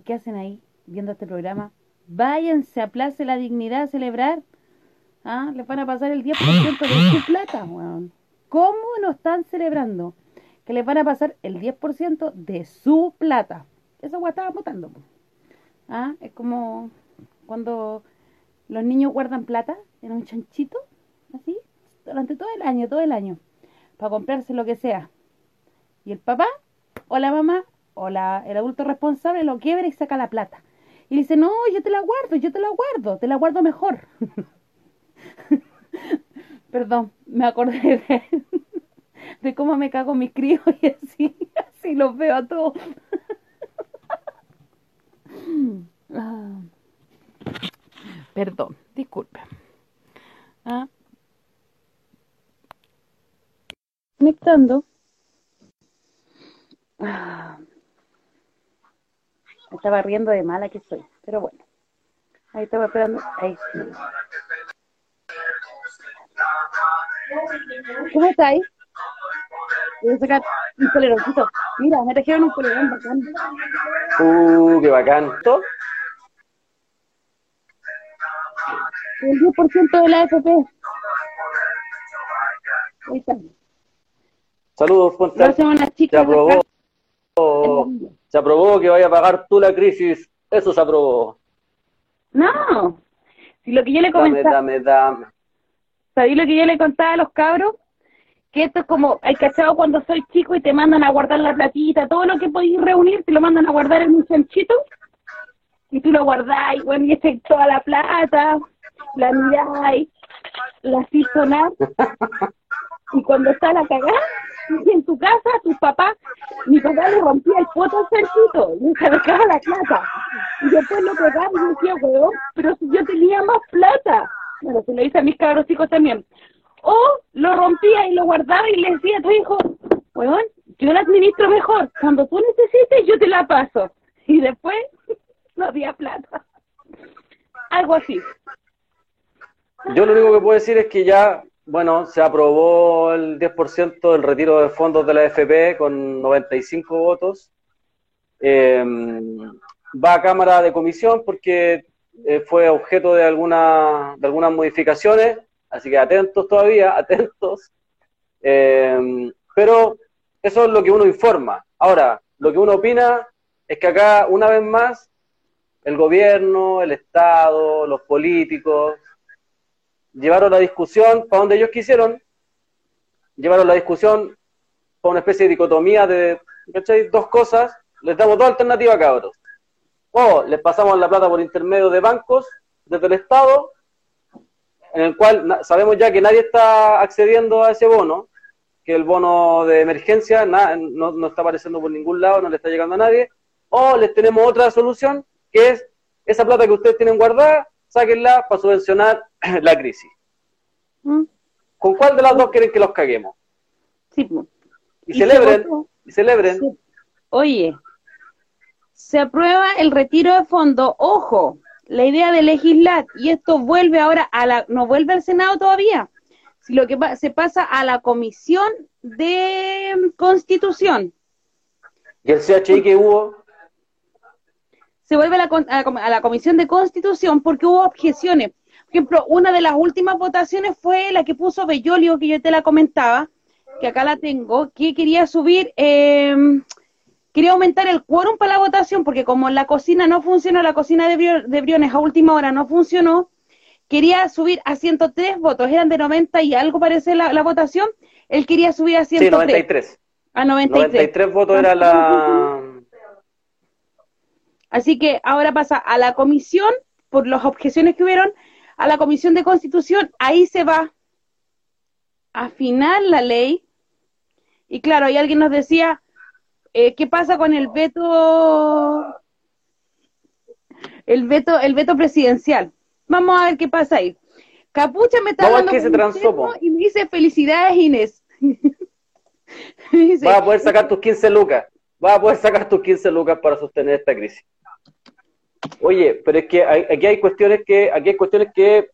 ¿Qué hacen ahí viendo este programa? Váyanse a Plaza La Dignidad a celebrar. ¿Ah? Les van a pasar el 10% de su plata, weón. ¿Cómo no están celebrando? Que les van a pasar el 10% de su plata. Eso weón estaba votando. ¿Ah? Es como cuando los niños guardan plata en un chanchito, así, durante todo el año, todo el año, para comprarse lo que sea. Y el papá o la mamá o la, el adulto responsable lo quiebra y saca la plata. Y dice, no, yo te la guardo, yo te la guardo, te la guardo mejor. Perdón, me acordé de, de, cómo me cago mis críos y así, así los veo a todos. Ah. Perdón, disculpe. Ah. Conectando. Ah. Estaba riendo de mala que soy, pero bueno. Ahí estaba esperando. Ahí. ¿Cómo está ahí? Voy a sacar un poleroncito. Mira, me trajeron un polerón bacán. Uh, qué bacán. ¿Todo? El 10% de la AFP. Ahí está. Saludos, Ponte. Se aprobó. Se aprobó que vaya a pagar tú la crisis. Eso se aprobó. No. Si lo que yo le comentaba. Dame, dame, dame. ¿Sabéis lo que yo le contaba a los cabros? Que esto es como, hay cachado cuando soy chico y te mandan a guardar la platita, todo lo que podéis reunir, te lo mandan a guardar en un chanchito, y tú lo guardáis, bueno, y echáis toda la plata, la miráis, la hacís sonar, y cuando está la cagada, en tu casa, tus papás, mi papá le rompía el foto al chanchito, y se dejaba la plata, y después lo pegaba y decía, weón, pero si yo tenía más plata, bueno, se lo dice a mis cabros chicos también, o lo rompía y lo guardaba y le decía a tu hijo, weón, yo la administro mejor, cuando tú necesites yo te la paso, y después no había plata. Algo así. Yo lo único que puedo decir es que ya, bueno, se aprobó el 10% del retiro de fondos de la FP con 95 votos. Eh, va a Cámara de Comisión porque eh, fue objeto de, alguna, de algunas modificaciones, así que atentos todavía, atentos. Eh, pero eso es lo que uno informa. Ahora, lo que uno opina es que acá, una vez más, el gobierno, el Estado, los políticos, llevaron la discusión para donde ellos quisieron, llevaron la discusión para una especie de dicotomía de, ¿cachai? Dos cosas, les damos dos alternativas, cabros. O les pasamos la plata por intermedio de bancos desde el Estado, en el cual sabemos ya que nadie está accediendo a ese bono, que el bono de emergencia no, no está apareciendo por ningún lado, no le está llegando a nadie, o les tenemos otra solución, que es esa plata que ustedes tienen guardada, sáquenla para subvencionar la crisis. ¿Mm? ¿Con cuál de las dos quieren que los caguemos? Sí. Y, celebren, y celebren. Oye, se aprueba el retiro de fondo, ojo, la idea de legislar, y esto vuelve ahora a la, no vuelve al Senado todavía, si lo que se pasa a la Comisión de Constitución. ¿Y el CHI que hubo? Se vuelve a la, a la Comisión de Constitución porque hubo objeciones. Por ejemplo, una de las últimas votaciones fue la que puso Bellolio, que yo te la comentaba, que acá la tengo, que quería subir eh, quería aumentar el quórum para la votación, porque como la cocina no funcionó, la cocina de, Briones a última hora no funcionó, quería subir a 103 votos, eran de 90 y algo parece la, votación, él quería subir a 103. Sí, 93. A 93. 93 votos era la... Así que ahora pasa a la comisión, por las objeciones que hubieron, a la comisión de constitución, ahí se va a afinar la ley. Y claro, ahí alguien nos decía, eh, ¿qué pasa con el veto el veto el veto presidencial? Vamos a ver qué pasa ahí. Capucha me está dando y me dice felicidades Inés. Vas a poder sacar tus 15 lucas. Vas a poder sacar tus 15 lucas para sostener esta crisis. Oye, pero es que aquí hay cuestiones que, aquí hay cuestiones que,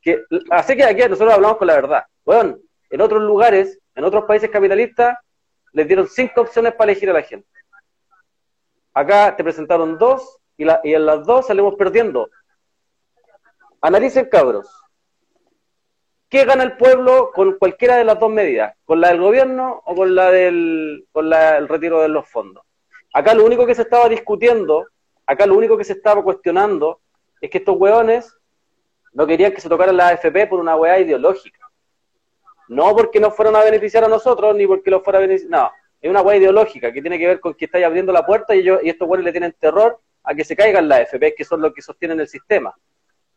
que, así que aquí nosotros hablamos con la verdad. Bueno, en otros lugares, en otros países capitalistas, les dieron cinco opciones para elegir a la gente. Acá te presentaron dos y, la, y en las dos salimos perdiendo. Analicen, cabros. ¿Qué gana el pueblo con cualquiera de las dos medidas? ¿Con la del gobierno o con la del con la, el retiro de los fondos? Acá lo único que se estaba discutiendo, acá lo único que se estaba cuestionando es que estos hueones no querían que se tocara la AFP por una hueá ideológica. No porque nos fueran a beneficiar a nosotros, ni porque los fuera a beneficiar. No, es una hueá ideológica que tiene que ver con que estáis abriendo la puerta y, y estos hueones le tienen terror a que se caigan las AFP, que son los que sostienen el sistema.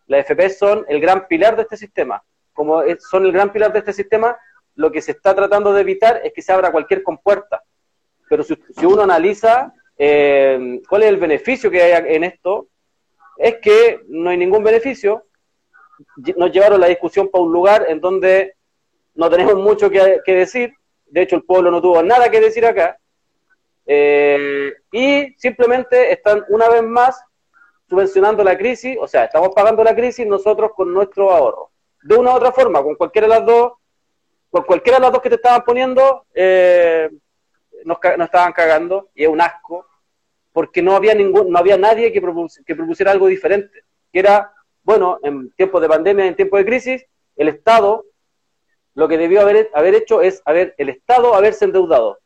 Las AFP son el gran pilar de este sistema. Como son el gran pilar de este sistema, lo que se está tratando de evitar es que se abra cualquier compuerta. Pero si, uno analiza eh, cuál es el beneficio que hay en esto, es que no hay ningún beneficio. Nos llevaron la discusión para un lugar en donde no tenemos mucho que, decir. De hecho, el pueblo no tuvo nada que decir acá. Eh, y simplemente están una vez más subvencionando la crisis, o sea, estamos pagando la crisis nosotros con nuestro ahorro. De una u otra forma, con cualquiera de las dos, con cualquiera de las dos que te estaban poniendo, eh, nos, estaban cagando, y es un asco, porque no había ningún, no había nadie que, que propusiera algo diferente, que era, bueno, en tiempos de pandemia, en tiempos de crisis, el Estado lo que debió haber, haber hecho es haber, el Estado haberse endeudado.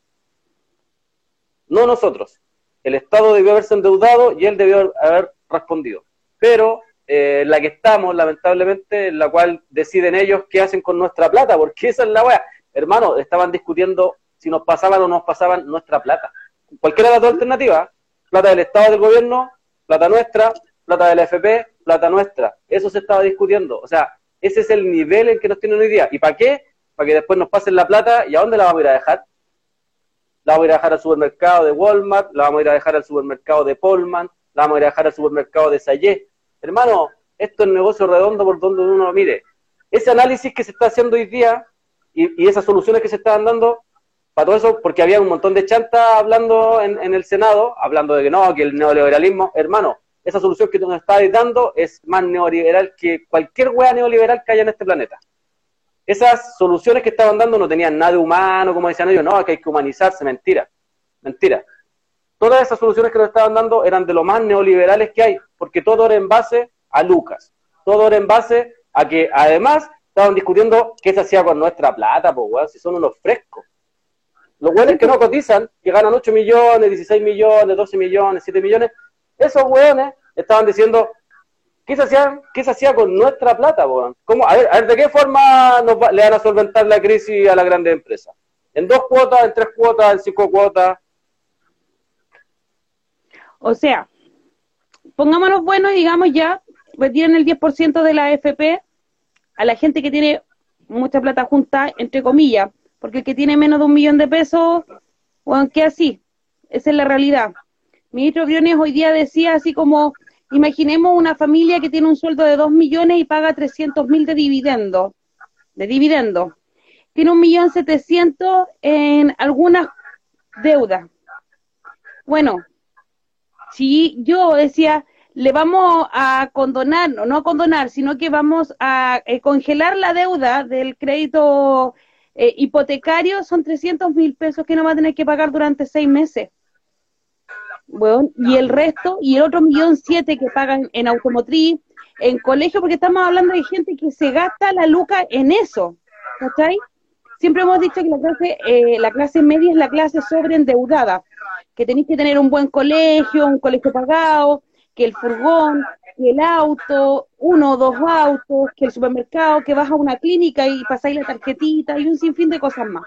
No nosotros. El Estado debió haberse endeudado y él debió haber respondido. Pero eh, la que estamos, lamentablemente, en la cual deciden ellos qué hacen con nuestra plata, porque esa es la weá. Hermano, estaban discutiendo si nos pasaban o no nos pasaban nuestra plata. Cualquiera de las dos alternativas, plata del Estado del gobierno, plata nuestra, plata de la FP, plata nuestra. Eso se estaba discutiendo. O sea, ese es el nivel en que nos tienen hoy día. ¿Y para qué? Para que después nos pasen la plata y a dónde la vamos a ir a dejar. La vamos a ir a dejar al supermercado de Walmart, la vamos a ir a dejar al supermercado de Polman, la vamos a ir a dejar al supermercado de Sayé. Hermano, esto es negocio redondo por donde uno mire. Ese análisis que se está haciendo hoy día y, esas soluciones que se estaban dando, para todo eso, porque había un montón de chantas hablando en, el Senado, hablando de que no, que el neoliberalismo, hermano, esa solución que tú nos estás dando es más neoliberal que cualquier wea neoliberal que haya en este planeta. Esas soluciones que estaban dando no tenían nada de humano, como decían ellos, no, que hay que humanizarse, mentira, mentira todas esas soluciones que nos estaban dando eran de lo más neoliberales que hay, porque todo era en base a Lucas, todo era en base a que además estaban discutiendo qué se hacía con nuestra plata, pues si son unos frescos. Los weones que no cotizan, que ganan 8 millones, 16 millones, 12 millones, 7 millones, esos weones estaban diciendo, ¿qué se hacía, qué se hacía con nuestra plata, weón? ¿Cómo? A ver, a ver, ¿de qué forma nos le van a solventar la crisis a las grandes empresas? ¿En dos cuotas, en tres cuotas, en cinco cuotas? O sea, pongámonos buenos digamos ya, retiren el 10% de la AFP a la gente que tiene mucha plata junta, entre comillas, porque el que tiene menos de un millón de pesos, bueno, que así, esa es la realidad. Ministro Briones hoy día decía así como, imaginemos una familia que tiene un sueldo de 2 millones y paga 300 mil de dividendo, de dividendo. Tiene un millón setecientos en algunas deudas. Bueno, si yo decía, le vamos a condonar, no, no a condonar, sino que vamos a eh, congelar la deuda del crédito eh, hipotecario, son 300 mil pesos que no va a tener que pagar durante seis meses. Bueno, y el resto, y el otro millón siete que pagan en automotriz, en colegio, porque estamos hablando de gente que se gasta la luca en eso, ¿cachai? Siempre hemos dicho que la clase, eh, la clase media es la clase sobreendeudada que tenéis que tener un buen colegio, un colegio pagado, que el furgón, que el auto, uno o dos autos, que el supermercado, que vas a una clínica y pasáis la tarjetita y un sinfín de cosas más.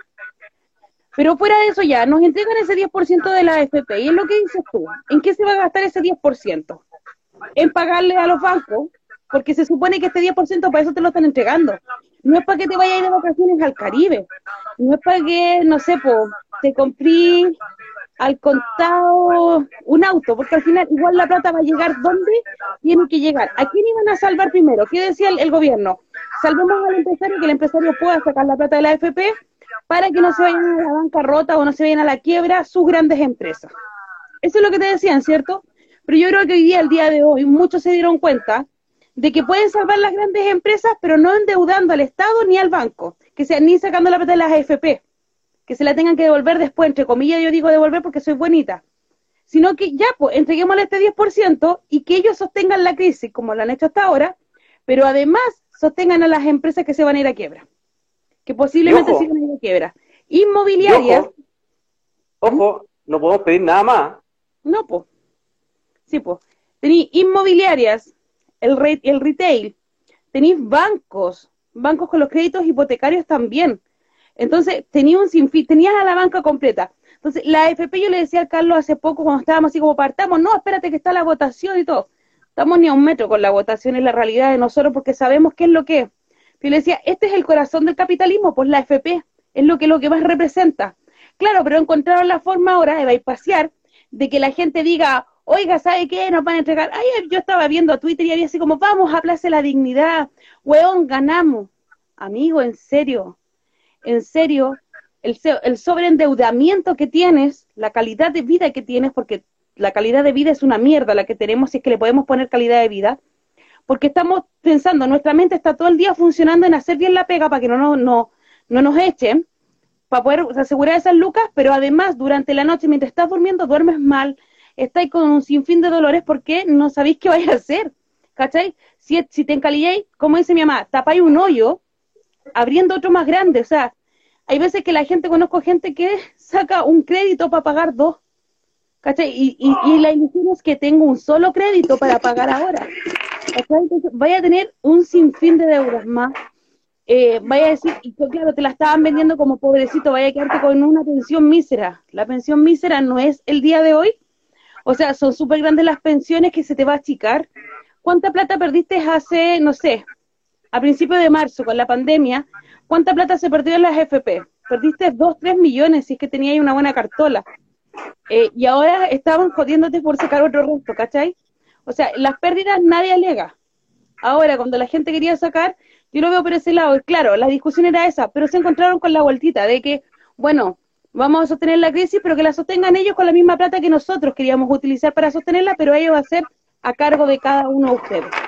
Pero fuera de eso ya, nos entregan ese 10% de la AFP. ¿Y es lo que dices tú? ¿En qué se va a gastar ese 10%? En pagarle a los bancos, porque se supone que este 10% para eso te lo están entregando. No es para que te vayas de vacaciones al Caribe. No es para que, no sé, po, te compré al contado un auto, porque al final igual la plata va a llegar donde tiene que llegar. ¿A quién iban a salvar primero? ¿Qué decía el, gobierno? Salvemos al empresario, que el empresario pueda sacar la plata de la AFP para que no se vayan a la bancarrota o no se vayan a la quiebra sus grandes empresas. Eso es lo que te decían, ¿cierto? Pero yo creo que hoy día, el día de hoy, muchos se dieron cuenta de que pueden salvar las grandes empresas, pero no endeudando al Estado ni al banco, que sea ni sacando la plata de las AFP que se la tengan que devolver después, entre comillas yo digo devolver porque soy bonita, sino que ya, pues, entreguémosle este 10% y que ellos sostengan la crisis, como lo han hecho hasta ahora, pero además sostengan a las empresas que se van a ir a quiebra, que posiblemente se van a ir a quiebra. Inmobiliarias. Ojo, no podemos pedir nada más. No, pues. Sí, pues. Tenéis inmobiliarias, el, el retail, tenéis bancos, bancos con los créditos hipotecarios también. Entonces, tenía un sinfín, tenías a la banca completa. Entonces, la AFP, yo le decía al Carlos hace poco, cuando estábamos así como partamos, no, espérate que está la votación y todo. Estamos ni a un metro con la votación, es la realidad de nosotros porque sabemos qué es lo que es. Yo le decía, este es el corazón del capitalismo, pues la AFP es lo que, lo que más representa. Claro, pero encontraron la forma ahora de bypassar, de que la gente diga, oiga, ¿sabe qué? Nos van a entregar. Ay, yo estaba viendo Twitter y había así como, vamos a Plaza la Dignidad, weón, ganamos. Amigo, en serio, en serio, el, el sobreendeudamiento que tienes, la calidad de vida que tienes, porque la calidad de vida es una mierda la que tenemos si es que le podemos poner calidad de vida, porque estamos pensando, nuestra mente está todo el día funcionando en hacer bien la pega para que no, no, no, no nos echen, para poder asegurar esas lucas, pero además durante la noche mientras estás durmiendo duermes mal, estáis con un sinfín de dolores porque no sabéis qué vais a hacer, ¿cachai? Si, si te encalilláis, como dice mi mamá, tapáis un hoyo, abriendo otro más grande, o sea, hay veces que la gente, conozco gente que saca un crédito para pagar dos, ¿cachai? Y, y, la ilusión es que tengo un solo crédito para pagar ahora, vaya a tener un sinfín de deudas más, eh, vaya a decir, y claro, te la estaban vendiendo como pobrecito, vaya a quedarte con una pensión mísera. La pensión mísera no es el día de hoy, o sea, son súper grandes las pensiones que se te va a achicar. ¿Cuánta plata perdiste hace, no sé, a principios de marzo con la pandemia? ¿Cuánta plata se perdió en las FP? Perdiste 2, 3 millones si es que tenías una buena cartola. Eh, y ahora estaban jodiéndote por sacar otro resto, ¿cachai? O sea, las pérdidas nadie alega. Ahora, cuando la gente quería sacar, yo lo veo por ese lado. Y claro, la discusión era esa, pero se encontraron con la vueltita de que, bueno, vamos a sostener la crisis, pero que la sostengan ellos con la misma plata que nosotros queríamos utilizar para sostenerla, pero ellos va a ser a cargo de cada uno de ustedes.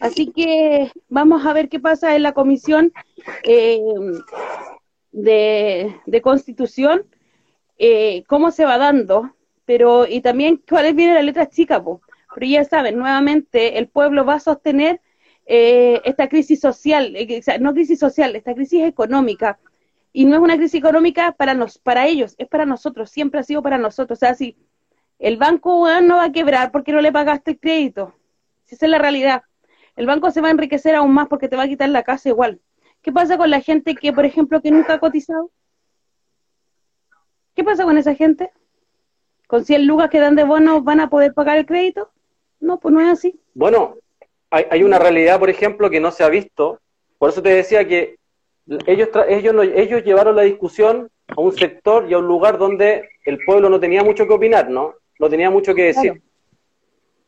Así que vamos a ver qué pasa en la comisión eh, de, constitución, eh, cómo se va dando, pero y también cuáles vienen las letras chicas, pero ya saben, nuevamente el pueblo va a sostener eh, esta crisis social, no crisis social, esta crisis económica, y no es una crisis económica para, nos, para ellos, es para nosotros, siempre ha sido para nosotros. O sea, si el banco no va a quebrar porque no le pagaste el crédito, si esa es la realidad, el banco se va a enriquecer aún más porque te va a quitar la casa igual. ¿Qué pasa con la gente que, por ejemplo, que nunca ha cotizado? ¿Qué pasa con esa gente? ¿Con 100 lucas que dan de bono van a poder pagar el crédito? No, pues no es así. Bueno, hay, hay una realidad, por ejemplo, que no se ha visto. Por eso te decía que ellos, ellos, ellos llevaron la discusión a un sector y a un lugar donde el pueblo no tenía mucho que opinar, ¿no? No tenía mucho que decir.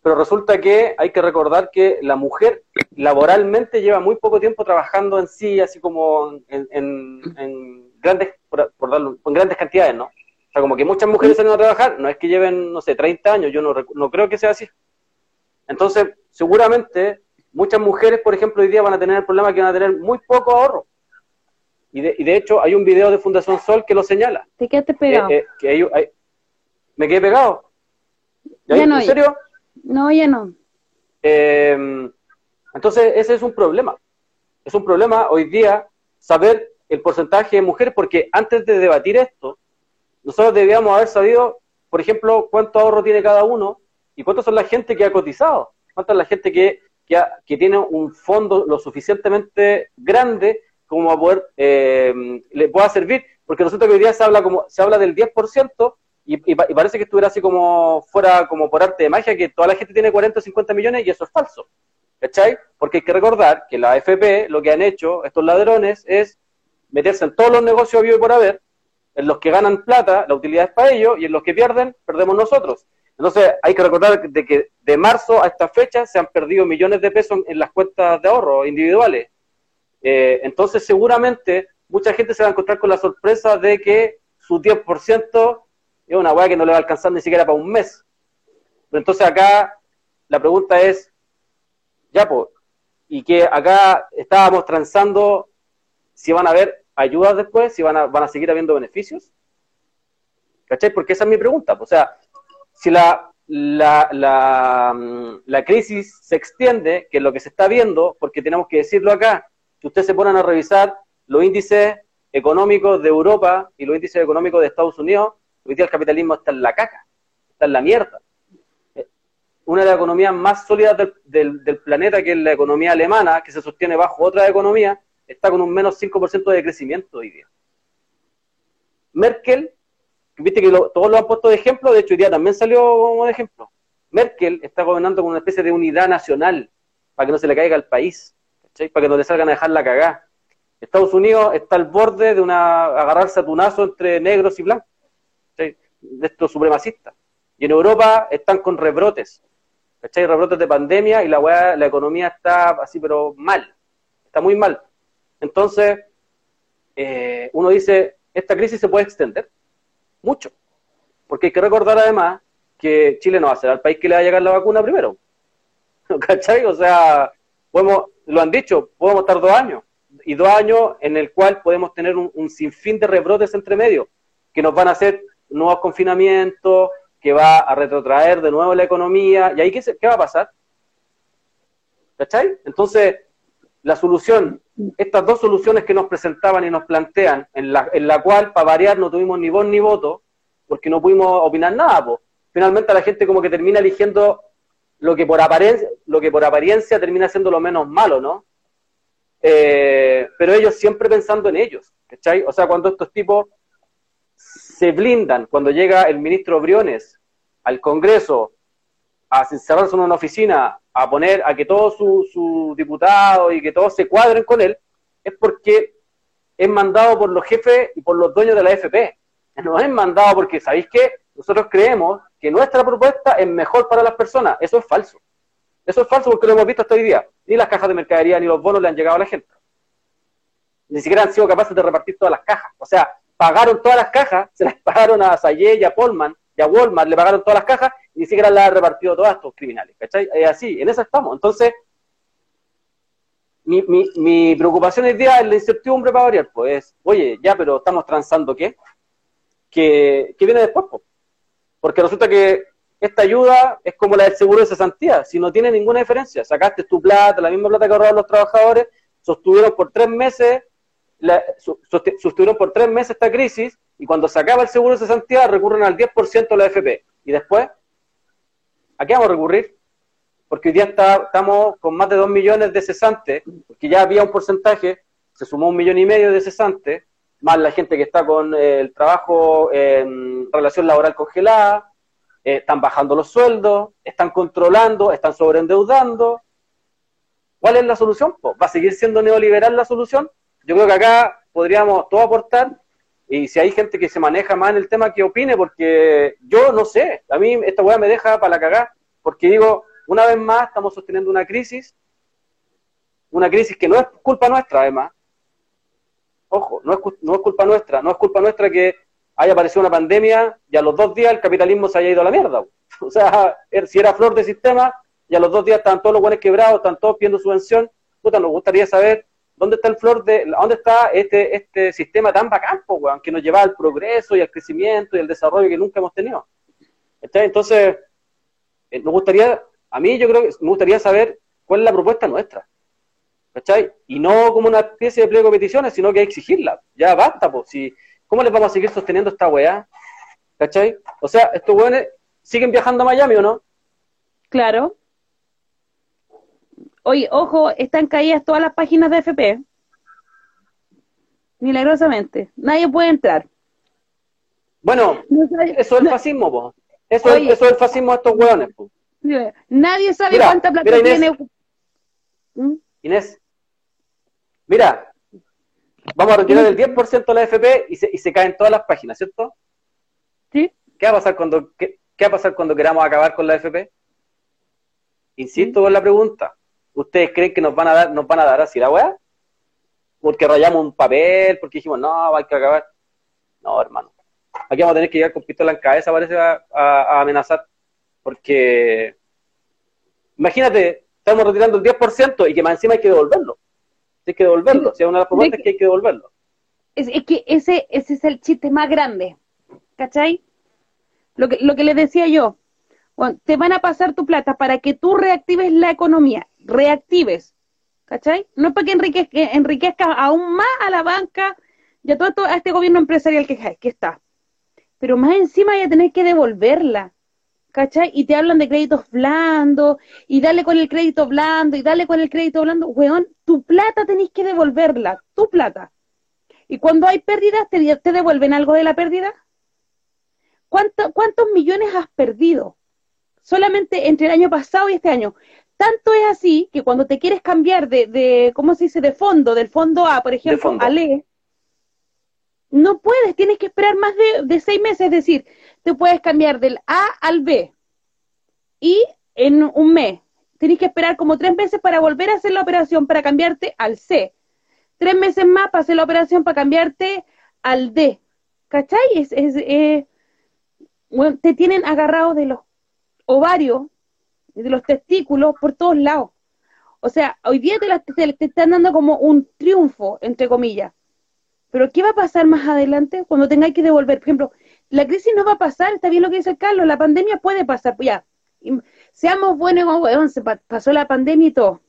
Pero resulta que hay que recordar que la mujer laboralmente lleva muy poco tiempo trabajando en sí, así como en, grandes, por, darlo, en grandes cantidades, ¿no? O sea, como que muchas mujeres salen a trabajar, no es que lleven, no sé, 30 años, yo no, no creo que sea así. Entonces, seguramente, muchas mujeres, por ejemplo, hoy día van a tener el problema que van a tener muy poco ahorro. Y de, y de hecho hay un video de Fundación Sol que lo señala. ¿Te quedaste pegado? Eh, que ¿Me quedé pegado? ¿Ya no, ¿En serio? No, ya no. Em, entonces, ese es un problema. Es un problema hoy día saber el porcentaje de mujeres, porque antes de debatir esto, nosotros debíamos haber sabido, por ejemplo, cuánto ahorro tiene cada uno y cuántos son la gente que ha cotizado, cuánta es la gente que, que, que tiene un fondo lo suficientemente grande como a poder, eh, le pueda servir, porque resulta que hoy día se habla como se habla del 10% y, parece que estuviera así como fuera como por arte de magia, que toda la gente tiene 40 o 50 millones y eso es falso. ¿Cachai? Porque hay que recordar que la AFP lo que han hecho estos ladrones es meterse en todos los negocios vivo y por haber, en los que ganan plata, la utilidad es para ellos, y en los que pierden, perdemos nosotros. Entonces, hay que recordar de que de marzo a esta fecha se han perdido millones de pesos en las cuentas de ahorro individuales. Eh, entonces, seguramente mucha gente se va a encontrar con la sorpresa de que su 10% es una weá que no le va a alcanzar ni siquiera para un mes. entonces acá la pregunta es, ya pues, y que acá estábamos transando si van a haber ayudas después, si van a, van a seguir habiendo beneficios. ¿Cachai? Porque esa es mi pregunta. O sea, si la, la, la, mm, la, crisis se extiende, que es lo que se está viendo, porque tenemos que decirlo acá, si ustedes se ponen a revisar los índices económicos de Europa y los índices económicos de Estados Unidos, hoy día el capitalismo está en la caca, está en la mierda. Una de las economías más sólidas del, del, planeta, que es la economía alemana, que se sostiene bajo otra economía, está con un menos 5% de crecimiento hoy día. Merkel, viste que todos lo han puesto de ejemplo, de hecho hoy día también salió como de ejemplo. Merkel está gobernando con una especie de unidad nacional para que no se le caiga al país, para que no le salgan a dejar la cagada. Estados Unidos está al borde de una agarrarse a tunazo entre negros y blancos, de estos supremacistas. Y en Europa están con rebrotes, ¿cachai? Rebrotes de pandemia y la, la economía está así, pero mal, está muy mal. Entonces, eh, uno dice, esta crisis se puede extender mucho, porque hay que recordar además que Chile no va a ser el país que le va a llegar la vacuna primero. ¿Cachai? O sea, podemos, lo han dicho, podemos estar dos años y dos años en el cual podemos tener un, sinfín de rebrotes entre medio, que nos van a hacer nuevos confinamientos, que va a retrotraer de nuevo la economía, y ahí ¿qué, qué va a pasar? ¿Cachai? Entonces, la solución, estas dos soluciones que nos presentaban y nos plantean, en la, en la cual, para variar, no tuvimos ni voz ni voto, porque no pudimos opinar nada, pues. finalmente la gente como que termina eligiendo lo que por apariencia, lo que por apariencia termina siendo lo menos malo, ¿no? Eh, pero ellos siempre pensando en ellos, ¿cachai? O sea, cuando estos tipos se blindan, cuando llega el ministro Briones al Congreso a encerrarse en una oficina, a poner a que todos sus diputados y que todos se cuadren con él, es porque es mandado por los jefes y por los dueños de la FP. No es mandado porque, ¿sabéis qué? Nosotros creemos que nuestra propuesta es mejor para las personas. Eso es falso. Eso es falso porque lo hemos visto hasta hoy día. Ni las cajas de mercadería ni los bonos le han llegado a la gente. Ni siquiera han sido capaces de repartir todas las cajas. O sea, pagaron todas las cajas, se las pagaron a Sayé y a Polman y a Walmart, le pagaron todas las cajas y ni siquiera las han repartido todas estos criminales. ¿Cachai? Es así, en eso estamos. Entonces, mi, mi, mi preocupación hoy día es la incertidumbre para variar. Pues, oye, ya, pero estamos transando qué? ¿Qué, viene después? Porque resulta que esta ayuda es como la del seguro de cesantía, si no tiene ninguna diferencia. Sacaste tu plata, la misma plata que ahorraron los trabajadores, sostuvieron por tres meses, sostuvieron por tres meses esta crisis, y cuando se acaba el seguro de cesantía recurren al 10% de la FP. Y después, ¿a qué vamos a recurrir? Porque hoy día estamos con más de dos millones de cesantes, porque ya había un porcentaje, se sumó un millón y medio de cesantes, más la gente que está con eh, el trabajo en relación laboral congelada, eh, están bajando los sueldos, están controlando, están sobreendeudando. ¿Cuál es la solución? ¿Va a seguir siendo neoliberal la solución? Yo creo que acá podríamos todos aportar y si hay gente que se maneja más en el tema, que opine, porque yo no sé, a mí esta weá me deja para la cagada, porque digo, una vez más estamos sosteniendo una crisis, una crisis que no es culpa nuestra además, ojo, no es, no es culpa nuestra, no es culpa nuestra que haya aparecido una pandemia y a los dos días el capitalismo se haya ido a la mierda. O sea, er, si era flor de sistema y a los dos días están todos los buenos quebrados, están todos pidiendo subvención, puta, nos gustaría saber dónde está el flor de, dónde está este, este sistema tan bacán, weón, que nos lleva al progreso y al crecimiento y al desarrollo que nunca hemos tenido. Entonces, eh, nos gustaría, a mí yo creo que me gustaría saber cuál es la propuesta nuestra. ¿Cachai? Y no como una especie de pliego de peticiones, sino que exigirla. Ya basta, pues. Si, ¿Cómo les vamos a seguir sosteniendo esta weá? ¿Cachai? O sea, estos weones siguen viajando a Miami o no? Claro. Oye, ojo, están caídas todas las páginas de FP. Milagrosamente. Nadie puede entrar. Bueno, eso es el fascismo, po. Eso, es, eso es el fascismo de estos weones, po. Nadie sabe cuánta plata tiene. ¿Mm? Inés, mira, Vamos a retirar el 10% de la FP y se, y se caen todas las páginas, ¿cierto? Sí. ¿Qué va a pasar cuando, qué, va a pasar cuando queramos acabar con la FP? Insisto con la pregunta. ¿Ustedes creen que nos van a dar, nos van a dar así la weá? Porque rayamos un papel, porque dijimos, no, hay que acabar. No, hermano. Aquí vamos a tener que llegar con pistola en cabeza, parece, a, a amenazar. Porque, imagínate, estamos retirando el 10% y que más encima hay que devolverlo hay que devolverlo. O sea, una de las propuestas es que hay que devolverlo. Es, que ese, ese es el chiste más grande. ¿Cachai? Lo que, lo que les decía yo, te van a pasar tu plata para que tú reactives la economía, reactives, ¿cachai? No es para que enriquezca, aún más a la banca y a todo, a este gobierno empresarial que, que está. Pero más encima ya tenés que devolverla, ¿cachai? Y te hablan de créditos blandos, y dale con el crédito blando, y dale con el crédito blando. Weón, tu plata tenés que devolverla, tu plata. Y cuando hay pérdidas, ¿te, te devuelven algo de la pérdida? ¿Cuántos millones has perdido? Solamente entre el año pasado y este año. Tanto es así que cuando te quieres cambiar de, de ¿cómo se dice?, de fondo, del fondo A, por ejemplo, a LE, no puedes, tienes que esperar más de, de seis meses, es decir, te puedes cambiar del A al B y en un mes. Tienes que esperar como tres meses para volver a hacer la operación para cambiarte al C. Tres meses más para hacer la operación para cambiarte al D. ¿Cachai? Es, es, eh, te tienen agarrado de los ovarios, de los testículos por todos lados. O sea, hoy día te, te están dando como un triunfo, entre comillas. Pero ¿qué va a pasar más adelante cuando tengáis que devolver? Por ejemplo, la crisis no va a pasar, está bien lo que dice Carlos, la pandemia puede pasar, pues ya, seamos buenos, weón, se pasó la pandemia y todo.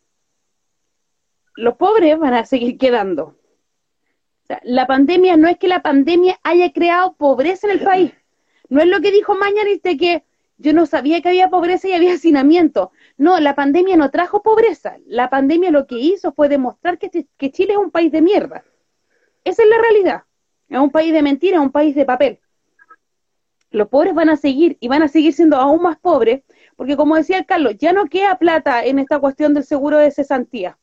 Los pobres van a seguir quedando. la pandemia no es que la pandemia haya creado pobreza en el país. No es lo que dijo Mañanis de que yo no sabía que había pobreza y había hacinamiento. No, la pandemia no trajo pobreza. La pandemia lo que hizo fue demostrar que, Chile es un país de mierda. Esa es la realidad. Es un país de mentira, es un país de papel los pobres van a seguir y van a seguir siendo aún más pobres, porque como decía Carlos, ya no queda plata en esta cuestión del seguro de cesantía.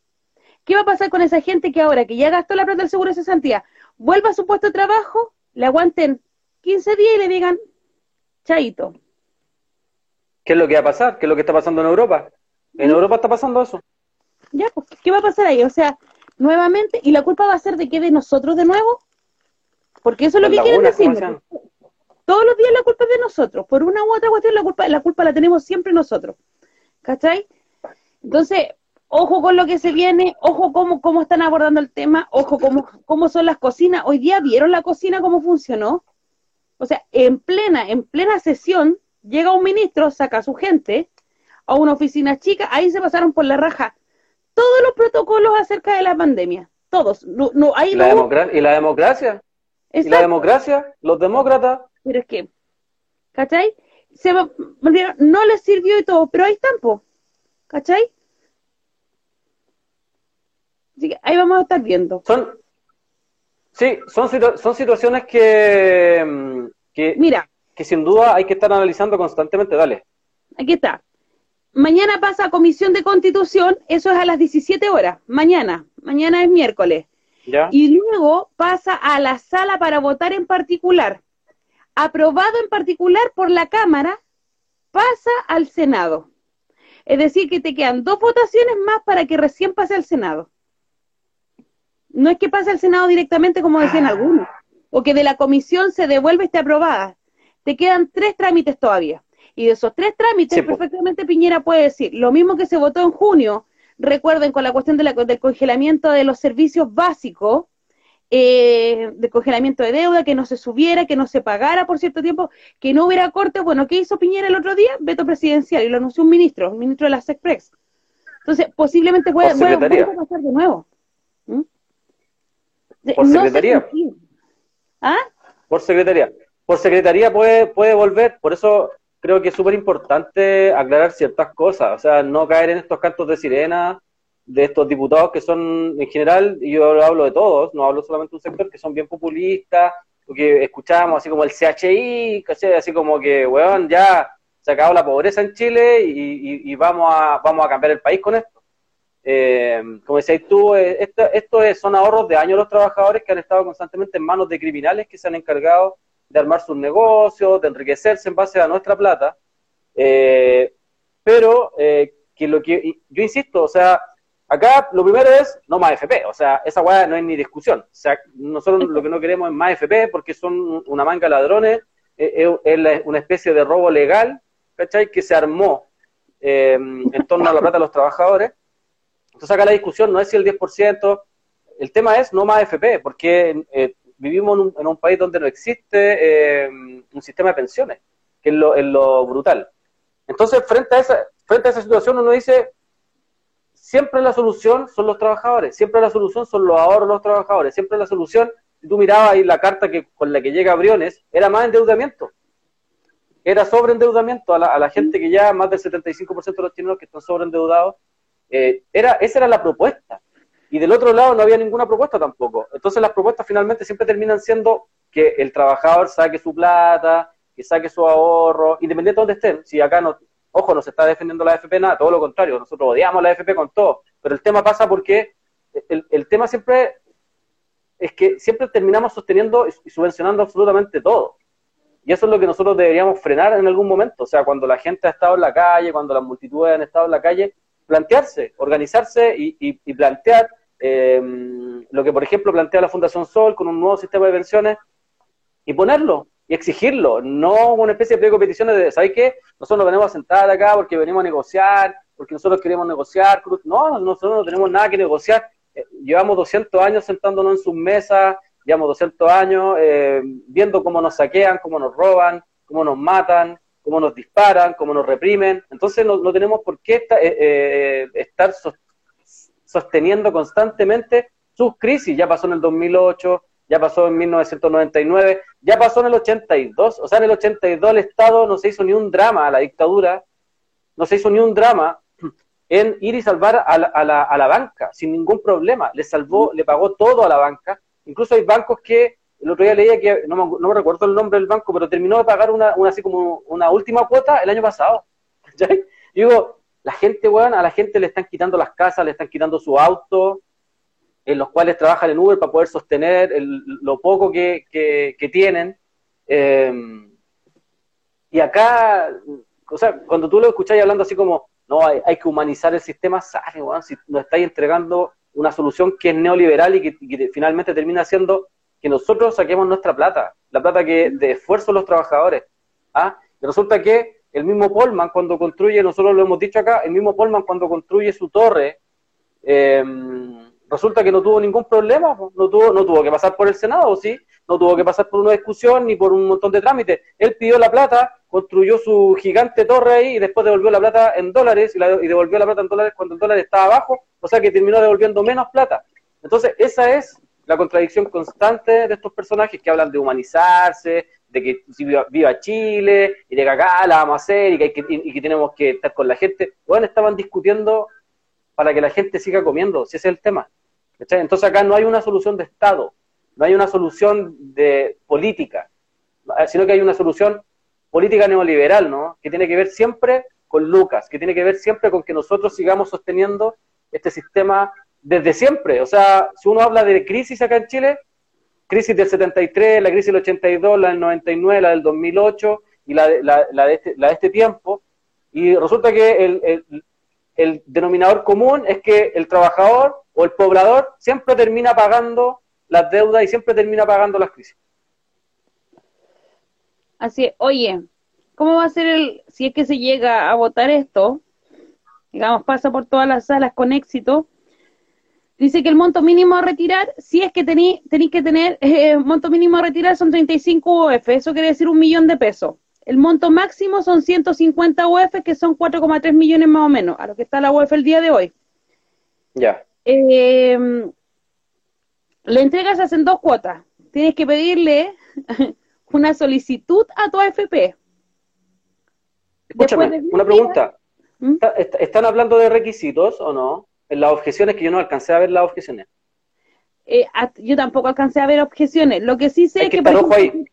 ¿Qué va a pasar con esa gente que ahora que ya gastó la plata del seguro de cesantía, vuelva a su puesto de trabajo, le aguanten 15 días y le digan, chaito? ¿Qué es lo que va a pasar? ¿Qué es lo que está pasando en Europa? En ¿Mm? Europa está pasando eso. Ya, pues, ¿qué va a pasar ahí? O sea, nuevamente, ¿y la culpa va a ser de qué de nosotros de nuevo? Porque eso es lo que quieren decir. Todos los días la culpa es de nosotros. Por una u otra cuestión, la culpa, la culpa la tenemos siempre nosotros. ¿Cachai? Entonces, ojo con lo que se viene, ojo cómo, cómo están abordando el tema, ojo cómo, cómo son las cocinas. Hoy día vieron la cocina cómo funcionó. O sea, en plena, en plena sesión, llega un ministro, saca a su gente a una oficina chica, ahí se pasaron por la raja todos los protocolos acerca de la pandemia. Todos. No, no, ¿Y, la ¿Y la democracia? ¿Y la democracia? Los demócratas pero es que, ¿cachai? Se no les sirvió y todo, pero ahí están, po, ¿cachai? Así que ahí vamos a estar viendo. Son, sí, son, son situaciones que, mm, que, Mira, que sin duda hay que estar analizando constantemente, dale. Aquí está. Mañana pasa a Comisión de Constitución, eso es a las 17 horas, mañana, mañana es miércoles. ¿Ya? Y luego pasa a la sala para votar en particular aprobado en particular por la Cámara, pasa al Senado. Es decir, que te quedan dos votaciones más para que recién pase al Senado. No es que pase al Senado directamente como decían ah. algunos, o que de la comisión se devuelve esté aprobada. Te quedan tres trámites todavía. Y de esos tres trámites, perfectamente Piñera puede decir, lo mismo que se votó en junio, recuerden con la cuestión de la, del congelamiento de los servicios básicos, eh, de congelamiento de deuda, que no se subiera, que no se pagara por cierto tiempo, que no hubiera corte. Bueno, ¿qué hizo Piñera el otro día? Veto presidencial, y lo anunció un ministro, un ministro de la SECPREX. Entonces, posiblemente puede, pasar de nuevo. ¿Mm? Por secretaría. ¿Ah? Por secretaría. Por secretaría puede, puede volver, por eso creo que es súper importante aclarar ciertas cosas, o sea, no caer en estos cantos de sirena de estos diputados que son, en general, y yo hablo de todos, no hablo solamente de un sector, que son bien populistas, porque escuchamos así como el CHI, así como que, weón, ya se acabó la pobreza en Chile y, vamos, a, vamos a cambiar el país con esto. Eh, como decías tú, eh, esto, esto es, son ahorros de años los trabajadores que han estado constantemente en manos de criminales que se han encargado de armar sus negocios, de enriquecerse en base a nuestra plata. Eh, pero que lo que yo insisto, o sea, Acá lo primero es no más FP, o sea, esa weá no es ni discusión. O sea, nosotros lo que no queremos es más FP porque son una manga de ladrones, eh, es, una especie de robo legal, ¿cachai? Que se armó em, en torno a la plata de los trabajadores. Entonces acá la discusión no es si el 10%, el tema es no más FP, porque eh, vivimos en un, país donde no existe em, un sistema de pensiones, que es lo, es lo brutal. Entonces, frente a esa, frente a esa situación, uno dice, siempre la solución son los trabajadores, siempre la solución son los ahorros de los trabajadores, siempre la solución, tú mirabas ahí la carta que, con la que llega Briones, era más endeudamiento. Era sobreendeudamiento a la, a la gente que ya, más del 75% de los chilenos que están sobreendeudados, eh, era, esa era la propuesta. Y del otro lado no había ninguna propuesta tampoco. Entonces las propuestas finalmente siempre terminan siendo que el trabajador saque su plata, que saque su ahorro, independiente de donde estén. Si acá no, ojo, no se está defendiendo la AFP, nada, todo lo contrario, nosotros odiamos la AFP con todo. Pero el tema pasa porque el, el tema siempre es que siempre terminamos sosteniendo y subvencionando absolutamente todo. Y eso es lo que nosotros deberíamos frenar en algún momento. O sea, cuando la gente ha estado en la calle, cuando las multitudes han estado en la calle, plantearse, organizarse y, y plantear eh, lo que, por ejemplo, plantea la Fundación Sol con un nuevo sistema de pensiones y ponerlo y exigirlo, no una especie de peticiones de, ¿sabes qué? Nosotros nos venimos a sentar acá porque venimos a negociar, porque nosotros queremos negociar, no, nosotros no tenemos nada que negociar, eh, llevamos 200 años sentándonos en sus mesas, llevamos 200 años eh, viendo cómo nos saquean, cómo nos roban, cómo nos matan, cómo nos disparan, cómo nos reprimen, entonces no, no tenemos por qué eh, estar sosteniendo constantemente sus crisis. Ya pasó en el 2008, ya pasó en 1999, ya pasó en el 82. O sea, en el 82 el Estado no se hizo ni un drama a la dictadura, no se hizo ni un drama en ir y salvar a la, a la, banca sin ningún problema. Le salvó, le pagó todo a la banca. Incluso hay bancos que, el otro día leía que, no me, recuerdo el nombre del banco, pero terminó de pagar una, una así como una última cuota el año pasado. Digo, la gente, weón, a la gente le están quitando las casas, le están quitando su auto, en los cuales trabajan en Uber para poder sostener el, lo poco que, que, tienen. Eh, y acá, o sea, cuando tú lo escucháis hablando así como, no, hay, que humanizar el sistema, sale, weón, si nos estáis entregando una solución que es neoliberal y que, finalmente termina siendo que nosotros saquemos nuestra plata, la plata que de esfuerzo los trabajadores. ¿ah? Y resulta que el mismo Polman cuando construye, nosotros lo hemos dicho acá, el mismo Polman cuando construye su torre, eh, resulta que no tuvo ningún problema, no tuvo, no tuvo que pasar por el Senado, ¿sí? No tuvo que pasar por una discusión ni por un montón de trámites. Él pidió la plata, construyó su gigante torre ahí y después devolvió la plata en dólares y, la, y devolvió la plata en dólares cuando el dólar estaba abajo, o sea que terminó devolviendo menos plata. Entonces, esa es la contradicción constante de estos personajes que hablan de humanizarse, de que si viva, Chile, y de que acá la vamos a hacer, y que, hay que, que tenemos que estar con la gente. Bueno, estaban discutiendo para que la gente siga comiendo, si ese es el tema. Entonces acá no hay una solución de Estado, no hay una solución de política, sino que hay una solución política neoliberal, ¿no? Que tiene que ver siempre con Lucas, que tiene que ver siempre con que nosotros sigamos sosteniendo este sistema desde siempre. O sea, si uno habla de crisis acá en Chile, crisis del 73, la crisis del 82, la del 99, la del 2008 y la, la, la, de, este, la de este tiempo. Y resulta que el, denominador común es que el trabajador o el poblador siempre termina pagando las deudas y siempre termina pagando las crisis. Así es. Oye, ¿cómo va a ser el, si es que se llega a votar esto? Digamos, pasa por todas las salas con éxito Dice que el monto mínimo a retirar, si es que tenéis que tener, eh, monto mínimo a retirar son 35 UF, eso quiere decir un millón de pesos. El monto máximo son 150 UF, que son 4,3 millones más o menos, a lo que está la UF el día de hoy. Ya. Eh, le entregas hacen dos cuotas. Tienes que pedirle una solicitud a tu AFP. Escúchame, una pregunta. ¿Mm? ¿Están hablando de requisitos o no? Las objeciones que yo no alcancé a ver las objeciones. Eh, yo tampoco alcancé a ver objeciones. Lo que sí sé es que, que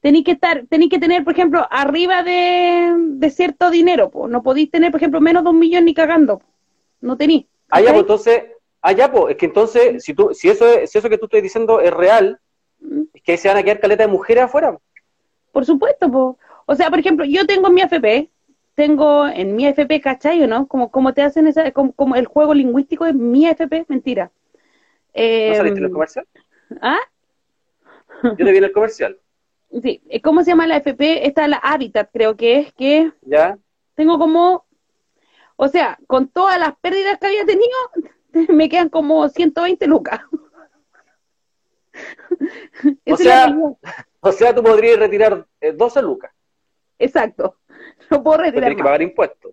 tenéis que estar, tenéis que tener, por ejemplo, arriba de, de cierto dinero, no podéis tener, por ejemplo, menos de un millón ni cagando. No tenéis. Ah, ya, pues entonces, ah, ya, pues, es que entonces, si tú, si eso es, si eso que tú estás diciendo es real, mm. es que se van a quedar caleta de mujeres afuera. Por supuesto, pues. O sea, por ejemplo, yo tengo mi AFP, tengo en mi FP, ¿cachai o no? Como, como te hacen esa, como, como, el juego lingüístico de mi FP, mentira. Eh, ¿No saliste en el comercial? ¿Ah? Yo te vi en el comercial. Sí, ¿cómo se llama la FP? Esta la Habitat, creo que es, que ¿Ya? tengo como, o sea, con todas las pérdidas que había tenido, me quedan como 120 lucas. o sea, o sea, tú podrías retirar 12 eh, lucas exacto. No puedo retirar. Tienes que pagar impuestos.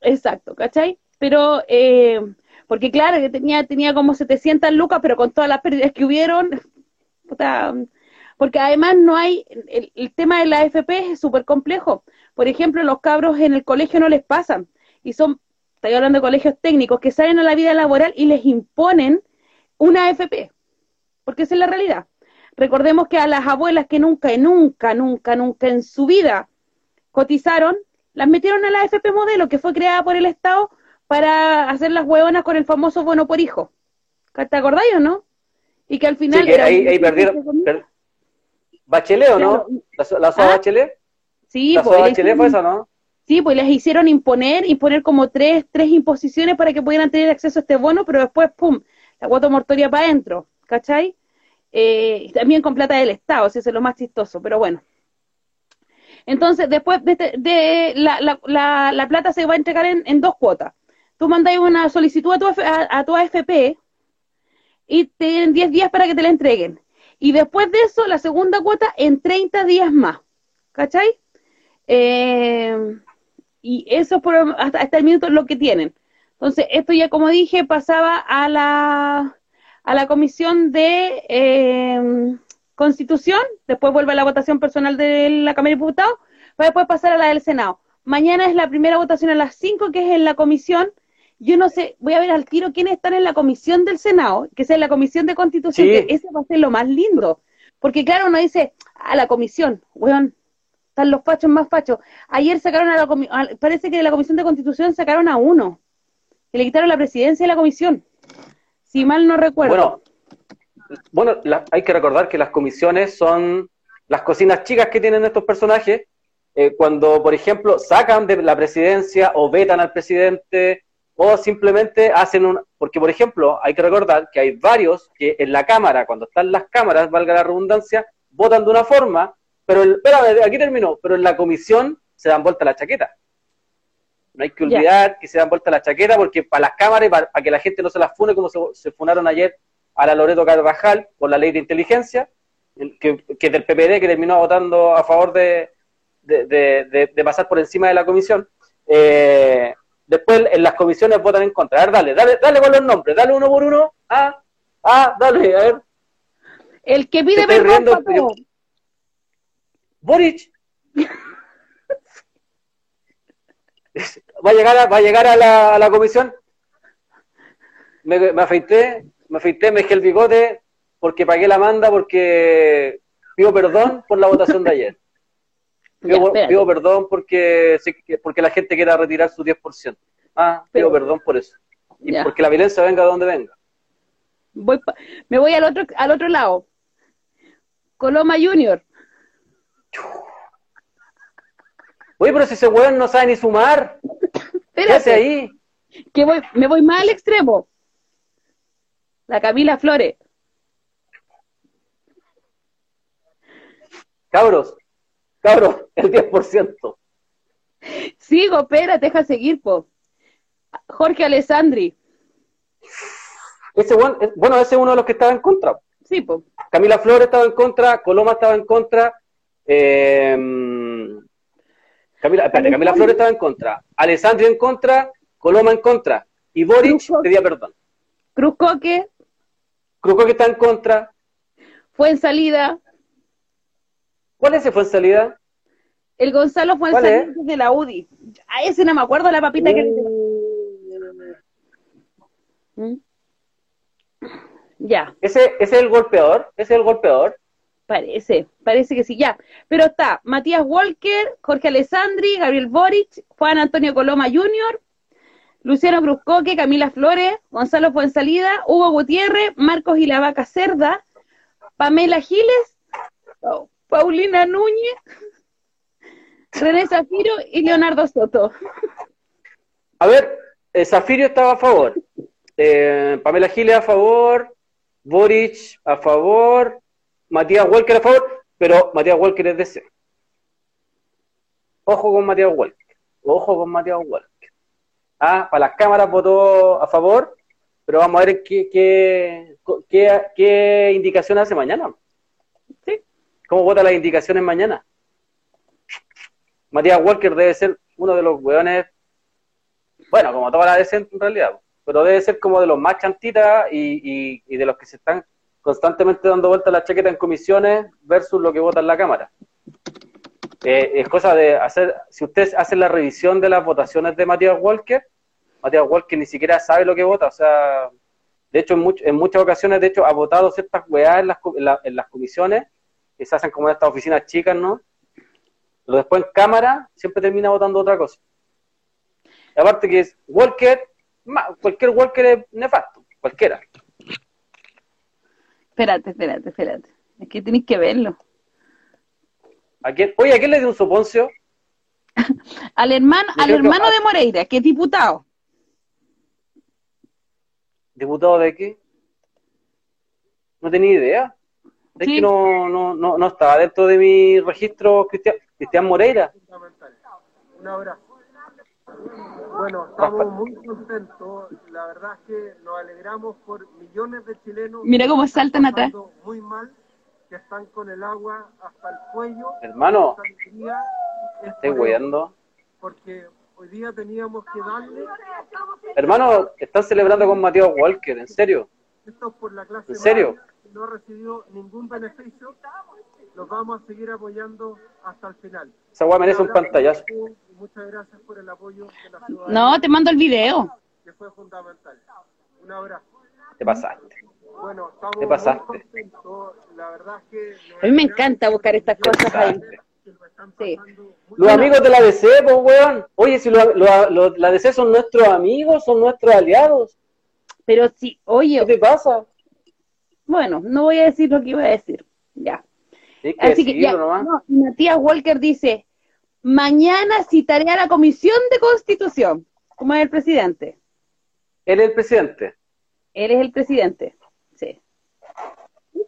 Exacto, ¿cachai? Pero, eh, porque claro, que tenía, tenía como 700 lucas, pero con todas las pérdidas que hubieron, puta, porque además no hay, el, el tema de la AFP es súper complejo. Por ejemplo, los cabros en el colegio no les pasan, y son, estoy hablando de colegios técnicos, que salen a la vida laboral y les imponen una AFP, porque esa es la realidad. Recordemos que a las abuelas que nunca, nunca, nunca, nunca en su vida cotizaron, las metieron a la AFP modelo, que fue creada por el Estado para hacer las huevonas con el famoso bono por hijo. ¿Te acordáis o no? Y que al final... Sí, ahí, ahí perdieron... ¿Bachelet o no? ¿La, la ¿Ah? Bachelet? Sí, ¿La pues, Bachelet fue esa, no? Sí, pues les hicieron imponer, imponer como tres, tres imposiciones para que pudieran tener acceso a este bono, pero después, ¡pum!, la cuota mortoria para adentro, ¿cachai? Eh, también con plata del Estado, si eso es lo más chistoso, pero bueno. Entonces, después de, este, de la, la, la, plata se va a entregar en, en dos cuotas. Tú mandas una solicitud a tu, a, tu AFP y tienen 10 días para que te la entreguen. Y después de eso, la segunda cuota en 30 días más. ¿Cachai? Eh, y eso por, hasta, hasta el minuto lo que tienen. Entonces, esto ya como dije, pasaba a la, a la comisión de eh, Constitución, después vuelve a la votación personal de la Cámara de Diputados, para después pasar a la del Senado. Mañana es la primera votación a las 5, que es en la comisión. Yo no sé, voy a ver al tiro quiénes están en la comisión del Senado, que es en la comisión de Constitución, que ese va a ser lo más lindo. Porque claro, uno dice, a la comisión, weón, están los fachos más fachos. Ayer sacaron a la comisión, parece que de la comisión de Constitución sacaron a uno, que le quitaron la presidencia de la comisión. Si mal no recuerdo. Bueno, bueno, hay que recordar que las comisiones son las cocinas chicas que tienen estos personajes. Eh, cuando, por ejemplo, sacan de la presidencia o vetan al presidente o simplemente hacen un... Porque, por ejemplo, hay que recordar que hay varios que en la Cámara, cuando están las cámaras, valga la redundancia, votan de una forma, pero, el, espérame, aquí terminó, pero en la comisión se dan vuelta la chaqueta. No hay que olvidar que se dan vuelta la chaqueta porque para las cámaras y para, que la gente no se las fune como se, se funaron ayer a la Loreto Carvajal por la ley de inteligencia, que, que del PPD que terminó votando a favor de, de, pasar por encima de la comisión. Eh, después en las comisiones votan en contra. A ver, dale, dale, dale con los nombres, dale uno por uno. Ah, ah, dale, a ver. El que pide perdón, Boric. va a llegar a, va a llegar a la, a la comisión. Me, me afeité, me afeité, me dejé el bigote porque pagué la manda porque pido perdón por la votación de ayer. Pido, perdón porque, porque la gente quiera retirar su 10%. Ah, pido perdón por eso. Y porque la violencia venga de donde venga. Voy me voy al otro, al otro lado. Coloma Junior. Oye, pero si ese weón no sabe ni sumar. ¿Qué hace ahí? Que voy, me voy más al extremo. La Camila Flores. Cabros, cabros, el 10%. Sigo, espérate, deja seguir, po. Jorge Alessandri. Ese bueno, bueno, ese es uno de los que estaba en contra. Sí, po. Camila Flores estaba en contra, Coloma estaba en contra, eh, Camila, espérate, Camila Flores estaba en contra, Alessandri en contra, Coloma en contra, y Boric pedía perdón. Cruz Coque. Cruz que está en contra. Fue en salida. ¿Cuál es ese fue en salida? El Gonzalo fue en salida de la UDI. A ese no me acuerdo la papita que uh. ¿Mm? Ya. ¿Ese, ¿Ese es el golpeador? ¿Ese es el golpeador? Parece, parece que sí, ya. Pero está Matías Walker, Jorge Alessandri, Gabriel Boric, Juan Antonio Coloma Jr., Luciano Bruscoque, Camila Flores, Gonzalo Fuensalida, Hugo Gutiérrez, Marcos y la Vaca Cerda, Pamela Giles, Paulina Núñez, René Zafiro y Leonardo Soto. A ver, eh, Zafiro estaba a favor, eh, Pamela Giles a favor, Boric a favor, Matías Walker a favor, pero Matías Walker es de C. Ojo con Matías Walker, ojo con Matías Walker. Ah, para las cámaras votó a favor, pero vamos a ver qué, qué, qué, indicación hace mañana. ¿Sí? ¿Cómo vota las indicaciones mañana? Matías Walker debe ser uno de los weones, bueno, como toda la DC en realidad, pero debe ser como de los más chantitas y, y, de los que se están constantemente dando vueltas la chaqueta en comisiones versus lo que vota en la Cámara. Eh, es cosa de hacer, si ustedes hacen la revisión de las votaciones de Matías Walker, Matías Walker ni siquiera sabe lo que vota, o sea, de hecho en, en muchas ocasiones, de hecho, ha votado ciertas weas en las, en las comisiones, que se hacen como en estas oficinas chicas, ¿no? Pero después en cámara siempre termina votando otra cosa. aparte que es Walker, cualquier Walker es nefasto, cualquiera. Espérate, espérate, espérate. Es que tenéis que verlo. ¿A quién? Oye, ¿a quién le dio un soponcio? al hermano, al hermano de Moreira, que es diputado. ¿Diputado de qué? No tenía idea. Es que no, no, no, no estaba dentro de mi registro Cristian, Cristian Moreira. Un abrazo. Bueno, estamos muy contentos. La verdad es que nos alegramos por millones de chilenos. Mira cómo saltan atrás. Muy mal, que están con el agua hasta el cuello. Hermano, estoy huyendo. Porque hoy día teníamos que darle. Hermano, están celebrando con Mateo Walker, ¿en serio? Esto es por la clase. ¿En serio? no recibió ningún beneficio, los vamos a seguir apoyando hasta el final. Esa guay merece un pantallazo. Muchas gracias por el apoyo de la No, te mando el video. Que fue fundamental. Un abrazo. Te pasaste. Bueno, estamos te pasaste. La verdad es que a mí me encanta buscar estas cosas ahí. Sí. Los amigos de la DC, pues, weón. Oye, si lo, lo, la DC son nuestros amigos, son nuestros aliados. Pero si, oye. ¿Qué te pasa? Bueno, no voy a decir lo que iba a decir. Ya. Así que ya. No, Matías Walker dice: Mañana citaré a la Comisión de Constitución. como es el presidente? Él es el presidente. Él es el presidente.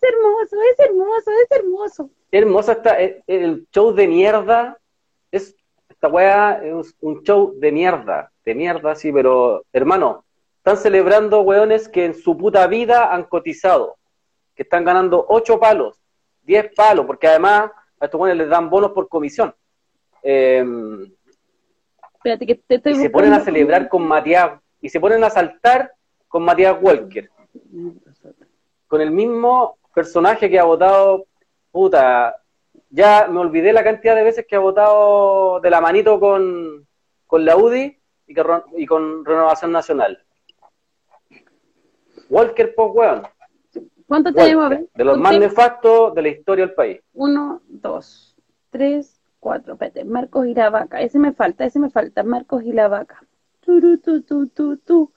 Hermoso, es hermoso, es hermoso. Hermosa está eh, el, show de mierda. Es, esta weá es un show de mierda. De mierda, sí, pero hermano, están celebrando weones que en su puta vida han cotizado que están ganando 8 palos, 10 palos, porque además a estos jóvenes les dan bonos por comisión. Em, Espérate, que te estoy y se ponen a celebrar con Matías, y se ponen a saltar con Matías Walker. Con el mismo personaje que ha votado, puta, ya me olvidé la cantidad de veces que ha votado de la manito con, con la UDI y, y con Renovación Nacional. Walker, pues, weón. ¿Cuánto tenemos? De los más nefastos de la historia del país. Uno, dos, tres, cuatro. Espérate, Marcos y la vaca. Ese me falta, ese me falta. Marcos y la vaca. Tu, tu, tu, tu, tu.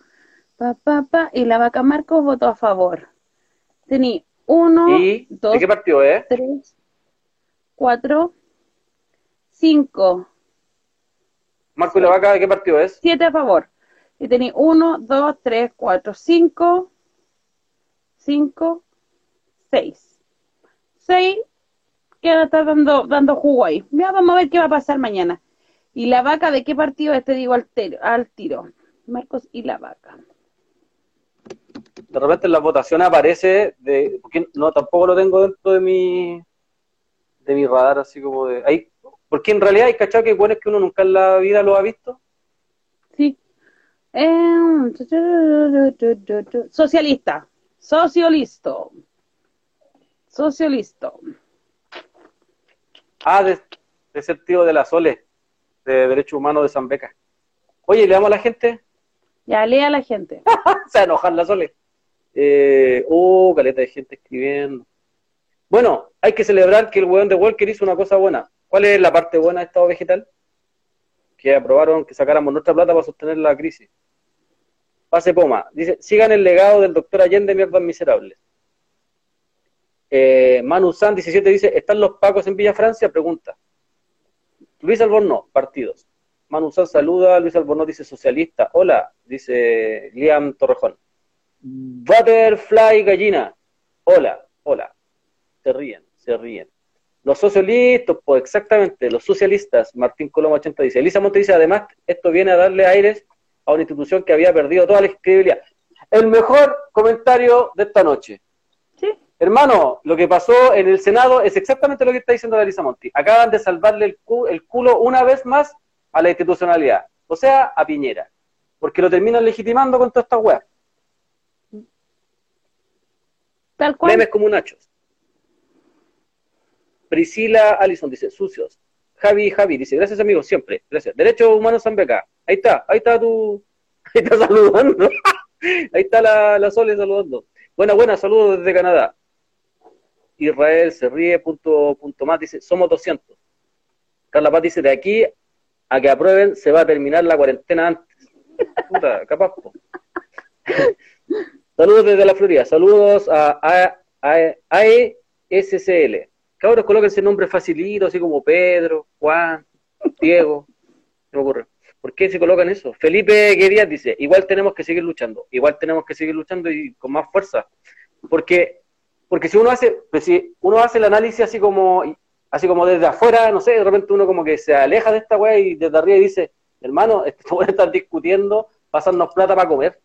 Pa, pa, pa. Y la vaca Marcos votó a favor. Tení uno, ¿Y dos, ¿de qué partido es? tres, cuatro, cinco. Marcos y la vaca, ¿de qué partido es? Siete a favor. Y tení uno, dos, tres, cuatro, cinco, cinco, 6. 6 que dando, dando jugo ahí. Ya vamos a ver qué va a pasar mañana. ¿Y la vaca de qué partido es? Te digo al, al tiro. Marcos y la vaca. De repente en la votación aparece de porque no tampoco lo tengo dentro de mi de mi radar así como de ahí porque en realidad hay cachado que bueno es que uno nunca en la vida lo ha visto. Sí. Eh, socialista. Socialisto. Socialisto. Ah, de, de ser tío de la Sole, de Derechos Humanos de San Beca. Oye, ¿le damos a la gente? Ya, lea a la gente. Se enojar la Sole. Eh, oh, caleta de gente escribiendo. Bueno, hay que celebrar que el weón de Walker hizo una cosa buena. ¿Cuál es la parte buena de Estado Vegetal? Que aprobaron que sacáramos nuestra plata para sostener la crisis. Pase Poma. Dice, sigan el legado del doctor Allende, mierdas miserables. Eh, Manu San 17 dice, ¿están los pacos en Villa Francia? Pregunta. Luis Albornoz, partidos. Manu San saluda, Luis Albornoz dice socialista. Hola, dice Liam Torrejón. Butterfly Gallina. Hola, hola. Se ríen, se ríen. Los socialistas, pues exactamente, los socialistas, Martín Coloma 80 dice. Elisa Monte dice, además, esto viene a darle aires a una institución que había perdido toda la credibilidad. El mejor comentario de esta noche. Sí. Hermano, lo que pasó en el Senado es exactamente lo que está diciendo Larisa Monti. Acaban de salvarle el, el culo una vez más a la institucionalidad, o sea, a Piñera, porque lo terminan legitimando con toda esta web. Tal cual. Memes como nachos. Priscila Allison dice, sucios. Javi, Javi, dice, gracias amigos, siempre, gracias. Derechos Humanos Zambeca, ahí está, ahí está tu, ahí está saludando, ahí está la, la Sole saludando. Buena, buena, saludos desde Canadá. Israel se ríe, punto, punto más, dice, somos 200. Carla Paz dice, de aquí a que aprueben se va a terminar la cuarentena antes. Puta, capaz. Saludos desde la Florida, saludos a, AESCL. Cabros, colóquense nombres facilitos, así como Pedro, Juan, Diego. Se me ocurre. ¿Por qué se colocan eso? Felipe Guedías dice, igual tenemos que seguir luchando, igual tenemos que seguir luchando y con más fuerza. Porque, porque si uno hace, pues si uno hace el análisis así como, así como desde afuera, no sé, de repente uno como que se aleja de esta weá y desde arriba dice, hermano, estos weones están discutiendo, pasarnos plata para comer.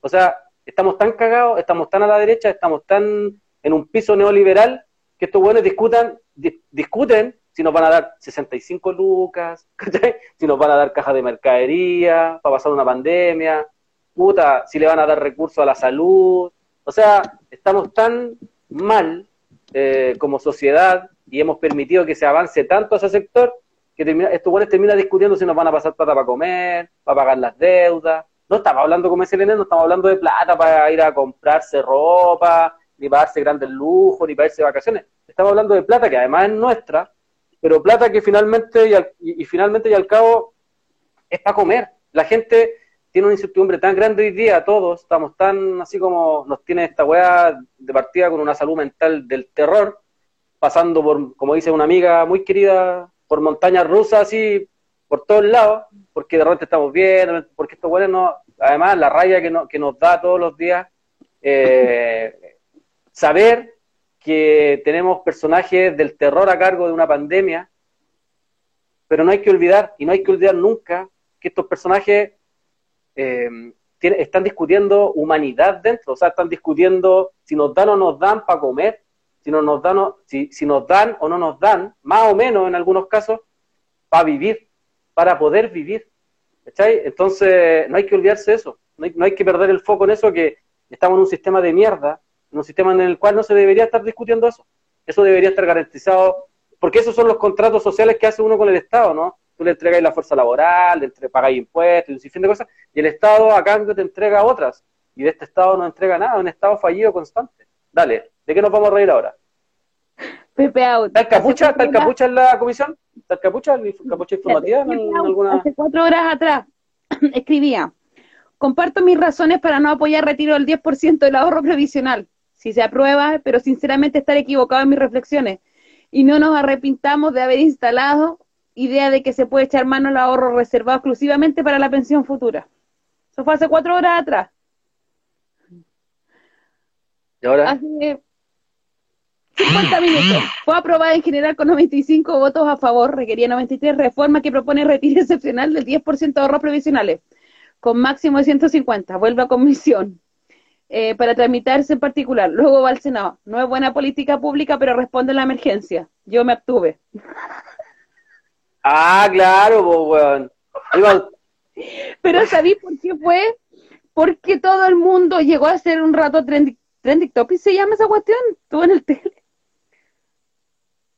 O sea, estamos tan cagados, estamos tan a la derecha, estamos tan en un piso neoliberal que estos buenos discutan, di- discuten si nos van a dar 65 lucas, si nos van a dar cajas de mercadería para pasar una pandemia, puta, si le van a dar recursos a la salud. O sea, estamos tan mal eh, como sociedad y hemos permitido que se avance tanto ese sector que termina, estos buenos terminan discutiendo si nos van a pasar plata para comer, para pagar las deudas. No estamos hablando como SLN, no estamos hablando de plata para ir a comprarse ropa, ni para darse grandes lujos, ni para irse de vacaciones. Estamos hablando de plata que además es nuestra, pero plata que finalmente y, al- y- y finalmente y al cabo es para comer. La gente tiene una incertidumbre tan grande hoy día, todos estamos tan así como nos tiene esta weá de partida con una salud mental del terror, pasando por, como dice una amiga muy querida, por montañas rusas así, por todos lados, porque de repente estamos bien, porque estos weones no, además la raya que, no- que nos da todos los días, eh, saber que tenemos personajes del terror a cargo de una pandemia, pero no hay que olvidar, y no hay que olvidar nunca, que estos personajes eh, están discutiendo humanidad dentro, o sea, están discutiendo si nos dan o nos dan para comer, si, no nos dan o, si nos dan o no nos dan, más o menos en algunos casos, para vivir, para poder vivir. ¿cachai? Entonces, no hay que olvidarse de eso, no hay, no hay que perder el foco en eso, que estamos en un sistema de mierda, en un sistema en el cual no se debería estar discutiendo eso. Eso debería estar garantizado, porque esos son los contratos sociales que hace uno con el Estado, ¿no? Tú le entregas la fuerza laboral, le entre- pagáis impuestos y un sinfín de cosas, y el Estado a cambio te entrega otras, y de este Estado no entrega nada, un Estado fallido constante. Dale, ¿de qué nos vamos a reír ahora? Pepe Out. ¿Está el capucha? ¿Está el capucha en la comisión? ¿Está el capucha? ¿El capucha informativa? en- Pepe en Out, alguna... Hace cuatro horas atrás escribía, comparto mis razones para no apoyar retiro del 10% del ahorro previsional. Si se aprueba, pero sinceramente estar equivocado en mis reflexiones. Y no nos arrepintamos de haber instalado idea de que se puede echar mano al ahorro reservado exclusivamente para la pensión futura. Eso fue hace cuatro horas atrás. ¿Y ahora? Hace 50 minutos. Fue aprobada en general con 95 votos a favor. Requería 93 reformas que propone retiro excepcional del 10% de ahorros previsionales, con máximo de 150. Vuelve a comisión. eh, para tramitarse en particular. Luego va al Senado. No es buena política pública, pero responde a la emergencia. Yo me abstuve. Ah, claro, weón. Pero ¿sabí por qué fue? Porque todo el mundo llegó a ser un rato trending, trending topic, se llama esa cuestión, estuvo en el tele.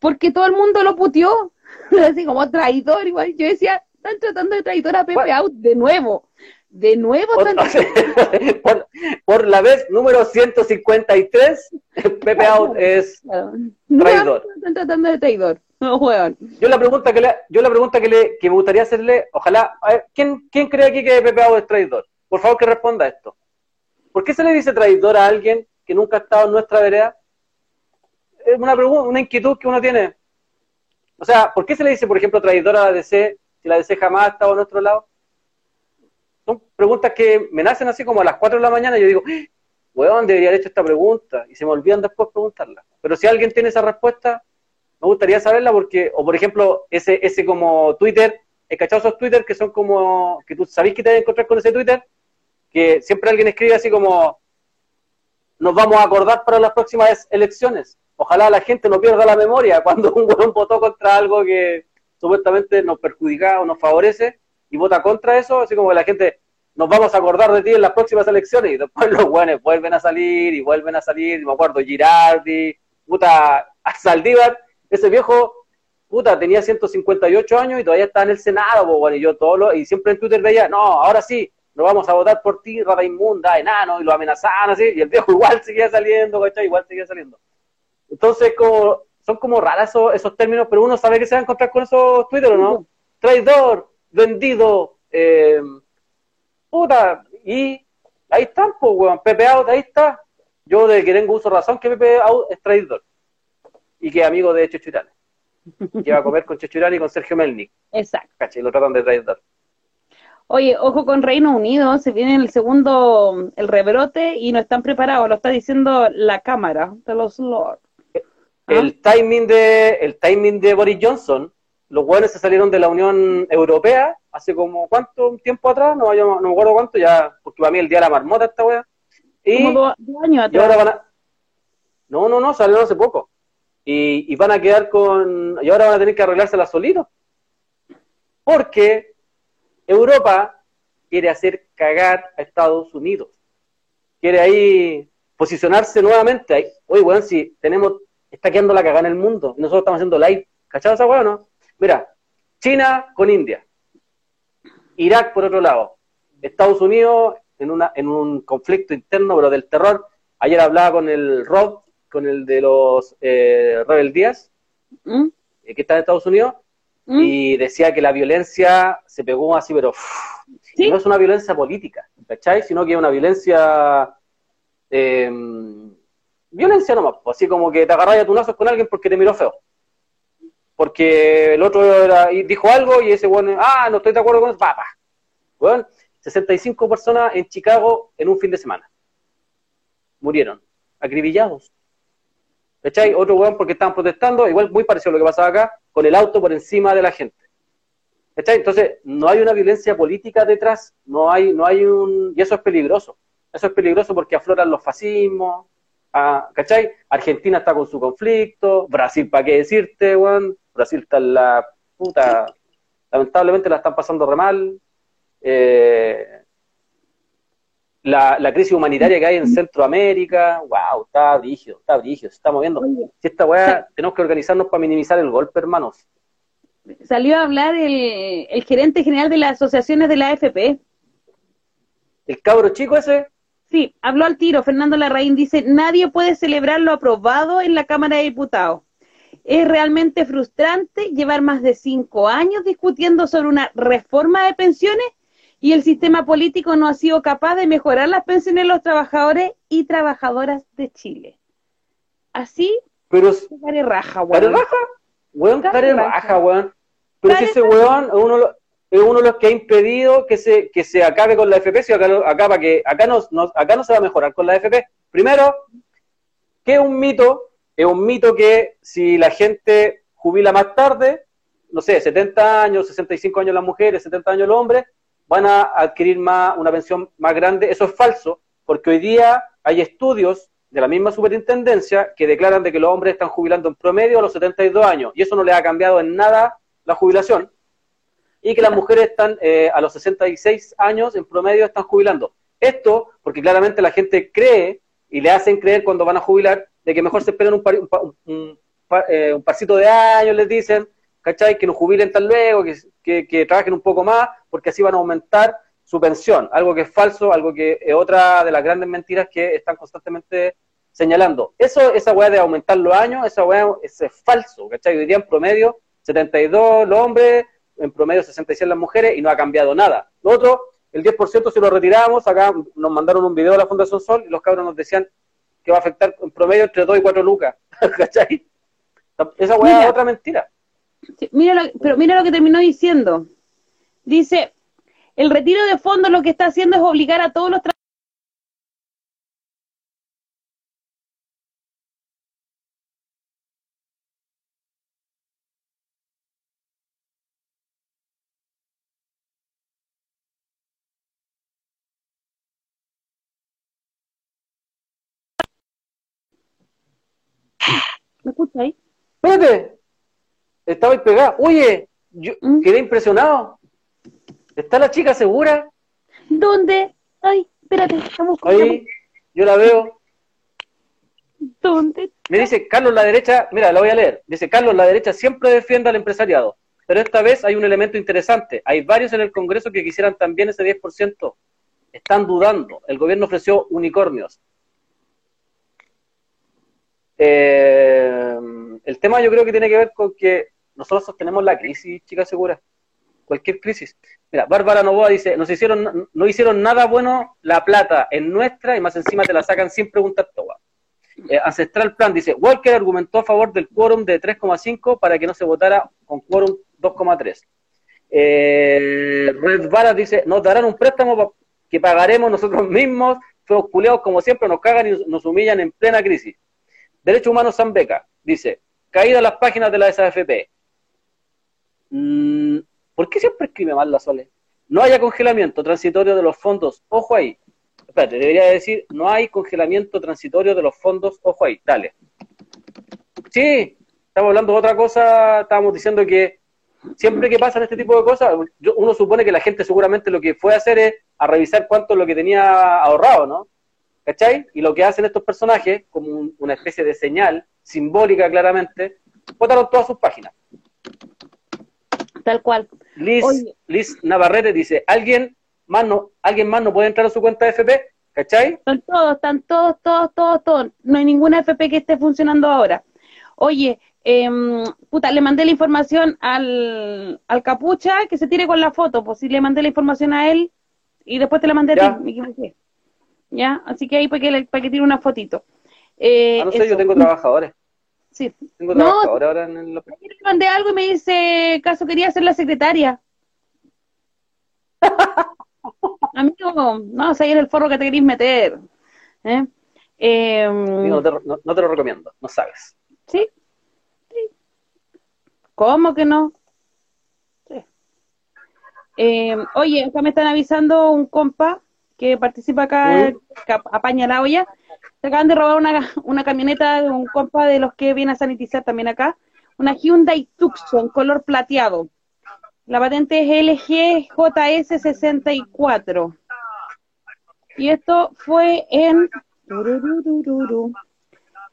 Porque todo el mundo lo puteó, así como traidor, igual. Yo decía, están tratando de traidor a Pepe Bueno. Out de nuevo. De nuevo están por, por la vez número 153, Pepe Out es Claro. Traidor. No, están tratando de traidor. No, weón. Yo la pregunta que le, yo la pregunta que le que me gustaría hacerle, ojalá, a ver, ¿quién, quién cree aquí que Pepe Out es traidor? Por favor que responda esto. ¿Por qué se le dice traidor a alguien que nunca ha estado en nuestra vereda? Es una pregunta, una inquietud que uno tiene. O sea, ¿por qué se le dice, por ejemplo, traidor a la DC si la DC jamás ha estado a nuestro lado? Son preguntas que me nacen así como a las 4 de la mañana y yo digo, ¡Ah! weón, debería haber hecho esta pregunta y se me olvidan después preguntarla. Pero si alguien tiene esa respuesta, me gustaría saberla porque, o por ejemplo, ese, ese como Twitter, he cachado esos Twitter que son como, que tú sabés que te vas a encontrar con ese Twitter, que siempre alguien escribe así como, nos vamos a acordar para las próximas elecciones. Ojalá la gente no pierda la memoria cuando un weón votó contra algo que supuestamente nos perjudica o nos favorece y vota contra eso, así como que la gente nos vamos a acordar de ti en las próximas elecciones y después los weones vuelven a salir y vuelven a salir, me acuerdo Girardi, puta, Saldívar, ese viejo puta, tenía 158 años y todavía está en el Senado, bueno, y yo todo lo, y siempre en Twitter veía, no, ahora sí, no vamos a votar por ti, rata inmunda, enano, y lo amenazaban así, y el viejo igual seguía saliendo, ¿cachai? Igual seguía saliendo. Entonces, como, son como raras esos, esos términos, pero uno sabe que se va a encontrar con esos Twitter, ¿no? Traidor, vendido, eh, puta, y ahí están, pues, weón, Pepe Out, ahí está. Yo de que tengo uso razón que Pepe Out es traidor. Y que amigo de Chechurane que va a comer con Chechurán y con Sergio Melnik. Exacto. ¿Cachai? Lo tratan de traidor. Oye, ojo con Reino Unido, se viene el segundo, el rebrote y no están preparados, lo está diciendo la Cámara de los Lords. El timing de el timing de Boris Johnson, los buenos se salieron de la Unión Europea hace como cuánto tiempo atrás, no, no me acuerdo cuánto, ya, porque para mí el día de la marmota esta wea. Y, como dos, años atrás. Y ahora van a... No, no, no, salieron hace poco y, van a quedar con, y ahora van a tener que arreglársela solitos. Porque Europa quiere hacer cagar a Estados Unidos. Quiere ahí posicionarse nuevamente. Ahí. Oye, weón, si tenemos, está quedando la cagada en el mundo, nosotros estamos haciendo live. ¿Cachado esa weón no? Mira, China con India. Irak por otro lado. Estados Unidos en, una, en un conflicto interno, pero del terror. Ayer hablaba con el Rob, con el de los eh, Rebel Díaz, ¿Mm? eh, que está en Estados Unidos, ¿Mm? y decía que la violencia se pegó así, pero no es una violencia política, ¿cachai? Sino que es una violencia... Eh, violencia nomás, pues, así como que te agarras a tunazos con alguien porque te miró feo. Porque el otro dijo algo y ese bueno, ah, no estoy de acuerdo con eso, papá. Bueno, 65 personas en Chicago en un fin de semana. Murieron, acribillados. ¿Cachai? Otro weón porque estaban protestando, igual muy parecido a lo que pasaba acá, con el auto por encima de la gente. ¿Cachai? Entonces, no hay una violencia política detrás, no hay, no hay un... Y eso es peligroso. Eso es peligroso porque afloran los fascismos, ah, ¿cachai? Argentina está con su conflicto, Brasil, ¿para qué decirte, weón? Brasil está en la puta... Lamentablemente la están pasando re mal. Eh, la, la, crisis humanitaria que hay en Centroamérica, wow, está brígido, está brígido, se está moviendo. Si esta weá, tenemos que organizarnos para minimizar el golpe, hermanos. Salió a hablar el, el gerente general de las asociaciones de la AFP. ¿El cabro chico ese? Sí, habló al tiro. Fernando Larraín dice, nadie puede celebrar lo aprobado en la Cámara de Diputados. Es realmente frustrante llevar más de cinco años discutiendo sobre una reforma de pensiones y el sistema político no ha sido capaz de mejorar las pensiones de los trabajadores y trabajadoras de Chile. Así, pero care raja, weón. ¿Care raja? Weón, care raja, weón. Pero si ese weón uno, es uno de los que ha impedido que se, que se acabe con la FP, si acá, que, acá, no, acá no se va a mejorar con la FP. Primero, que es un mito, es un mito que si la gente jubila más tarde, no sé, 70 años, 65 años las mujeres, 70 años los hombres, van a adquirir más, una pensión más grande. Eso es falso, porque hoy día hay estudios de la misma superintendencia que declaran de que los hombres están jubilando en promedio a los 72 años, y eso no le ha cambiado en nada la jubilación, y que las mujeres están eh, a los 66 años en promedio están jubilando. Esto porque claramente la gente cree y le hacen creer cuando van a jubilar de que mejor se esperen un, un, eh, un parcito de años, les dicen, ¿cachai? Que no jubilen tan luego, que, trabajen un poco más, porque así van a aumentar su pensión. Algo que es falso, algo que es otra de las grandes mentiras que están constantemente señalando. Eso, esa weá de aumentar los años, esa weá es, falso, ¿cachai? Hoy día en promedio 72 los hombres, en promedio 66 las mujeres y no ha cambiado nada. Lo otro, el 10% si lo retiramos, acá nos mandaron un video de la Fundación Sol y los cabros nos decían que va a afectar en promedio entre 2 y 4 lucas, ¿cachai? Esa weá es otra mentira mira pero mira lo que terminó diciendo. Dice, el retiro de fondos lo que está haciendo es obligar a todos los ¿Me escuchas ahí? Espérate. Estaba ahí pegada. Oye, yo ¿Mm? quedé impresionado. ¿Está la chica segura? ¿Dónde? Ay, espérate, estamos Ahí, yo la veo. ¿Dónde? Me dice, Carlos, la derecha, mira, la voy a leer. Dice, Carlos, la derecha siempre defiende al empresariado. Pero esta vez hay un elemento interesante. Hay varios en el Congreso que quisieran también ese 10%. Están dudando. El gobierno ofreció unicornios. Eh, el tema yo creo que tiene que ver con que nosotros sostenemos la crisis, chica segura. Cualquier crisis. Mira, Bárbara Novoa dice, nos hicieron, no hicieron nada bueno, la plata es nuestra y más encima te la sacan sin preguntar toda. Eh, Ancestral Plan dice, Walker argumentó a favor del quórum de 3,5 para que no se votara con quórum 2,3. Eh, Red Varas dice, nos darán un préstamo que pagaremos nosotros mismos, feos culeados como siempre nos cagan y nos humillan en plena crisis. Derechos Humanos Zambeca dice, caída las páginas de la SAFP. Mm, ¿Por qué siempre escribe mal la Sole? No haya congelamiento transitorio de los fondos, ojo ahí. Espérate, debería decir, no hay congelamiento transitorio de los fondos, ojo ahí, dale. Sí, estamos hablando de otra cosa, estábamos diciendo que siempre que pasan este tipo de cosas, uno supone que la gente seguramente lo que fue a hacer es a revisar cuánto es lo que tenía ahorrado, ¿no? ¿Cachai? Y lo que hacen estos personajes, como un- una especie de señal simbólica claramente, votaron todas sus páginas. Tal cual. Liz, Oye. Liz Navarrete dice, ¿alguien más, no, ¿alguien más no puede entrar a su cuenta de FP? ¿Cachai? Están todos, están todos, todos, todos, todos. No hay ninguna FP que esté funcionando ahora. Oye, em, puta, le mandé la información al, al capucha que se tire con la foto, pues sí le mandé la información a él y después te la mandé a Ya. ti, me equivoqué. ¿Ya? Así que ahí para que, para que tire una fotito. Eh, Ah, no sé, eso. yo tengo trabajadores. Sí. Tengo No, trabajadores ahora en el... Le mandé algo y me dice, caso quería ser la secretaria. Amigo, no, sé en el forro que te querís meter. ¿Eh? Em, no, te, no- no te lo recomiendo, no sabes. ¿Sí? Sí. ¿Cómo que no? Sí. Eh, oye, acá me están avisando un compa que participa acá, apaña la olla. Se acaban de robar una, una camioneta de un compa de los que viene a sanitizar también acá. Una Hyundai Tucson color plateado. La patente es LGJS64. Y esto fue en...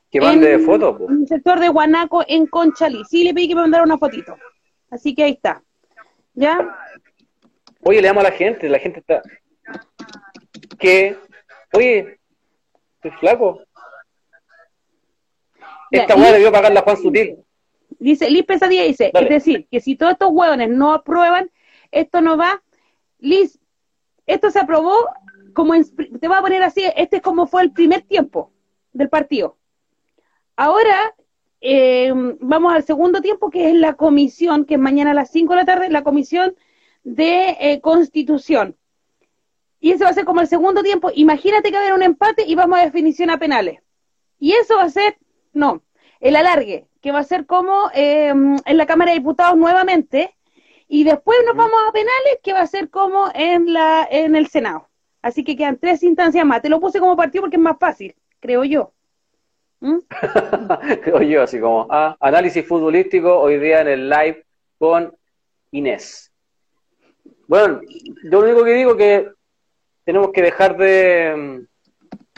Que mande fotos, po. En el sector de Guanaco, en Conchalí. Sí, le pedí que me mandara una fotito. Así que ahí está. ¿Ya? Oye, le damos a la gente, la gente está... Que, oye, estoy flaco. Ya, Esta weá debió pagar la Juan Sutil. Dice, Liz Pesadilla dice, Dale. es decir, que si todos estos hueones no aprueban, esto no va. Liz, esto se aprobó como, en- te voy a poner así, este es como fue el primer tiempo del partido. Ahora eh, vamos al segundo tiempo, que es la comisión, que es mañana a las 5 de la tarde, la comisión de eh, constitución. Y eso va a ser como el segundo tiempo. Imagínate que va a haber un empate y vamos a definición a penales. Y eso va a ser, no, el alargue, que va a ser como eh, en la Cámara de Diputados nuevamente, y después nos vamos a penales, que va a ser como en la en el Senado. Así que quedan tres instancias más. Te lo puse como partido porque es más fácil, creo yo. ¿Mm? Creo yo, así como, ah, análisis futbolístico hoy día en el live con Inés. Bueno, yo lo único que digo que tenemos que dejar de,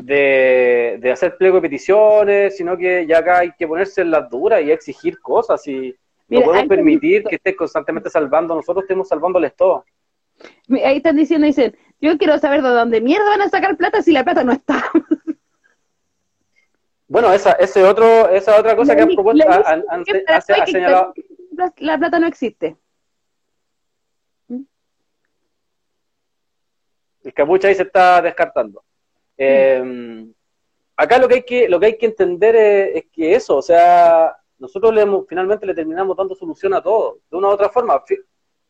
de, de hacer pliego de peticiones, sino que ya acá hay que ponerse en las duras y exigir cosas y Mira, no podemos permitir que estés constantemente salvando, nosotros estemos salvándoles todo. Ahí están diciendo, dicen, yo quiero saber de dónde mierda van a sacar plata si la plata no está. Bueno, esa, ese otro, esa otra cosa que han propuesto, han, han- señalado, La plata no existe. El capucha ahí se está descartando. Eh, acá lo que hay que, lo que hay que entender es, es que eso, o sea, nosotros le hemos- finalmente le terminamos dando solución a todo, de una u otra forma.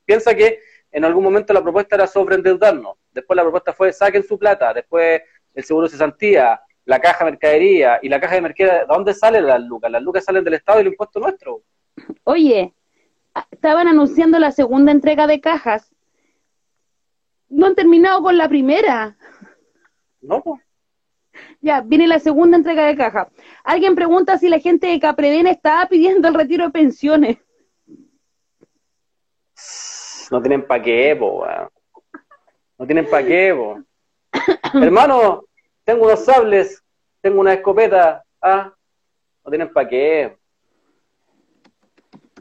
Piensa que en algún momento la propuesta era sobreendeudarnos, después la propuesta fue saquen su plata, después el seguro de cesantía, la caja de mercadería, y la caja de mercadería, ¿de dónde salen las lucas? Las lucas salen del Estado y el impuesto nuestro. Oye, estaban anunciando la segunda entrega de cajas. No han terminado con la primera. ¿No? po? Ya, viene la segunda entrega de caja. Alguien pregunta si la gente de Capreden está pidiendo el retiro de pensiones. No tienen pa' qué, po, weón. No tienen pa' qué, po. Hermano, tengo unos sables, tengo una escopeta, ah, no tienen pa' qué.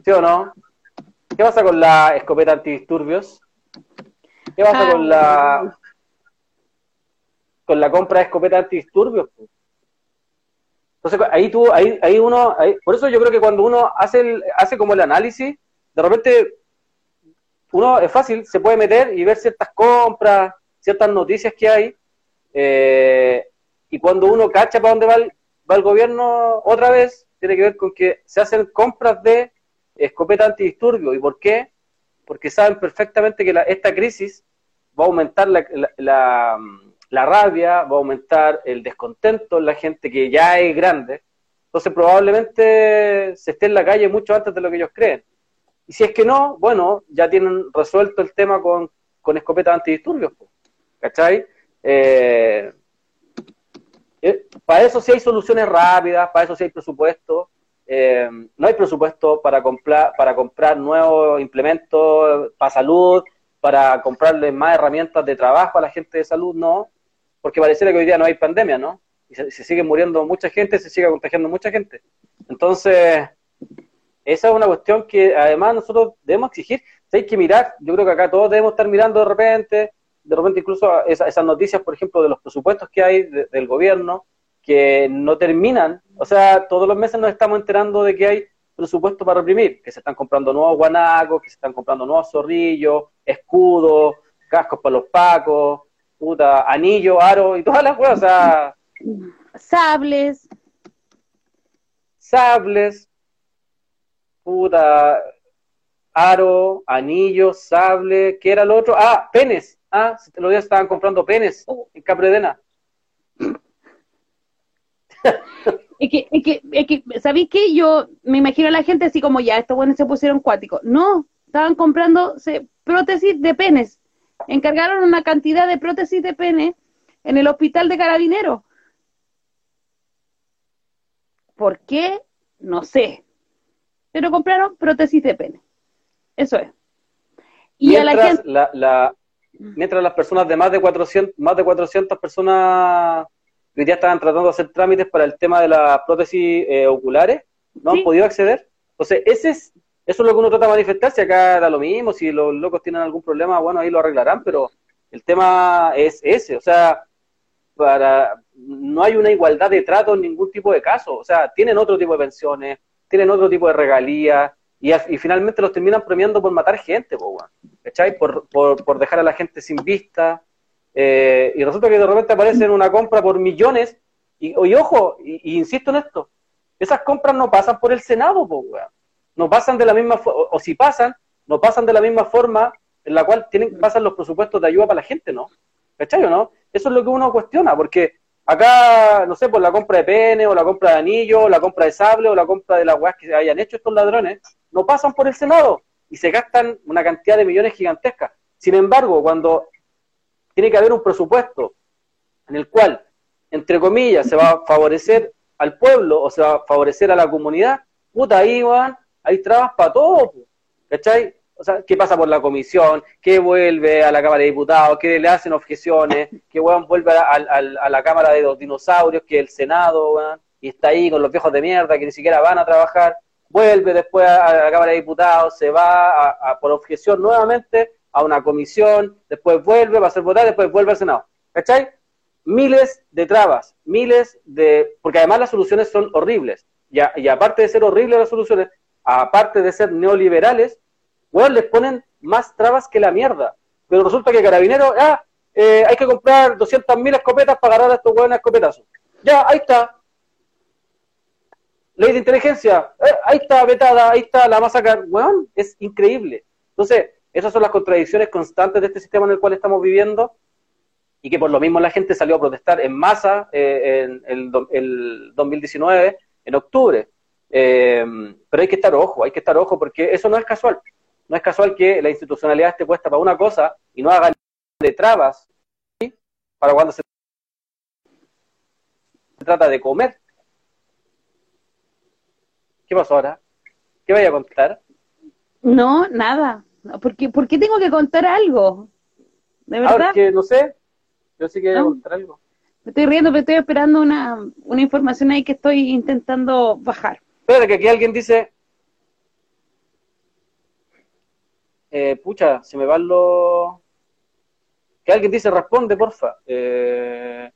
¿Sí o no? ¿Qué pasa con la escopeta antidisturbios? ¿Qué pasa con la con la compra de escopeta antidisturbios? Entonces ahí tú, ahí, ahí uno, ahí- por eso yo creo que cuando uno hace el, hace como el análisis, de repente uno es fácil, se puede meter y ver ciertas compras, ciertas noticias que hay, eh, y cuando uno cacha para dónde va el, va el gobierno otra vez, tiene que ver con que se hacen compras de escopeta antidisturbios. ¿Y por qué? Porque saben perfectamente que la- esta crisis va a aumentar la, la- la- rabia, va a aumentar el descontento en la gente que ya es grande. Entonces probablemente se esté en la calle mucho antes de lo que ellos creen. Y si es que no, bueno, ya tienen resuelto el tema con, con escopetas antidisturbios. ¿Cachai? Eh, eh, para eso sí hay soluciones rápidas, para eso sí hay presupuesto. Eh, no hay presupuesto para comprar, para comprar nuevos implementos para salud, para comprarle más herramientas de trabajo a la gente de salud, no, porque pareciera que hoy día no hay pandemia, ¿no? Y se, sigue muriendo mucha gente, se sigue contagiando mucha gente. Entonces, esa es una cuestión que además nosotros debemos exigir. Hay que mirar, yo creo que acá todos debemos estar mirando de repente, de repente incluso esa- esas noticias, por ejemplo, de los presupuestos que hay de- del gobierno, que no terminan, o sea, todos los meses nos estamos enterando de que hay presupuesto para reprimir, que se están comprando nuevos guanacos, que se están comprando nuevos zorrillos, escudos, cascos para los pacos, puta, anillos, aros y todas las cosas, Sables. sables, puta, aro, anillo, sable, ¿qué era lo otro? Ah, penes. Ah, los días estaban comprando penes en Capredena. Es que, es que, es que, ¿sabéis qué? Yo me imagino a la gente así como ya, estos buenos se pusieron cuáticos. No, estaban comprando se- prótesis de penes. Encargaron una cantidad de prótesis de pene en el hospital de carabineros. ¿Por qué? No sé. Pero compraron prótesis de pene. Eso es. Y a la mientras, gente, la, la- mientras las personas de más de 400, más de 400 personas hoy día estaban tratando de hacer trámites para el tema de las prótesis eh, oculares, no Sí. han podido acceder. Entonces, ese es, eso es lo que uno trata de manifestar, si acá da lo mismo, si los locos tienen algún problema, bueno, ahí lo arreglarán, pero el tema es ese, o sea, para no hay una igualdad de trato en ningún tipo de caso, o sea, tienen otro tipo de pensiones, tienen otro tipo de regalías, y, finalmente los terminan premiando por matar gente, po. ¿cachai? Por, por, por dejar a la gente sin vista, eh, y resulta que de repente aparece en una compra por millones, y, ojo, y, insisto en esto, esas compras no pasan por el Senado, po, no pasan de la misma o, si pasan, no pasan de la misma forma en la cual tienen pasan los presupuestos de ayuda para la gente, ¿no? ¿Cachai no? Eso es lo que uno cuestiona, porque acá, no sé, por la compra de pene, o la compra de anillo, o la compra de sable, o la compra de las weas que hayan hecho estos ladrones, no pasan por el Senado y se gastan una cantidad de millones gigantescas. Sin embargo, cuando tiene que haber un presupuesto en el cual, entre comillas, se va a favorecer al pueblo o se va a favorecer a la comunidad, puta, ahí, weón, hay trabas para todo, ¿cachai? O sea, ¿qué pasa por la comisión? ¿Qué vuelve a la Cámara de Diputados? ¿Qué le hacen objeciones? ¿Qué vuelve a, a- a la Cámara de los Dinosaurios, que el Senado? Y está ahí con los viejos de mierda que ni siquiera van a trabajar. Vuelve después a, a la Cámara de Diputados, se va por objeción nuevamente a una comisión, después vuelve, va a ser votar, después vuelve al Senado. ¿Cachai? Miles de trabas, miles de... Porque además las soluciones son horribles. Y, aparte de ser horribles las soluciones, aparte de ser neoliberales, weón, les ponen más trabas que la mierda. Pero resulta que Carabineros, ah, eh, hay que comprar 200.000 escopetas para agarrar a estos weones a escopetazos. Ya, ahí está. Ley de inteligencia, eh, ahí está vetada, ahí está, la masacre. Weón, es increíble. Entonces, esas son las contradicciones constantes de este sistema en el cual estamos viviendo y que por lo mismo la gente salió a protestar en masa eh, en el, do- el 2019, en octubre. Eh, pero hay que estar ojo, hay que estar ojo porque eso no es casual. No es casual que la institucionalidad esté puesta para una cosa y no haga de trabas para cuando se trata de comer. ¿Qué pasó ahora? ¿Qué vaya a contar? No, nada. ¿Por qué, ¿Por qué tengo que contar algo? ¿De Ahora verdad? que no sé, yo sí que voy a No. contar algo. Me estoy riendo, pero estoy esperando una, una información ahí que estoy intentando bajar. Espera, que aquí alguien dice. Eh, pucha, se me van los. Que alguien dice, responde, porfa. Eh,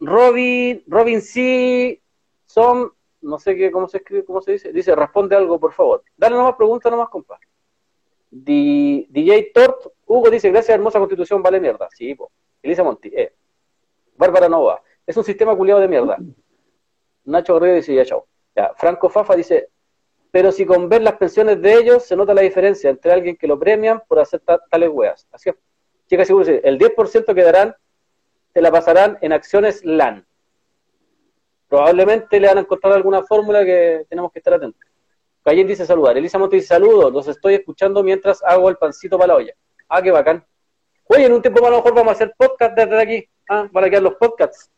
Robin, Robin C. Son, no sé qué, cómo se escribe, cómo se dice. Dice, responde algo, por favor. Dale nomás pregunta, nomás, compa. Di- DJ Tort, Hugo dice, gracias, hermosa constitución, vale mierda. Sí, po. Elisa Monti, eh. Bárbara Nova, es un sistema culiado de mierda. Nacho Garrido dice, ya, chao. Ya, Franco Fafa dice, pero si con ver las pensiones de ellos se nota la diferencia entre alguien que lo premian por hacer ta- tales weas. Así es. Chica seguro dice, el 10% que darán se la pasarán en acciones LAN. Probablemente le van a encontrar alguna fórmula que tenemos que estar atentos. Cayen dice saludar. Elisa Monte dice saludos, los estoy escuchando mientras hago el pancito para la olla. Ah, qué bacán. Oye, en un tiempo más a lo mejor vamos a hacer podcast desde aquí. Ah, van a quedar los podcasts.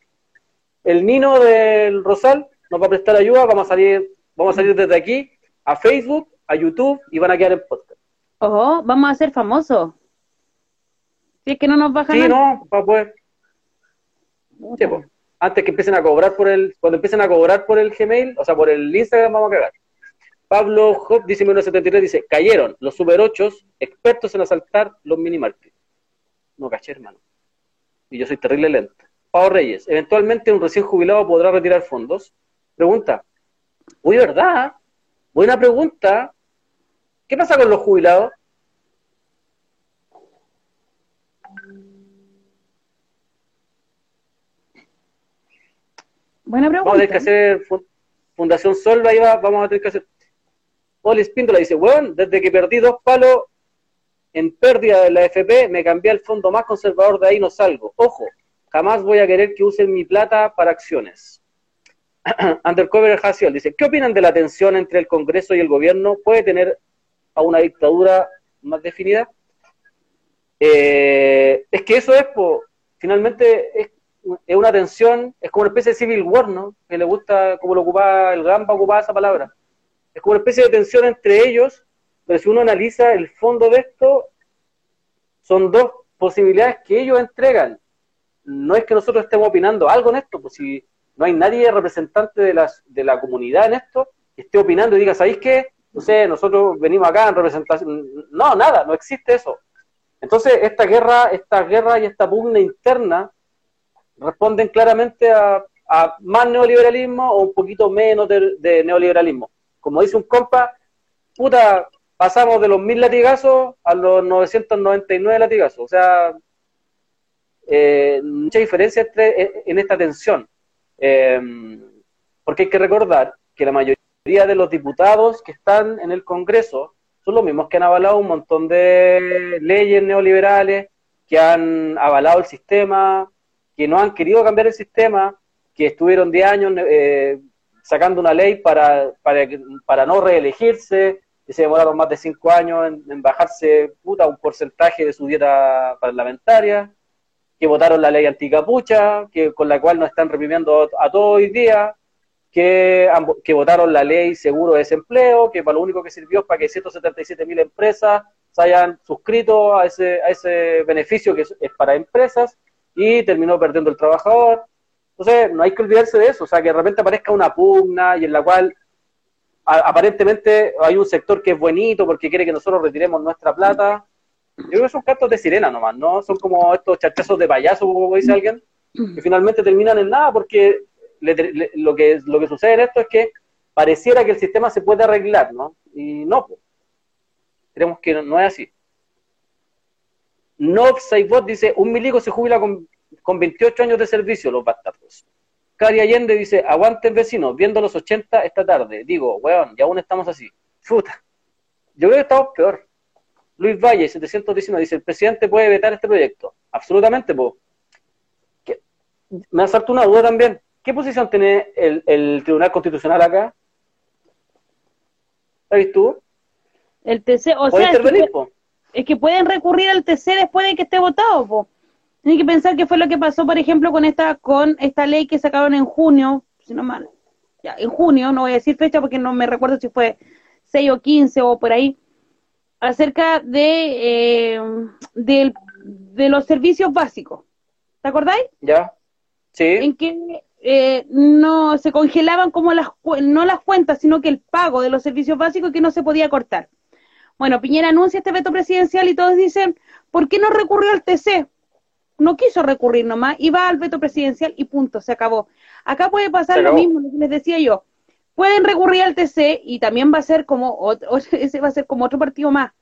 El Nino del Rosal nos va a prestar ayuda, vamos a salir, vamos a salir desde aquí a Facebook, a YouTube y van a quedar en podcast. Ojo, vamos a ser famosos. Si es que no nos bajan Sí, nada. no, para poder. Sí, po. Antes que empiecen a cobrar por el, cuando empiecen a cobrar por el Gmail, o sea, por el Instagram, vamos a cagar. Pablo Hop dice 1973, dice, cayeron los super 8 expertos en asaltar los mini markets. No caché, hermano. Y yo soy terrible lento. Pau Reyes, eventualmente un recién jubilado podrá retirar fondos. Pregunta. Uy, ¿verdad? Buena pregunta. ¿Qué pasa con los jubilados? Buena Vamos a tener que pregunta. hacer fu- Fundación Solva, ahí va, vamos a tener que hacer. Oli Espíndola dice, weón, desde que perdí dos palos en pérdida de la FP, me cambié al fondo más conservador, de ahí no salgo. Ojo, jamás voy a querer que usen mi plata para acciones. Undercover Haciel dice, ¿qué opinan de la tensión entre el Congreso y el gobierno? ¿Puede tener a una dictadura más definida? Eh, es que eso es, po, finalmente, es, una tensión, es como una especie de civil war, ¿no? Que le gusta, como lo ocupaba el Gamba, ocupaba esa palabra. Es como una especie de tensión entre ellos, pero si uno analiza el fondo de esto, son dos posibilidades que ellos entregan. No es que nosotros estemos opinando algo en esto, pues si no hay nadie representante de, las, de la comunidad en esto esté opinando y diga, ¿sabéis qué? No sé, nosotros venimos acá en representación. No, nada, no existe eso. Entonces, esta guerra, esta guerra y esta pugna interna responden claramente a, más neoliberalismo o un poquito menos de neoliberalismo. Como dice un compa, puta, pasamos de los mil latigazos a los 999 latigazos. O sea, eh, mucha diferencia entre, en, esta tensión. Eh, porque hay que recordar que la mayoría de los diputados que están en el Congreso son los mismos que han avalado un montón de leyes neoliberales, que han avalado el sistema, que no han querido cambiar el sistema, que estuvieron 10 años eh, sacando una ley para, para, para no reelegirse, que se demoraron más de 5 años en, bajarse puta, un porcentaje de su dieta parlamentaria, que votaron la ley anticapucha, que, con la cual nos están reprimiendo a, a todo hoy día, que, que votaron la ley seguro de desempleo, que para lo único que sirvió es para que 177 mil empresas se hayan suscrito a ese, a ese beneficio que es para empresas y terminó perdiendo el trabajador. Entonces, no hay que olvidarse de eso, o sea, que de repente aparezca una pugna y en la cual aparentemente hay un sector que es bonito porque quiere que nosotros retiremos nuestra plata. Yo creo que son cantos de sirena nomás, ¿no? Son como estos chachazos de payaso, como dice alguien, que finalmente terminan en nada porque lo, que, lo que sucede en esto es que pareciera que el sistema se puede arreglar, ¿no? Y no, pues. Creemos que no, no es así. Nob Saibot dice, un milico se jubila con, con 28 años de servicio, los bastardos. Cari Allende dice, aguanten vecinos, viendo los 80 esta tarde. Digo, weón, y aún estamos así. Puta. Yo creo que estamos peor. Luis Valle, 719, dice, el presidente puede vetar este proyecto. Absolutamente, pues. Me asalta una duda también. ¿Qué posición tiene el, el Tribunal Constitucional acá? ¿Sabes tú? El TC, o ¿Puede sea, intervenir, es que, es que, pueden recurrir al TC después de que esté votado, po. Tiene que pensar que fue lo que pasó, por ejemplo, con esta con esta ley que sacaron en junio, si no mal, ya, en junio, no voy a decir fecha porque no me recuerdo si fue 6 o 15 o por ahí, acerca de, eh, de los servicios básicos. ¿Te acordáis? Ya, sí. En que eh, no se congelaban como las, no las cuentas, sino que el pago de los servicios básicos que no se podía cortar. Bueno, Piñera anuncia este veto presidencial y todos dicen, ¿por qué no recurrió al TC? No quiso recurrir nomás, iba al veto presidencial y punto, se acabó. Acá puede pasar lo mismo, lo que les decía yo. Pueden recurrir al TC y también va a ser como ese va a ser como otro partido más.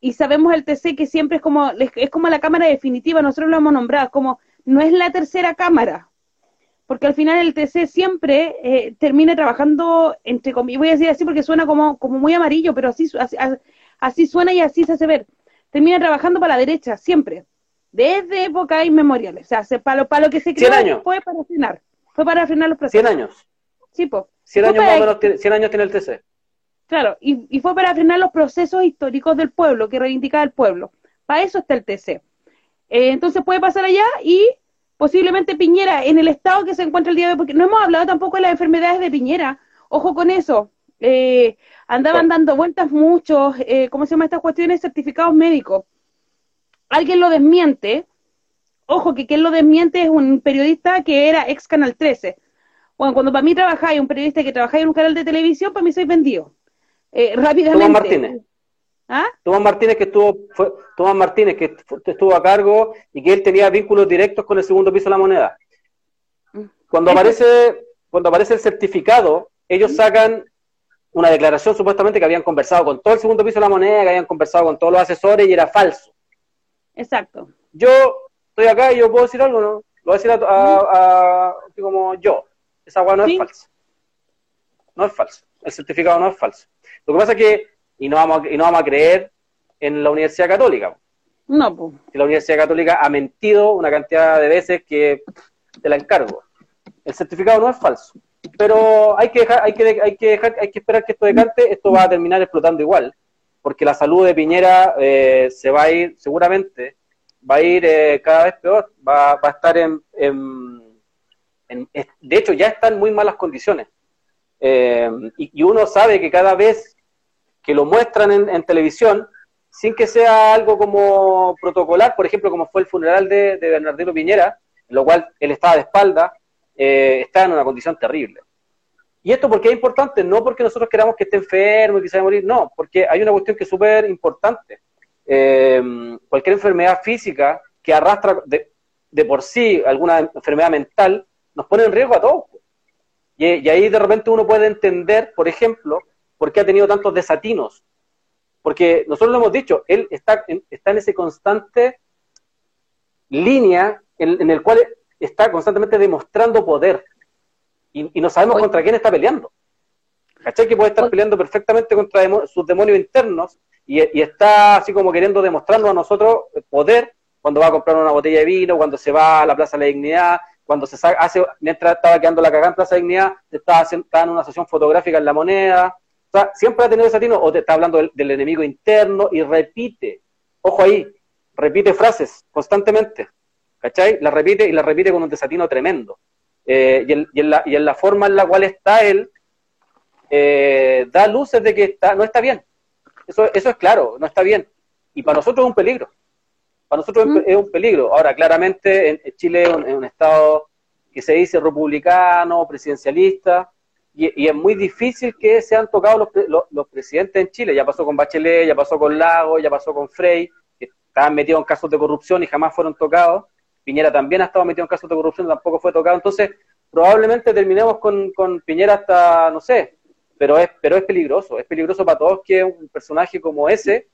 Y sabemos el TC que siempre es como es como la cámara definitiva, nosotros lo hemos nombrado, como no es la tercera cámara, porque al final el TC siempre eh, termina trabajando entre comillas, voy a decir así porque suena como, como muy amarillo, pero así, así, así suena y así se hace ver. Termina trabajando para la derecha, siempre, desde época inmemoriales. O sea, se, para, lo, para lo que se creó fue para frenar, fue para frenar los procesos. 100 años. Sí, pues. 100 años más o menos, 100 años tiene el TC. Claro, y, y, fue para frenar los procesos históricos del pueblo, que reivindicaba el pueblo. Para eso está el TC. Eh, entonces puede pasar allá y posiblemente Piñera en el estado que se encuentra el día de hoy, porque no hemos hablado tampoco de las enfermedades de Piñera. Ojo con eso. Eh, andaban dando vueltas muchos, eh, ¿cómo se llama estas cuestiones? Certificados médicos. Alguien lo desmiente. Ojo, que quien lo desmiente es un periodista que era ex Canal 13. Bueno, cuando para mí trabajáis, un periodista que trabajáis en un canal de televisión, para mí soy vendido. Eh, rápidamente. Tomás Martínez. ¿Ah? Tomás Martínez que estuvo, fue, Tomás Martínez que estuvo a cargo y que él tenía vínculos directos con el segundo piso de la moneda. Mm. Cuando aparece, cuando aparece el certificado, ellos sacan una declaración supuestamente que habían conversado con todo el segundo piso de la moneda, que habían conversado con todos los asesores y era falso. Exacto. Yo estoy acá y yo puedo decir algo, ¿no? Lo voy a decir a, como yo. Esa agua no es falsa. No es falso. El certificado no es falso. Lo que pasa es que, y no vamos a, y no vamos a creer en la Universidad Católica. No, pues. La Universidad Católica ha mentido una cantidad de veces que te la encargo. El certificado no es falso. Pero hay que dejar, hay que, hay que dejar, hay que esperar que esto decante, esto va a terminar explotando igual, porque la salud de Piñera eh, se va a ir, seguramente, va a ir eh, cada vez peor, va, va a estar en, en, de hecho ya está en muy malas condiciones. Eh, y, uno sabe que cada vez que lo muestran en, televisión, sin que sea algo como protocolar, por ejemplo, como fue el funeral de, de Bernardino Piñera, en lo cual él estaba de espalda, eh, está en una condición terrible. Y esto porque es importante, no porque nosotros queramos que esté enfermo y que se vaya a morir, no, porque hay una cuestión que es súper importante. Eh, cualquier enfermedad física que arrastra de, por sí alguna enfermedad mental nos pone en riesgo a todos. Y, ahí de repente uno puede entender, por ejemplo, por qué ha tenido tantos desatinos. Porque nosotros lo hemos dicho, él está en, está en esa constante línea en, el cual está constantemente demostrando poder. Y, no sabemos contra quién está peleando. ¿Cachai? Que puede estar peleando perfectamente contra sus demonios internos y, y, está así como queriendo demostrarnos a nosotros poder cuando va a comprar una botella de vino, cuando se va a la Plaza de la Dignidad, cuando se hace, mientras estaba quedando la cagada en Plaza Dignidad, estaba, estaba en una sesión fotográfica en la moneda. O sea, siempre ha tenido desatino, o te está hablando del, enemigo interno y repite, ojo ahí, repite frases constantemente, ¿cachai? La repite y la repite con un desatino tremendo. Eh, y, en, la, y, en, la, forma en la cual está él, eh, da luces de que está, no está bien. Eso, eso es claro, no está bien. Y para nosotros es un peligro. Para nosotros es un peligro. Ahora, claramente, en Chile es un, estado que se dice republicano, presidencialista, y, es muy difícil que sean tocados los, los, presidentes en Chile. Ya pasó con Bachelet, ya pasó con Lago, ya pasó con Frey, que estaban metidos en casos de corrupción y jamás fueron tocados. Piñera también ha estado metido en casos de corrupción, tampoco fue tocado. Entonces, probablemente terminemos con, con Piñera hasta, no sé, pero es, pero es peligroso. Es peligroso para todos que un personaje como ese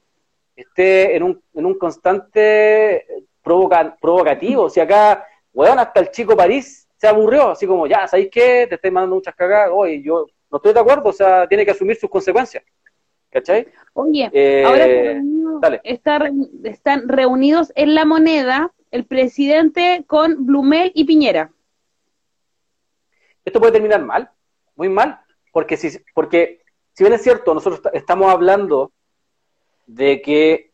esté en un, en un constante provoca, provocativo. Si acá, weón, hasta el chico París se aburrió, así como, ya, ¿sabéis qué? Te estoy mandando muchas cagadas, oye, yo no estoy de acuerdo, o sea, tiene que asumir sus consecuencias. ¿Cachai? Oye, eh, ahora están reunidos en la moneda el presidente con Blumel y Piñera. Esto puede terminar mal, muy mal, porque si, porque si bien es cierto, nosotros estamos hablando de que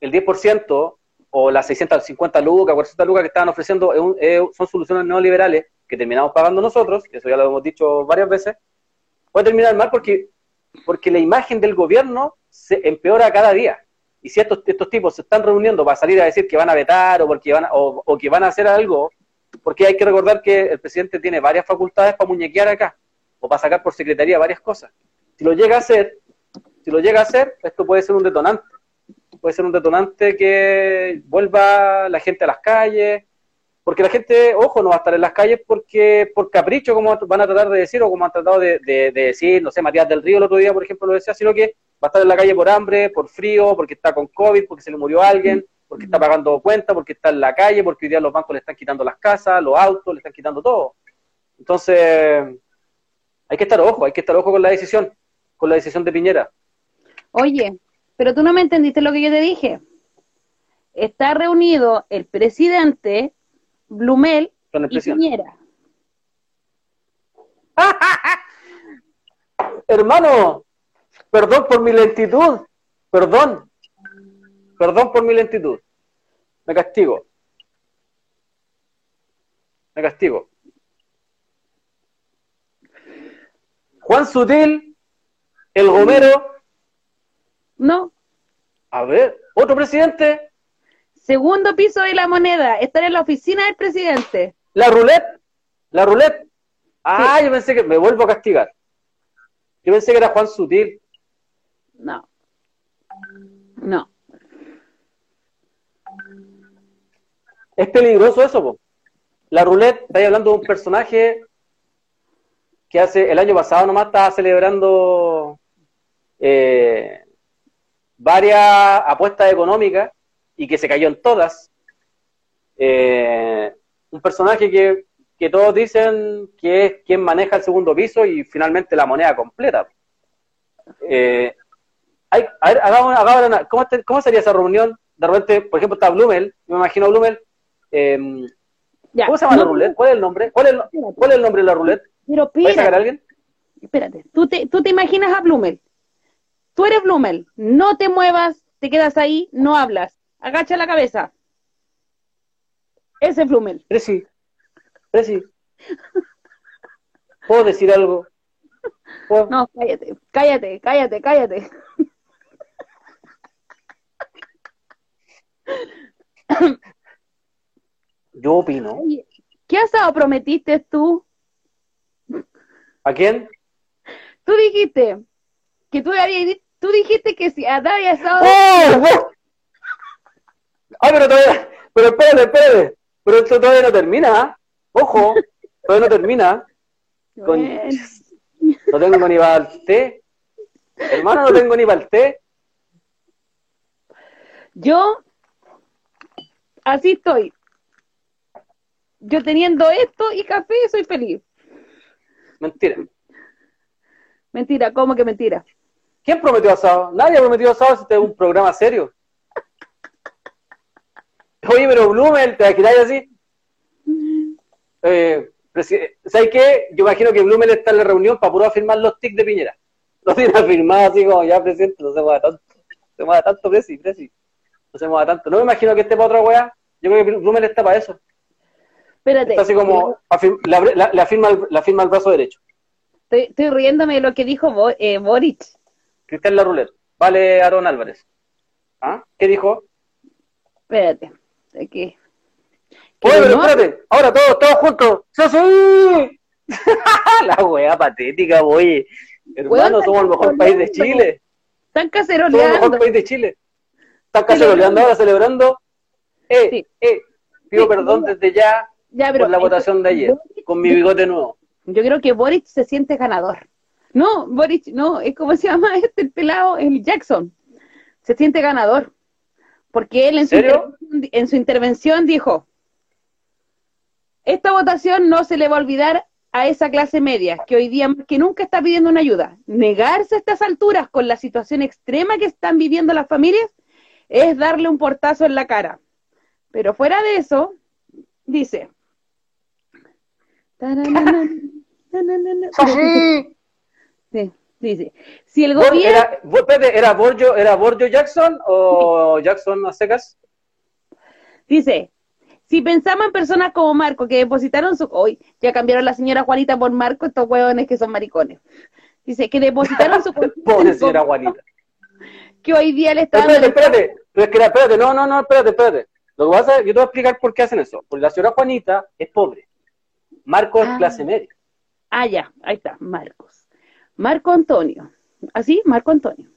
el 10% o las 650 lucas, 400 lucas que estaban ofreciendo son soluciones neoliberales que terminamos pagando nosotros, eso ya lo hemos dicho varias veces, puede terminar mal porque, porque la imagen del gobierno se empeora cada día. Y si estos, estos tipos se están reuniendo para salir a decir que van a vetar o, porque van o, que van a hacer algo, porque hay que recordar que el presidente tiene varias facultades para muñequear acá o para sacar por secretaría varias cosas. Si lo llega a hacer, si lo llega a hacer, esto puede ser un detonante. Puede ser un detonante que vuelva la gente a las calles, porque la gente, ojo, no va a estar en las calles porque por capricho, como van a tratar de decir, o como han tratado de, de decir, no sé, Matías del Río el otro día, por ejemplo, lo decía, sino que va a estar en la calle por hambre, por frío, porque está con COVID, porque se le murió alguien, porque está pagando cuenta, porque está en la calle, porque hoy día los bancos le están quitando las casas, los autos, le están quitando todo. Entonces, hay que estar ojo, hay que estar ojo con la decisión, con la decisión de Piñera. Oye, pero tú no me entendiste lo que yo te dije. Está reunido el presidente, Blumel y Piñera. Hermano, Perdón por mi lentitud. Perdón. Perdón por mi lentitud. Me castigo. Me castigo. Juan Sutil, el Gomero. No. A ver, otro presidente. Segundo piso de la moneda, estar en la oficina del presidente. La roulette. La roulette. Ah, yo pensé que me vuelvo a castigar. Yo pensé que era Juan Sutil. No. No. Es peligroso eso, po. La roulette, estáis hablando de un personaje que hace el año pasado nomás estaba celebrando eh, varias apuestas económicas y que se cayó en todas. Eh, un personaje que, que, todos dicen que es quien maneja el segundo piso y finalmente la moneda completa. Eh, a ver, hagamos, ¿cómo, sería esa reunión? De repente, por ejemplo, está Blumel, me imagino Blumel. Em, ¿Cómo se llama la roulette? ¿Cuál es el nombre? ¿Cuál es, el nombre de la roulette? Pero ¿Puedes sacar a alguien? Espérate, ¿Tú te, tú te imaginas a Blumel. Tú eres Blumel, no te muevas, te quedas ahí, no hablas. Agacha la cabeza. Ese es Blumel. Preci, Preci. ¿Puedo decir algo? No, cállate, cállate, cállate, cállate. Yo opino. ¿Qué asado prometiste tú? ¿A quién? Tú dijiste que tú habías, tú dijiste que si había asado. ¡Oh! Ay, pero todavía, pero espérate, espérate. Pero esto todavía no termina. ¿ah? Ojo, todavía no termina. No tengo ni para el té. Hermano, no tengo ni para el té. Yo así estoy. Yo teniendo esto y café soy feliz. Mentira. Mentira, ¿cómo que mentira? ¿Quién prometió asado? Nadie prometió asado si este es un programa serio. Oye, pero Blumel, ¿te imaginas así? Eh, ¿Sabes qué? Yo imagino que Blumel está en la reunión para puro firmar los tics de Piñera. No tiene firmado así como ya presidente, no se mueva tanto. Se mueva tanto, Presi, Presi no se mueva tanto. No me imagino que esté para otra weá. Yo creo que Blumel está para eso. Espérate. Está así como, la, firma, la firma al brazo derecho. Estoy, estoy riéndome de lo que dijo eh, Boric. Cristian La Vale, Aaron Álvarez. ¿Ah? ¿Qué dijo? Espérate. Aquí. Oye, pero espérate. Ahora todos, todos juntos. ¡Sí, sí! la weá patética, oye. Hermano, somos el mejor país de Chile. Están caceroleando. Somos el mejor país de Chile. Estás caceroleando ahora, celebrando. Eh, eh, pido perdón desde ya, por la votación de ayer, con mi bigote nuevo. Yo creo que Boric se siente ganador. No, Boric, no, es como se llama este el pelado, el Jackson. Se siente ganador. Porque él en, su, en su intervención dijo, esta votación no se le va a olvidar a esa clase media que hoy día más que nunca está pidiendo una ayuda. Negarse a estas alturas con la situación extrema que están viviendo las familias es darle un portazo en la cara. Pero fuera de eso, dice. Sí, dice. Si el gobierno. ¿Era, ¿era, Borjo, ¿Era Borjo Jackson o Jackson a secas? Dice, si pensamos en personas como Marco que depositaron su... Hoy ya cambiaron la señora Juanita por Marco, estos huevones que son maricones. Dice que depositaron su... Pobre señora Juanita. Que hoy día le está Espérate, espérate. Pero es que, espérate, no, no, no, espérate, espérate. Lo que pasa es, yo te voy a explicar por qué hacen eso. Porque la señora Juanita es pobre. Marco es Ah. clase media. Ah, ya, ahí está, Marcos. Marco Antonio. ¿Así? Marco Antonio.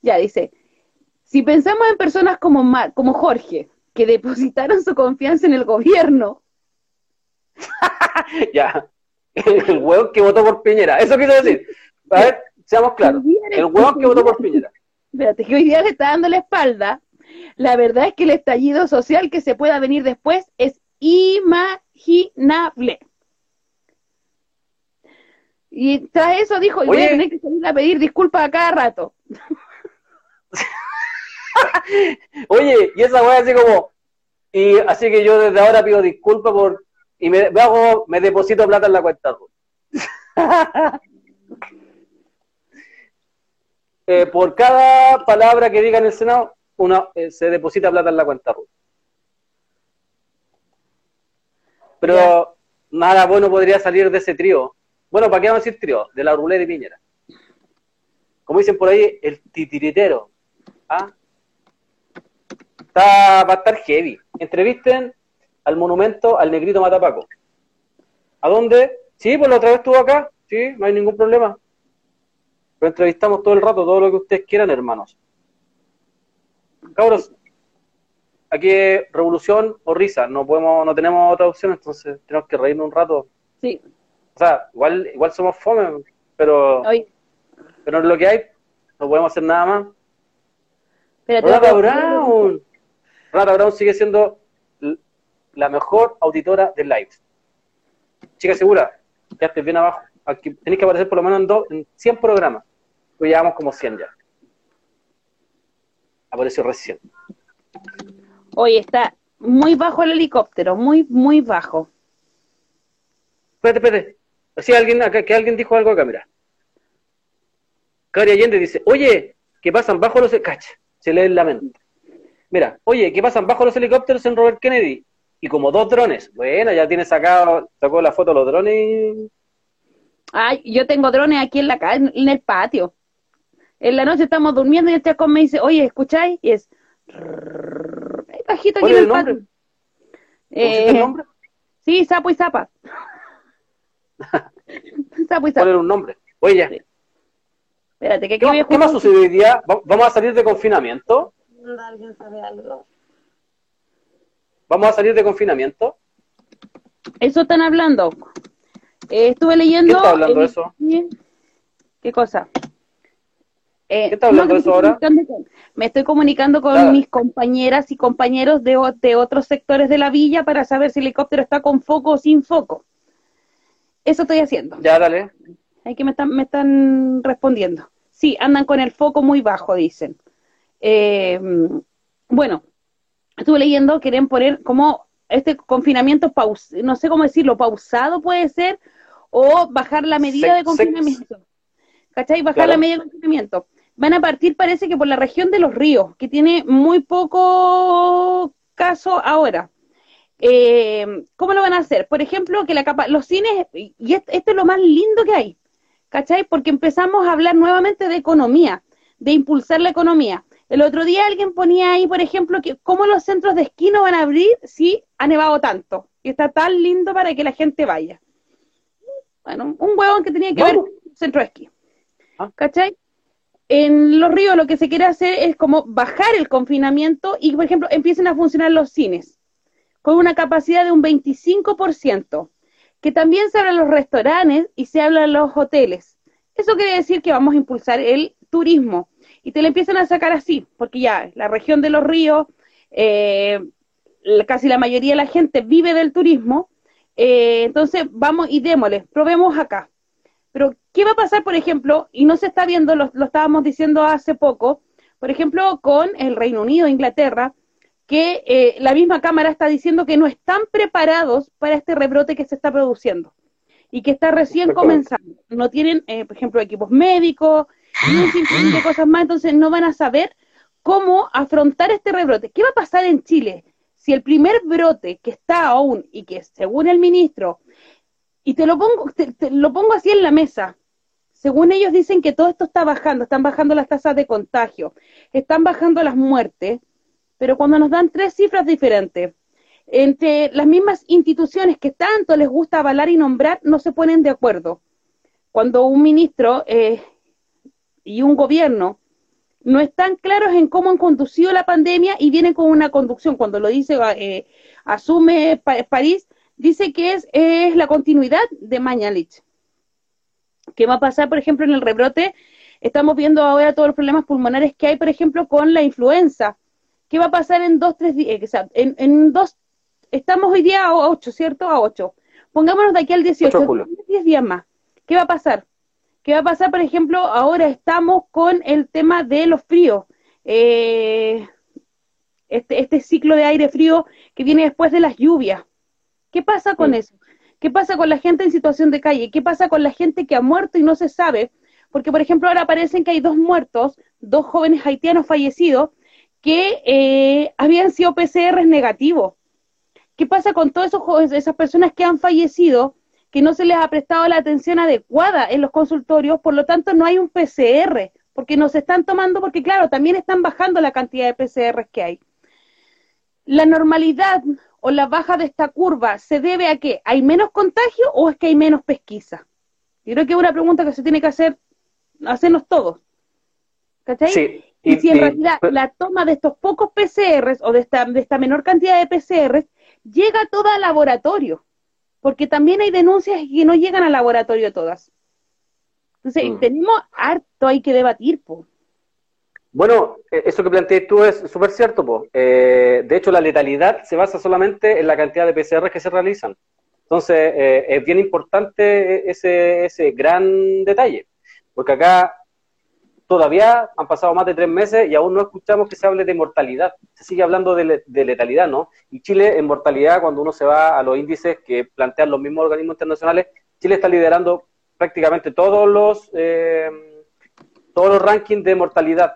Ya, dice, si pensamos en personas como, Mar, como Jorge, que depositaron su confianza en el gobierno, Ya. El hueón que votó por Piñera. Eso quiero decir. A ver, seamos claros. El hueón que votó por Piñera. espérate, que hoy día le está dando la espalda, la verdad es que el estallido social que se pueda venir después es imaginable. Y tras eso dijo, y voy a Oye. tener que salir a pedir disculpas a cada rato. Oye, y esa weá así como. Y así que yo desde ahora pido disculpas por. Y me, me hago, me deposito plata en la cuenta. Eh, por cada palabra que diga en el Senado, una, eh, se deposita plata en la cuenta. Pero nada bueno podría salir de ese trío. Bueno, ¿para qué vamos a decir trío? De la ruleta y Piñera. Como dicen por ahí, el titiritero. ¿Ah? Está, va a estar heavy. Entrevisten al monumento al negrito Matapaco. ¿A dónde? Sí, pues la otra vez estuvo acá. Sí, no hay ningún problema. Lo entrevistamos todo el rato, todo lo que ustedes quieran, hermanos. Cabros, aquí es revolución o risa. No podemos, no tenemos otra opción, entonces tenemos que reírnos un rato. Sí, O sea, igual, igual somos fome, pero, oye, pero es lo que hay. No podemos hacer nada más. Rata a- Brown. Rata Brown sigue siendo la mejor auditora de live. Chica segura, ya estés bien abajo. Aquí tenéis que aparecer por lo menos en, dos, en 100 programas. Pues llevamos como 100 ya. Apareció recién. Oye, está muy bajo el helicóptero, muy, muy bajo. Espérate, espérate. Así alguien acá, que alguien dijo algo acá, mira. Cari Allende dice, oye, ¿qué pasan bajo los... Cacha, se lee en la mente. Mira, oye, ¿qué pasan bajo los helicópteros en Robert Kennedy? Y como dos drones. Bueno, ya tiene sacado, sacó la foto de los drones. Ay, yo tengo drones aquí en la en el patio. En la noche estamos durmiendo y el chacón me dice, oye, ¿escucháis? Y es... Bajito aquí ¿Cuál en es el el nombre? patio. ¿Pusiste Eh, el nombre? Sí, sapo y zapa. sapo y ¿Cuál zapa. era un nombre? Oye. Sí. Espérate, que ¿Qué, más- qué más jugar- sucede hoy día? ¿Va- ¿Vamos a salir de confinamiento? ¿Alguien sabe algo? ¿Vamos a salir de confinamiento? Eso están hablando. Eh, estuve leyendo... ¿Quién está hablando en- eso? ¿Qué cosa? Eh, ¿Quién está hablando eso me ahora? estoy comunicando con- Me estoy comunicando con Nada. mis compañeras y compañeros de, de otros sectores de la villa para saber si el helicóptero está con foco o sin foco. Eso estoy haciendo. Ya, dale. Hay que me están, me están respondiendo. Sí, andan con el foco muy bajo, dicen. Eh, bueno, estuve leyendo, quieren poner como este confinamiento, paus no sé cómo decirlo, pausado puede ser, o bajar la medida de confinamiento. ¿Cachai? Bajar Claro. la medida de confinamiento. Van a partir, parece que por la región de los ríos, que tiene muy poco caso ahora. Eh, ¿Cómo lo van a hacer? Por ejemplo, que la capa los cines, y est- esto es lo más lindo que hay, ¿cachai? Porque empezamos a hablar nuevamente de economía, de impulsar la economía. El otro día alguien ponía ahí, por ejemplo, que cómo los centros de esquí no van a abrir si ha nevado tanto y está tan lindo para que la gente vaya. Bueno, un huevón que tenía que Vamos. ver un centro de esquí. Ah. ¿Cachai? En los ríos lo que se quiere hacer es como bajar el confinamiento y, por ejemplo, empiecen a funcionar los cines con una capacidad de un 25%, que también se hablan los restaurantes y se hablan los hoteles. Eso quiere decir que vamos a impulsar el turismo y te lo empiezan a sacar así, porque ya la región de los ríos, eh, casi la mayoría de la gente vive del turismo, eh, entonces vamos y démosle, probemos acá. Pero, ¿qué va a pasar, por ejemplo? Y no se está viendo, lo, lo estábamos diciendo hace poco, por ejemplo, con el Reino Unido, Inglaterra, que eh, la misma Cámara está diciendo que no están preparados para este rebrote que se está produciendo y que está recién comenzando. No tienen, eh, por ejemplo, equipos médicos y un sinfín de cosas más, entonces no van a saber cómo afrontar este rebrote. ¿Qué va a pasar en Chile si el primer brote que está aún y que según el ministro, y te lo pongo, te lo pongo así en la mesa, según ellos dicen que todo esto está bajando, están bajando las tasas de contagio, están bajando las muertes, pero cuando nos dan tres cifras diferentes, entre las mismas instituciones que tanto les gusta avalar y nombrar, no se ponen de acuerdo. Cuando un ministro eh, y un gobierno no están claros en cómo han conducido la pandemia y vienen con una conducción, cuando lo dice, eh, asume París, dice que es, es la continuidad de Mañalich. ¿Qué va a pasar, por ejemplo, en el rebrote? Estamos viendo ahora todos los problemas pulmonares que hay, por ejemplo, con la influenza. ¿Qué va a pasar en dos, tres días? Eh, en, en dos, estamos hoy día a ocho, ¿cierto? A ocho. Pongámonos de aquí al 18, 10 días más. ¿Qué va a pasar? ¿Qué va a pasar, por ejemplo, ahora estamos con el tema de los fríos? Eh, este, este ciclo de aire frío que viene después de las lluvias. ¿Qué pasa con eso? ¿Qué pasa con la gente en situación de calle? ¿Qué pasa con la gente que ha muerto y no se sabe? Porque, por ejemplo, ahora aparecen que hay dos muertos, dos jóvenes haitianos fallecidos, que eh, habían sido PCR negativos. ¿Qué pasa con todas esas personas que han fallecido, que no se les ha prestado la atención adecuada en los consultorios, por lo tanto no hay un PCR, porque nos están tomando, porque claro, también están bajando la cantidad de PCR que hay. La normalidad o la baja de esta curva se debe a que hay menos contagio o es que hay menos pesquisa? Yo creo que es una pregunta que se tiene que hacer, hacernos todos. ¿Cachai? Sí, y, si en realidad la toma de estos pocos PCRs o de esta, de esta menor cantidad de PCRs llega toda al laboratorio, porque también hay denuncias que no llegan al laboratorio todas. Entonces, mm. tenemos harto hay que debatir, po. Bueno, e, eso que planteé tú es súper cierto. Eh, de hecho, la letalidad se basa solamente en la cantidad de PCR que se realizan. Entonces, eh, es bien importante ese, ese gran detalle, porque acá todavía han pasado más de tres meses y aún no escuchamos que se hable de mortalidad. Se sigue hablando de, letalidad, ¿no? Y Chile en mortalidad, cuando uno se va a los índices que plantean los mismos organismos internacionales, Chile está liderando prácticamente todos los, eh, todos los rankings de mortalidad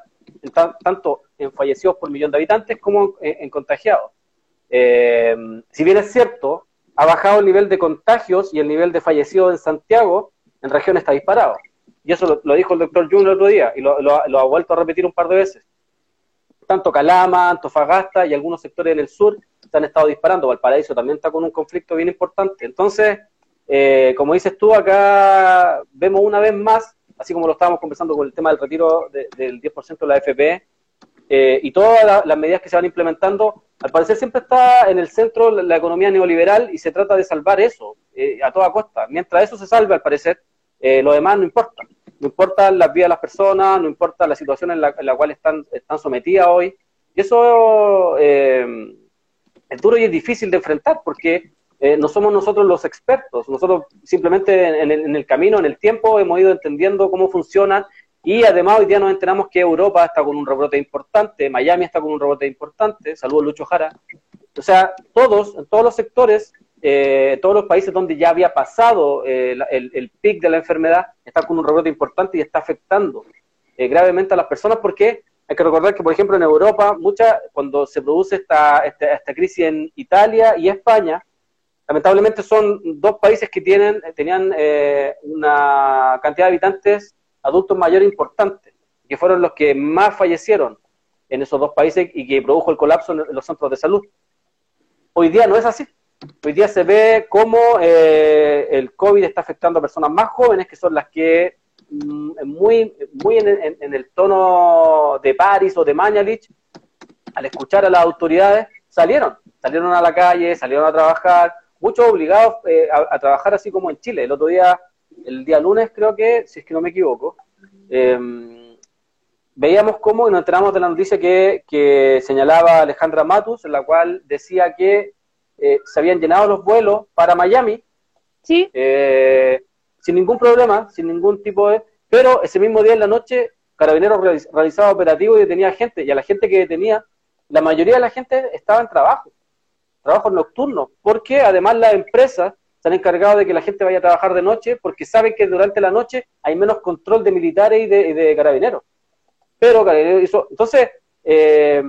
tanto en fallecidos por millón de habitantes como en, contagiados. Eh, si bien es cierto, ha bajado el nivel de contagios y el nivel de fallecidos en Santiago, en región está disparado. Y eso lo, dijo el doctor Jun el otro día y lo, ha vuelto a repetir un par de veces. Tanto Calama, Antofagasta y algunos sectores en el sur se han estado disparando. Valparaíso también está con un conflicto bien importante. Entonces, eh, como dices tú, acá vemos una vez más así como lo estábamos conversando con el tema del retiro del 10% de la FP, eh, y todas las medidas que se van implementando, al parecer siempre está en el centro la, economía neoliberal y se trata de salvar eso eh, a toda costa. Mientras eso se salve, al parecer, eh, lo demás no importa. No importa las vidas de las personas, no importa la situación en la, cual están, están sometidas hoy. Y eso es duro y es difícil de enfrentar porque eh, no somos nosotros los expertos, nosotros simplemente en, el camino, en el tiempo, hemos ido entendiendo cómo funcionan y además hoy día nos enteramos que Europa está con un rebote importante, Miami está con un rebote importante, saludos Lucho Jara. O sea, todos, en todos los sectores, eh, todos los países donde ya había pasado eh, el, el, pic de la enfermedad, están con un rebote importante y está afectando gravemente a las personas porque hay que recordar que, por ejemplo, en Europa, mucha, cuando se produce esta, esta, esta crisis en Italia y España, lamentablemente son dos países que tienen, tenían eh, una cantidad de habitantes adultos mayores importante, que fueron los que más fallecieron en esos dos países y que produjo el colapso en los centros de salud. Hoy día no es así. Hoy día se ve cómo eh, el COVID está afectando a personas más jóvenes, que son las que mm, muy, muy en, en, el tono de París o de Mañalich, al escuchar a las autoridades, salieron, salieron a la calle, salieron a trabajar, muchos obligados eh, a, trabajar así como en Chile. El otro día, el día lunes creo que, si es que no me equivoco, em, veíamos cómo, y nos enteramos de la noticia que, que señalaba Alejandra Matus, en la cual decía que eh, se habían llenado los vuelos para Miami, ¿Sí? Eh, sin ningún problema, sin ningún tipo de... Pero ese mismo día en la noche, Carabineros realizaba operativos y detenía gente, y a la gente que detenía, la mayoría de la gente estaba en trabajo trabajos nocturnos, porque además las empresas se han encargado de que la gente vaya a trabajar de noche porque saben que durante la noche hay menos control de militares y de, carabineros. Pero, entonces, eh,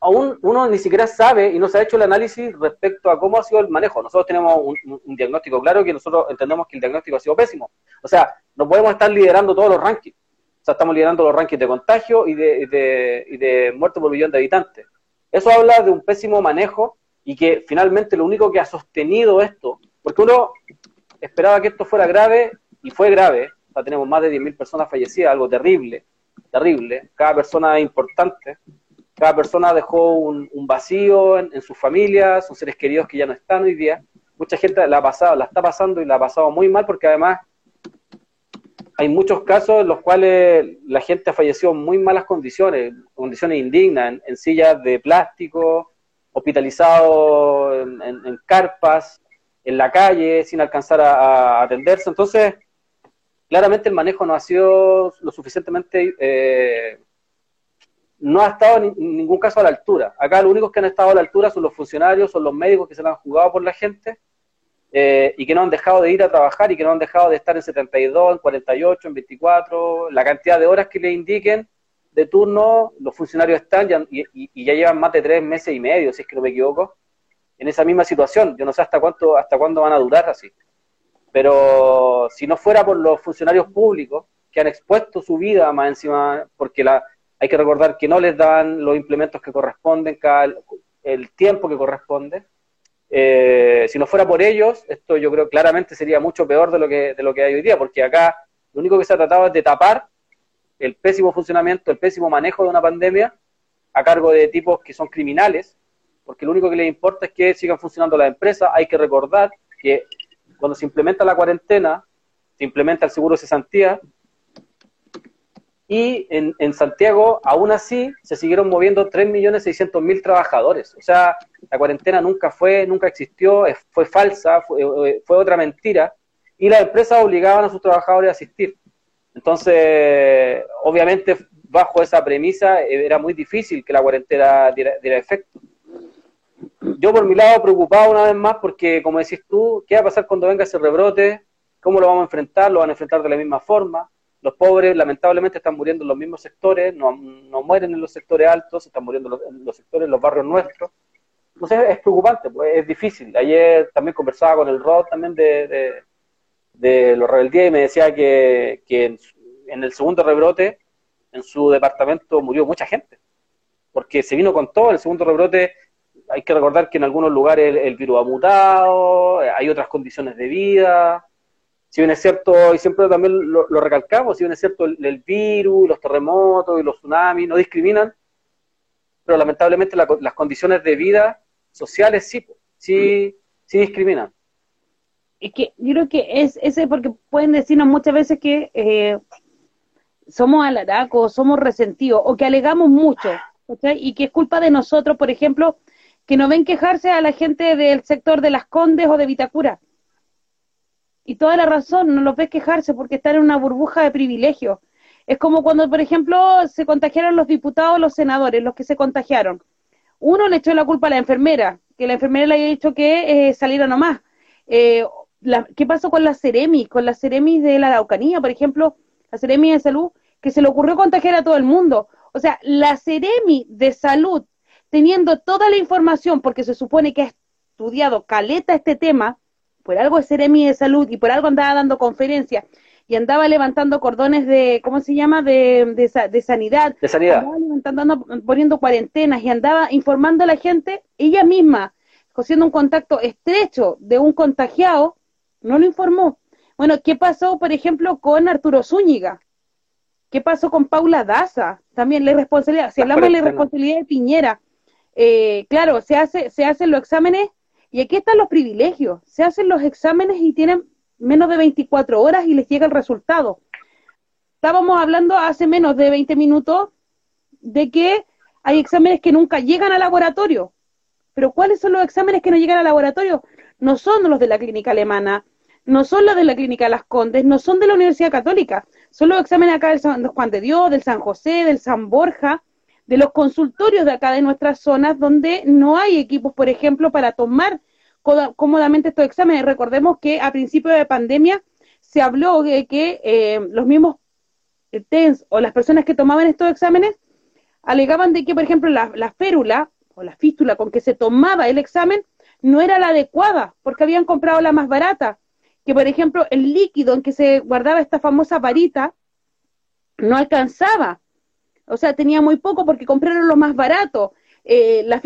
aún uno ni siquiera sabe y no se ha hecho el análisis respecto a cómo ha sido el manejo. Nosotros tenemos un, un diagnóstico claro que nosotros entendemos que el diagnóstico ha sido pésimo. O sea, no podemos estar liderando todos los rankings. O sea, estamos liderando los rankings de contagio y de, de, y de muertos por millón de habitantes. Eso habla de un pésimo manejo y que finalmente lo único que ha sostenido esto, porque uno esperaba que esto fuera grave y fue grave, o tenemos más de 10.000 personas fallecidas, algo terrible, terrible, cada persona es importante, cada persona dejó un, vacío en, sus familias, sus seres queridos que ya no están hoy día, mucha gente la ha pasado, la está pasando y la ha pasado muy mal porque además hay muchos casos en los cuales la gente ha fallecido en muy malas condiciones, condiciones indignas, en, sillas de plástico, hospitalizado en, carpas, en la calle, sin alcanzar a, atenderse. Entonces, claramente el manejo no ha sido lo suficientemente, eh, no ha estado en ningún caso a la altura. Acá los únicos que han estado a la altura son los funcionarios, son los médicos que se lo han jugado por la gente eh, y que no han dejado de ir a trabajar y que no han dejado de estar en 72, en 48, en 24, la cantidad de horas que le indiquen de turno, los funcionarios están y, ya llevan más de tres meses y medio, si es que no me equivoco, en esa misma situación. Yo no sé hasta cuánto, hasta cuándo van a durar así. Pero si no fuera por los funcionarios públicos que han expuesto su vida más encima, porque la, hay que recordar que no les dan los implementos que corresponden, cada, el tiempo que corresponde, eh, si no fuera por ellos, esto yo creo claramente sería mucho peor de lo que, de lo que hay hoy día, porque acá lo único que se ha tratado es de tapar el pésimo funcionamiento, el pésimo manejo de una pandemia a cargo de tipos que son criminales, porque lo único que les importa es que sigan funcionando las empresas. Hay que recordar que cuando se implementa la cuarentena, se implementa el seguro de cesantía, y en, en, Santiago, aún así, se siguieron moviendo 3.600.000 trabajadores. O sea, la cuarentena nunca fue, nunca existió, fue falsa, fue, eh, fue, otra mentira, y las empresas obligaban a sus trabajadores a asistir. Entonces, obviamente, bajo esa premisa, eh, era muy difícil que la cuarentena diera, diera efecto. Yo, por mi lado, preocupado una vez más, porque, como decís tú, ¿qué va a pasar cuando venga ese rebrote? ¿Cómo lo vamos a enfrentar? ¿Lo van a enfrentar de la misma forma? Los pobres, lamentablemente, están muriendo en los mismos sectores, no, no mueren en los sectores altos, están muriendo en los, sectores, en los barrios nuestros. Entonces es preocupante, pues es difícil. Ayer también conversaba con el Rod también de, de, los rebeldías y me decía que, que en, el segundo rebrote en su departamento murió mucha gente, porque se vino con todo. El segundo rebrote, hay que recordar que en algunos lugares el virus ha mutado, hay otras condiciones de vida, si bien es cierto, y siempre también lo, recalcamos, si bien es cierto, el, virus, los terremotos y los tsunamis no discriminan, pero lamentablemente las condiciones de vida sociales sí, sí, sí discriminan. Es que yo creo que es ese porque pueden decirnos muchas veces que eh, somos alaracos, somos resentidos, o que alegamos mucho, y que es culpa de nosotros, por ejemplo, que no ven quejarse a la gente del sector de las Condes o de Vitacura y toda la razón, no los ves quejarse porque están en una burbuja de privilegios. Es como cuando, por ejemplo, se contagiaron los diputados, los senadores, los que se contagiaron. Uno le echó la culpa a la enfermera, que la enfermera le había dicho que eh, saliera nomás. Eh, ¿Qué pasó con la Ceremi? Con la Ceremi de la Araucanía, por ejemplo, la Ceremi de Salud, que se le ocurrió contagiar a todo el mundo. O sea, la Ceremi de Salud, teniendo toda la información, porque se supone que ha estudiado caleta este tema, por algo es Seremi de Salud y por algo andaba dando conferencias y andaba levantando cordones de, ¿cómo se llama?, de, de, sanidad. De sanidad. Andaba levantando, poniendo cuarentenas y andaba informando a la gente, ella misma, haciendo un contacto estrecho de un contagiado, no lo informó. Bueno, ¿qué pasó, por ejemplo, con Arturo Zúñiga? ¿Qué pasó con Paula Daza? También la responsabilidad, si hablamos de la responsabilidad de Piñera, eh, claro, se hace, se hacen los exámenes y aquí están los privilegios. Se hacen los exámenes y tienen menos de 24 horas y les llega el resultado. Estábamos hablando hace menos de 20 minutos de que hay exámenes que nunca llegan al laboratorio. Pero ¿cuáles son los exámenes que no llegan al laboratorio? No son los de la clínica alemana, no son los de la clínica Las Condes, no son de la Universidad Católica, son los exámenes acá del San Juan de Dios, del San José, del San Borja, de los consultorios de acá de nuestras zonas donde no hay equipos, por ejemplo, para tomar cómodamente estos exámenes. Recordemos que a principio de pandemia se habló de que eh, los mismos TENS o las personas que tomaban estos exámenes alegaban de que, por ejemplo, la férula o la fístula con que se tomaba el examen no era la adecuada, porque habían comprado la más barata. Que, por ejemplo, el líquido en que se guardaba esta famosa varita no alcanzaba. O sea, tenía muy poco porque compraron lo más barato. Eh, la,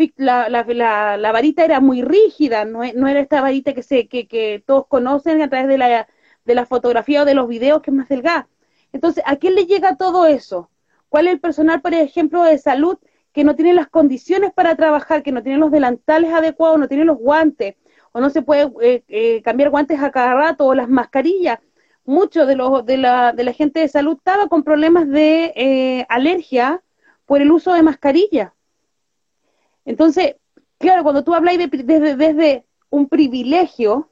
la, la, la, varita era muy rígida, no, e, no era esta varita que, se, que, todos conocen a través de la, de la fotografía o de los videos, que es más delgada. Entonces, ¿a quién le llega todo eso? ¿Cuál es el personal, por ejemplo, de salud que no tiene las condiciones para trabajar, que no tiene los delantales adecuados, no tiene los guantes, o no se puede eh, eh, cambiar guantes a cada rato, o las mascarillas? Mucho de, los, de, la, de la gente de salud estaba con problemas de eh, alergia por el uso de mascarilla. Entonces, claro, cuando tú habláis de, desde, desde un privilegio,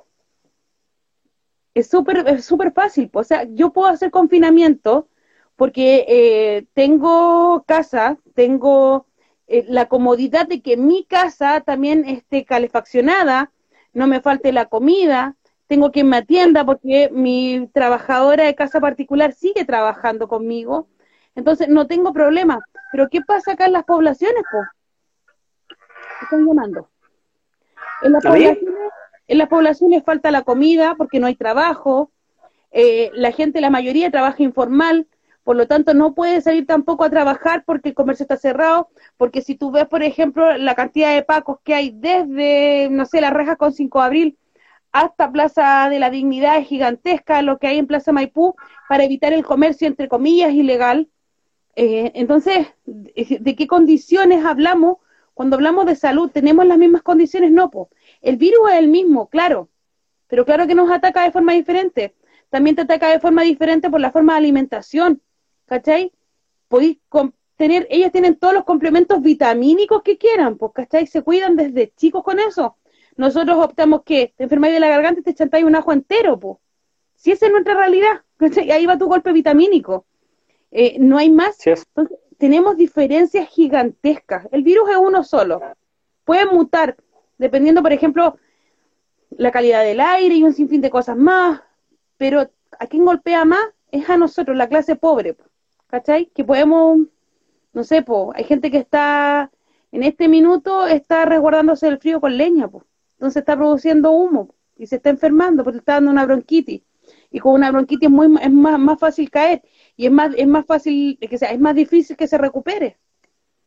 es súper es súper fácil. O sea, yo puedo hacer confinamiento porque eh, tengo casa, tengo eh, la comodidad de que mi casa también esté calefaccionada, no me falte la comida, tengo quien me atienda porque mi trabajadora de casa particular sigue trabajando conmigo. Entonces, no tengo problema. Pero, ¿qué pasa acá en las poblaciones, po? Están llamando. En las poblaciones en las poblaciones falta la comida porque no hay trabajo, eh, la gente, la mayoría trabaja informal, por lo tanto no puede salir tampoco a trabajar porque el comercio está cerrado, porque si tú ves, por ejemplo, la cantidad de pacos que hay desde, no sé, la reja con 5 de abril hasta Plaza de la Dignidad es gigantesca, lo que hay en Plaza Maipú, para evitar el comercio, entre comillas, ilegal. Eh, entonces, ¿de qué condiciones hablamos? Cuando hablamos de salud, ¿tenemos las mismas condiciones? No, pues el virus es el mismo, claro, pero claro que nos ataca de forma diferente. También te ataca de forma diferente por la forma de alimentación, ¿cachai? Podéis tener, ellos tienen todos los complementos vitamínicos que quieran, pues, ¿cachai? Se cuidan desde chicos con eso. Nosotros optamos que te enfermáis de la garganta y te chantáis un ajo entero, pues. Si esa es nuestra realidad. Ahí va tu golpe vitamínico. Eh, no hay más. Entonces, tenemos diferencias gigantescas. El virus es uno solo. Puede mutar, dependiendo, por ejemplo, la calidad del aire y un sinfín de cosas más, pero a quién golpea más es a nosotros, la clase pobre, ¿cachai? Que podemos, no sé, po, hay gente que está, en este minuto está resguardándose del frío con leña, po. Entonces está produciendo humo y se está enfermando porque está dando una bronquitis. Y con una bronquitis es, muy, es más, más fácil caer y es más, es más fácil, que sea, es más difícil que se recupere.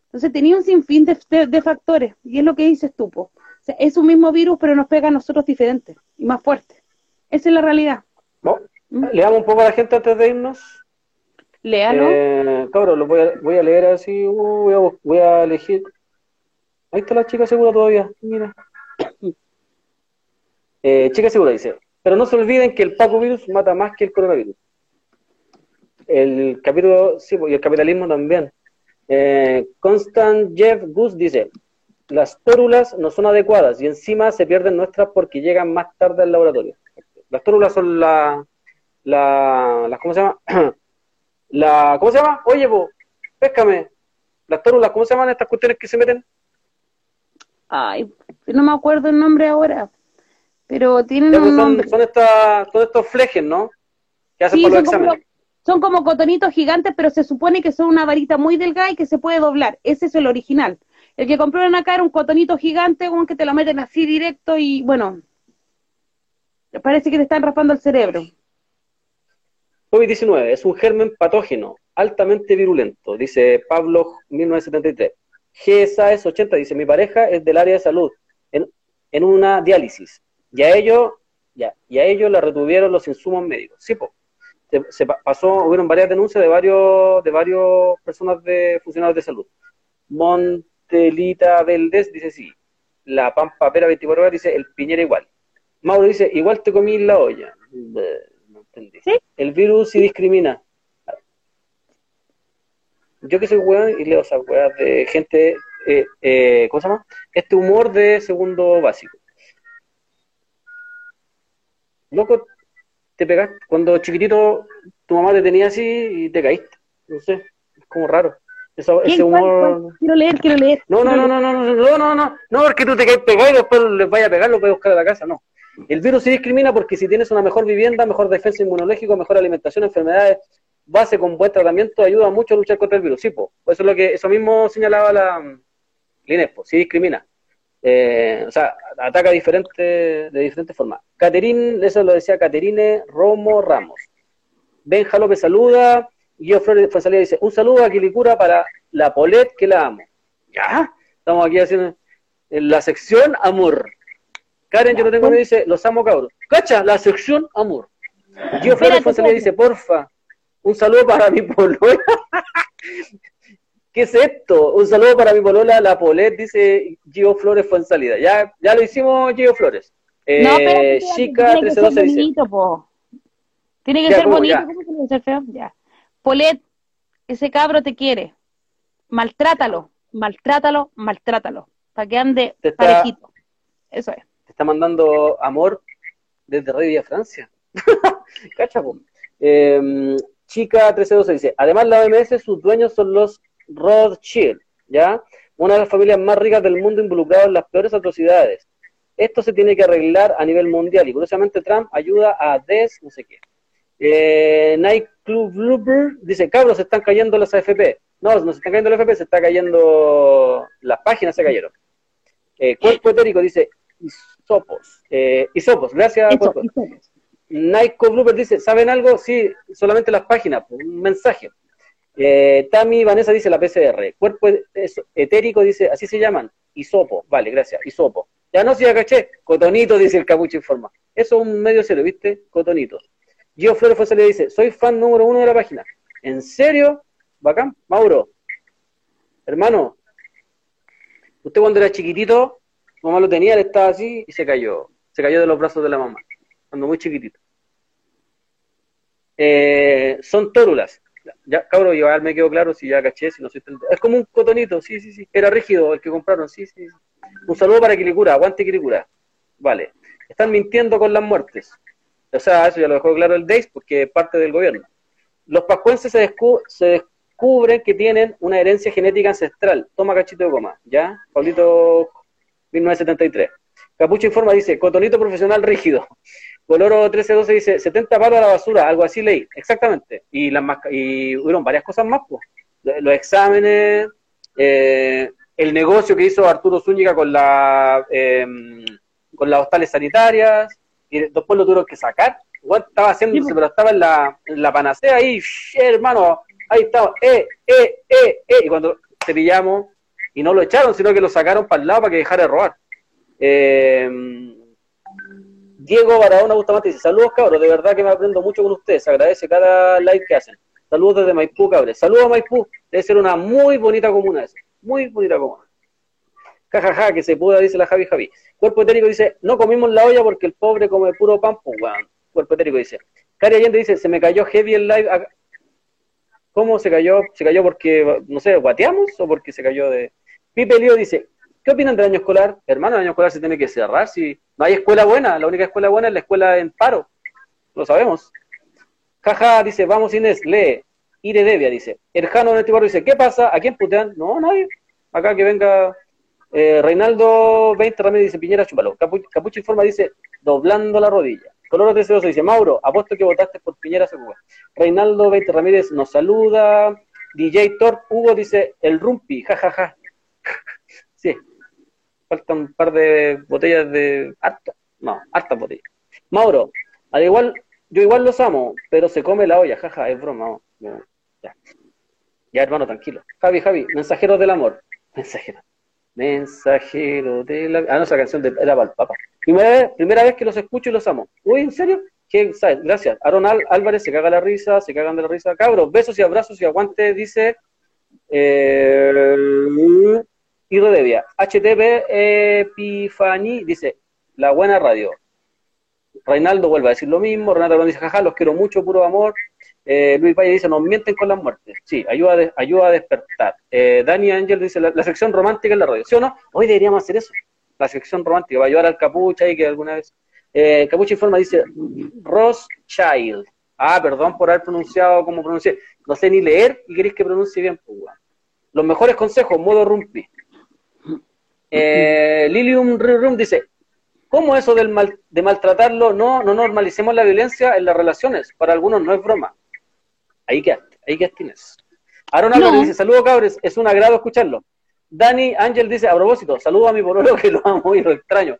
Entonces tenía un sinfín de, de, factores y es lo que dices tú, po es un mismo virus, pero nos pega a nosotros diferente y más fuerte. Esa es la realidad. ¿Mm? Leamos un poco a la gente antes de irnos. Léalo. Eh, cabrón, lo voy a, voy a leer así, uh, voy, a, elegir. Ahí está la chica segura todavía, mira. Eh, chica segura dice, pero no se olviden que el Paco virus mata más que el coronavirus. El capítulo, sí, y el capitalismo también. Eh, Constant Jeff Gus dice, las tórulas no son adecuadas y encima se pierden nuestras porque llegan más tarde al laboratorio. Las tórulas son la, la, ¿cómo se llama? la, ¿cómo se llama? Oye, vos, péscame. Las tórulas, ¿cómo se llaman estas cuestiones que se meten? Ay, no me acuerdo el nombre ahora, pero tienen un pues son, nombre. Son, estos flejes, ¿no? Que hacen por los exámenes. son como cotonitos gigantes, pero se supone que son una varita muy delgada y que se puede doblar. Ese es el original. El que compraron acá era un cotonito gigante, con que te lo meten así directo y bueno, parece que te están raspando el cerebro. COVID-19 es un germen patógeno altamente virulento, dice Pablo 1973. GSA es 80, dice mi pareja es del área de salud en, en una diálisis y a ello ya, y a ello la retuvieron los insumos médicos. Sí, pues, se, pasó, hubieron varias denuncias de varios de varios personas de funcionarios de salud. Mon, Telita Valdés dice sí. La Pampa Pera 24 horas dice el Piñera igual. Mauro dice, igual te comí la olla. No entendí. El virus sí discrimina. Yo que soy weón y leo esas weas de gente, eh, eh, ¿cómo se llama? Este humor de segundo básico. Loco, te pegaste. Cuando chiquitito tu mamá te tenía así y te caíste. No sé, es como raro ese humor. Quiero leer, quiero leer. No, no, no, no, no, no, no, no, no, porque tú te caes pegado y después les vaya a pegar, lo puedes buscar a la casa, no. El virus se discrimina porque si tienes una mejor vivienda, mejor defensa inmunológica, mejor alimentación, enfermedades, base con buen tratamiento ayuda mucho a luchar contra el virus. Sí, po. eso es lo que, eso mismo señalaba la mm, Linespo, sí discrimina. Eh, o sea, ataca diferente, de diferentes formas. Caterine, eso lo decía Caterine Romo Ramos. Benja López saluda. Guido Flores Fonsalía dice, un saludo a Quilicura para la Polet que la amo. Ya, estamos aquí haciendo en la sección amor. Karen, yo no tengo ni dice, los amo cabros. Cacha, la sección amor. Gio Flores Fonsalía dice, porfa, un saludo para mi polola. ¿Qué es esto? Un saludo para mi polola, la Polet, dice Gio Flores Fonsalida. Ya, ya lo hicimos, Gio Flores. Eh, no, pero Chica tiene que ser 1312 dice. bonito, po. Tiene que Ya, ser ¿cómo? bonito. ¿cómo tiene que ser feo? Ya. Polet, ese cabro te quiere. Maltrátalo, maltrátalo, maltrátalo. Para que ande está- parejito. Eso es. te está mandando amor desde Rey Francia. Cacha, po. Eh, chica 1312 dice, además la OMS, sus dueños son los Rothschild, ¿ya? Una de las familias más ricas del mundo involucradas en las peores atrocidades. Esto se tiene que arreglar a nivel mundial y curiosamente Trump ayuda a des, no sé qué. Eh, Nike Club Blooper dice, cabros, se están cayendo las AFP. No, no se están cayendo las AFP, se está cayendo, las páginas se cayeron. Eh, cuerpo etérico dice, Isopos. Eh, Isopos, gracias. Eso, Cuerpo. Nike Blooper dice, ¿saben algo? Sí, solamente las páginas, un mensaje. Eh, Tami Vanessa dice la PCR. Cuerpo etérico dice, así se llaman. Isopo, vale, gracias, isopo. Ya no, si ya caché. Cotonito, dice el capucho informa. Eso es un medio serio, ¿viste? Cotonito. Gio Flores Fosale dice, soy fan número uno de la página. ¿En serio? Bacán. Mauro, hermano, usted cuando era chiquitito, mamá lo tenía, él estaba así y se cayó. Se cayó de los brazos de la mamá, cuando muy chiquitito. Eh, son tórulas. Ya, cabrón, yo me quedó claro si ya caché, si no soy tan- Es como un cotonito, sí, sí, sí. Era rígido el que compraron, sí, sí. Un saludo para Quilicura, aguante Quilicura. Vale. Están mintiendo con las muertes. O sea, eso ya lo dejó claro el DEIS porque parte del gobierno. Los pascuenses se, descu- se descubren que tienen una herencia genética ancestral. Toma cachito de goma, ¿ya? Pablito 1973. Capucho informa, dice, cotonito profesional rígido. Coloro 1312 dice, 70 palos a la basura, algo así leí. Exactamente. Y, las y hubieron varias cosas más, pues. Los exámenes, eh, el negocio que hizo Arturo Zúñiga con la eh, con las hostales sanitarias, y después lo tuvieron que sacar. Igual estaba haciéndose, pero estaba en la, en la panacea sh, hermano, ahí estaba, eh, eh, eh, eh. Y cuando te pillamos, y no lo echaron, sino que lo sacaron para el lado para que dejara de robar. Eh, Diego Baradona Bustamante dice, saludos cabros, de verdad que me aprendo mucho con ustedes, agradece cada like que hacen. Saludos desde Maipú, cabres. Saludos a Maipú, debe ser una muy bonita comuna esa, muy bonita comuna. Jajaja, que se pueda, dice la Javi Javi. Cuerpo etérico dice, no comimos la olla porque el pobre come puro pan, pues weón. Cuerpo etérico dice. Cari Allende dice, se me cayó heavy el live. acá". ¿Cómo se cayó? ¿Se cayó porque, no sé, guateamos o porque se cayó de... Pipe Lío dice, ¿qué opinan del año escolar? Hermano, el año escolar se tiene que cerrar si no hay escuela buena. La única escuela buena es la escuela en paro. Lo sabemos. Jaja, dice, vamos Inés, lee. Ire Devia dice, Erjano en este barrio dice, ¿qué pasa? ¿A quién putean? No, nadie. Acá que venga eh, Reinaldo 20 Ramírez dice, Piñera, chúpalo. Capu- Capucho Informa dice, doblando la rodilla. Coloro 1312 dice, Mauro, apuesto que votaste por Piñera seguro. Reinaldo 20 Ramírez nos saluda. DJ Torp Hugo dice, el rumpi, jajaja. sí, faltan un par de botellas de harta, no, hartas botellas. Mauro, al igual, yo igual los amo, pero se come la olla, jaja, es broma. ya. ya, hermano, tranquilo. Javi, Javi, mensajeros del amor. Mensajero. Mensajero de la... Ah, no, esa canción de... era para el Papa. Primera vez, primera vez que los escucho y los amo. Uy, ¿en serio? ¿Qué, sabes? Gracias. Aaron Álvarez se caga la risa, se cagan de la risa. Cabros, besos y abrazos y aguante, dice... Eh, y Redevia. HTV Epifani dice, la buena radio. Reinaldo vuelve a decir lo mismo. Renata Brown dice, jaja, los quiero mucho, puro amor. Eh, Luis Valle dice, nos mienten con las muertes. Sí, ayuda a, ayuda a despertar. Eh, Dani Ángel dice, la, sección romántica en la radio. ¿Sí o no? Hoy deberíamos hacer eso. La sección romántica, para ayudar al capucha y que alguna vez... Eh, capucha Informa dice, Rothschild. Ah, perdón por haber pronunciado como pronuncié. No sé ni leer y queréis que pronuncie bien. Pues. Los mejores consejos, modo rumpi. Eh, Lilium Rum dice, ¿cómo eso del mal, de maltratarlo? No, no normalicemos la violencia en las relaciones. Para algunos no es broma. Ahí quedaste, ahí quedaste Inés. Aaron Álvarez No. dice, saludos cabres, es un agrado escucharlo. Dani Ángel dice, a propósito, saludo a mi pololo que lo amo y lo extraño.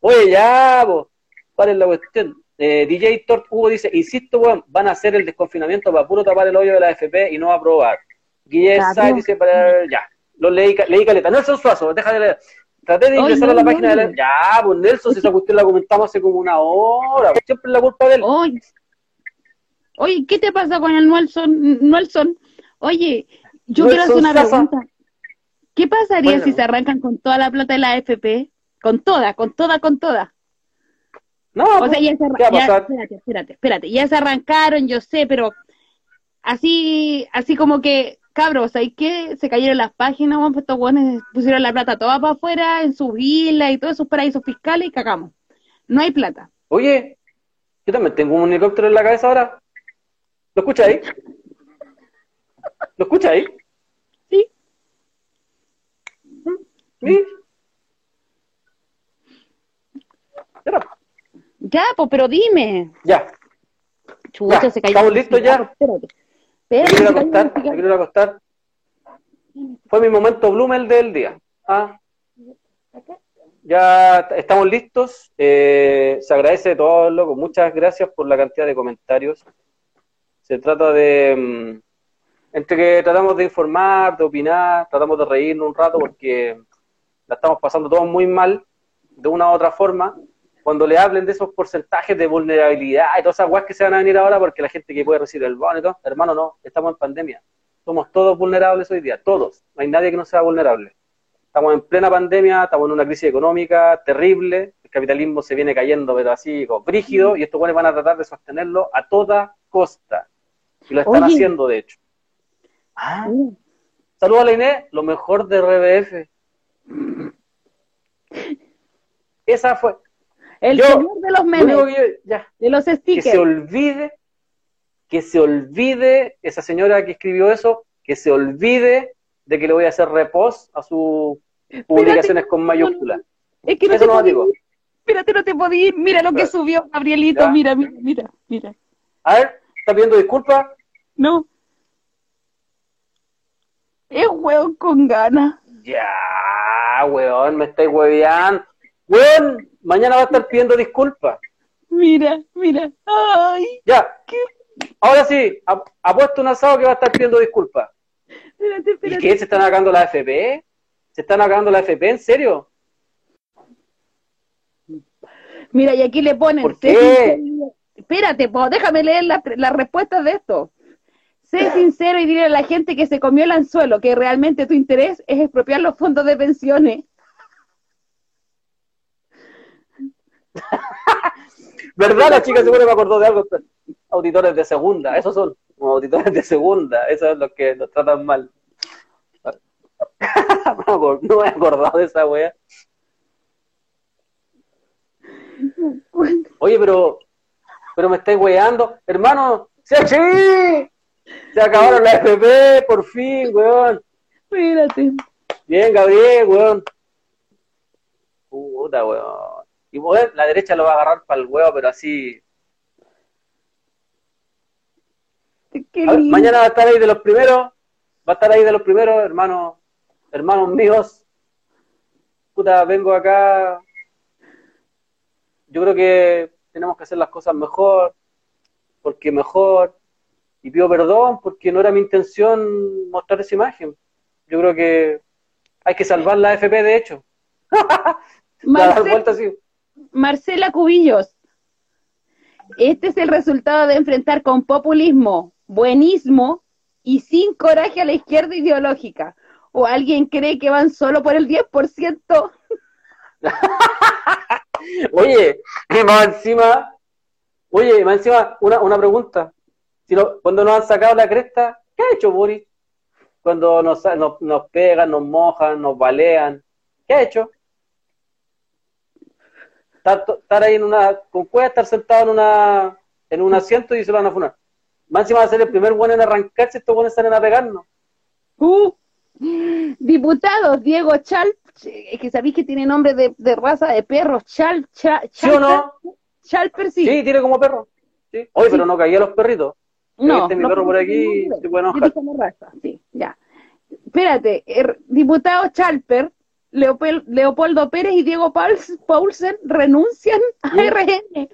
Oye, ya, vos, paren la cuestión. Eh, DJ Tort Hugo dice, insisto, weón, van a hacer el desconfinamiento para puro tapar el hoyo de la FP y no aprobar. Guille Claro. Dice, para, ya, lo leí, leí caleta. Nelson Suazo, déjale leer. Traté de ingresar a la no, página de la... Ya, pues Nelson, si esa cuestión la comentamos hace como una hora. Siempre es la culpa de él. Oye, oye, ¿qué te pasa con el Nelson? Nelson? Oye, yo quiero hacer una pregunta. ¿Qué pasaría Bueno. si se arrancan con toda la plata de la AFP? Con toda, con toda, con toda. No, O pues, sea, ya se, ¿qué va a ya- espérate, espérate, espérate, ya se arrancaron, yo sé, pero así, así como que, cabros, ¿hay que Se cayeron las páginas, weón, pues estos weones pusieron la plata toda para afuera, en sus islas y todos esos paraísos fiscales y cagamos. No hay plata. Oye, yo también tengo un helicóptero en la cabeza ahora. ¿Lo escucha ahí? ¿Lo escucha ahí? Sí. ¿Sí? Ya, Ya, pues, pero dime. Ya, Chucha, Ya, se cayó. ¿estamos listos ya? Espérate. Quiero acostar, me quiero acostar. Fue mi momento Blumel del día. Ah. Ya estamos listos. Eh, se agradece de todo, loco. Muchas gracias por la cantidad de comentarios. Se trata de. mm, entre que tratamos de informar, de opinar, tratamos de reírnos un rato porque la estamos pasando todos muy mal, de una u otra forma. Cuando le hablen de esos porcentajes de vulnerabilidad y todas esas guas que se van a venir ahora porque la gente que puede recibir el bono y todo, hermano, no, estamos en pandemia. Somos todos vulnerables hoy día, todos. No hay nadie que no sea vulnerable. Estamos en plena pandemia, estamos en una crisis económica terrible, el capitalismo se viene cayendo, pero así, como brígido, y estos buenos van a tratar de sostenerlo a toda costa. Y lo están Oye. haciendo, de hecho. Ah, Uh, saludos a la Inés, lo mejor de RBF. Esa fue. El Yo, señor de los Lo memes, único que yo- ya, de los que stickers. se olvide, que se olvide, esa señora que escribió eso, que se olvide de que le voy a hacer repost a sus publicaciones con mayúsculas. Es que no Eso te no podí digo. Espérate, no te podí ir. Mira lo que subió Gabrielito. Ya. Mira, mira, mira, mira. A ver, ¿está pidiendo disculpas? No. Es hueón con ganas. Ya, weón, me estáis hueveando. Weón, mañana va a estar pidiendo disculpas. Mira, mira. Ay, Ya, qué. ahora sí, ap- apuesto un asado que va a estar pidiendo disculpas. Espérate, ¿Y espérate. qué? ¿Se están acabando la FP? ¿Se están acabando la FP? ¿En serio? Mira, y aquí le ponen. ¿Por qué? Espérate, po, déjame leer las las respuestas de esto. Sé sincero y dile a la gente que se comió el anzuelo, que realmente tu interés es expropiar los fondos de pensiones. ¿Verdad? La chica seguro me acordó de algo. Auditores de segunda, esos son como auditores de segunda, esos son los que nos tratan mal. no, me he acordado de esa wea. Oye, pero, pero me estáis weando. Hermano, ¡se achí! Se acabaron la FP, por fin, weón. Espérate. Bien, Gabriel, weón. Puta, weón. Y weón, la derecha lo va a agarrar para el huevo, pero así. Ver, mañana va a estar ahí de los primeros. Va a estar ahí de los primeros, hermanos, hermanos míos. Puta, vengo acá. Yo creo que tenemos que hacer las cosas mejor, porque mejor. Y pido perdón porque no era mi intención mostrar esa imagen. Yo creo que hay que salvar la FP, de hecho. Vuelta. Marcela Cubillos. Este es el resultado de enfrentar con populismo, buenismo y sin coraje a la izquierda ideológica. ¿O alguien cree que van solo por el 10%? Oye, más encima, oye, más encima, una, una pregunta. Si cuando nos han sacado la cresta, ¿qué ha hecho Boris? Cuando nos, nos, nos pegan, nos mojan, nos balean, ¿qué ha hecho? Estar, estar ahí en una, con cueva, estar sentado en una, en un asiento y se lo van a funar. Más encima va a ser el primer bueno en arrancarse, estos buenos salen a pegarnos. Uh, diputados, Diego Chal, es que sabéis que tiene nombre de, de raza de perros, Chal, Chal, ¿Sí o no? Chalper, sí. Sí, tiene como perro. Sí. Oye, pero no caía los perritos. No, Este mi no, perro por aquí no, se puede enojar. Tienes como raza, sí, ya. Espérate, er, diputado Chalper, Leopol- Leopoldo Pérez y Diego Pauls- Paulsen renuncian a. RN.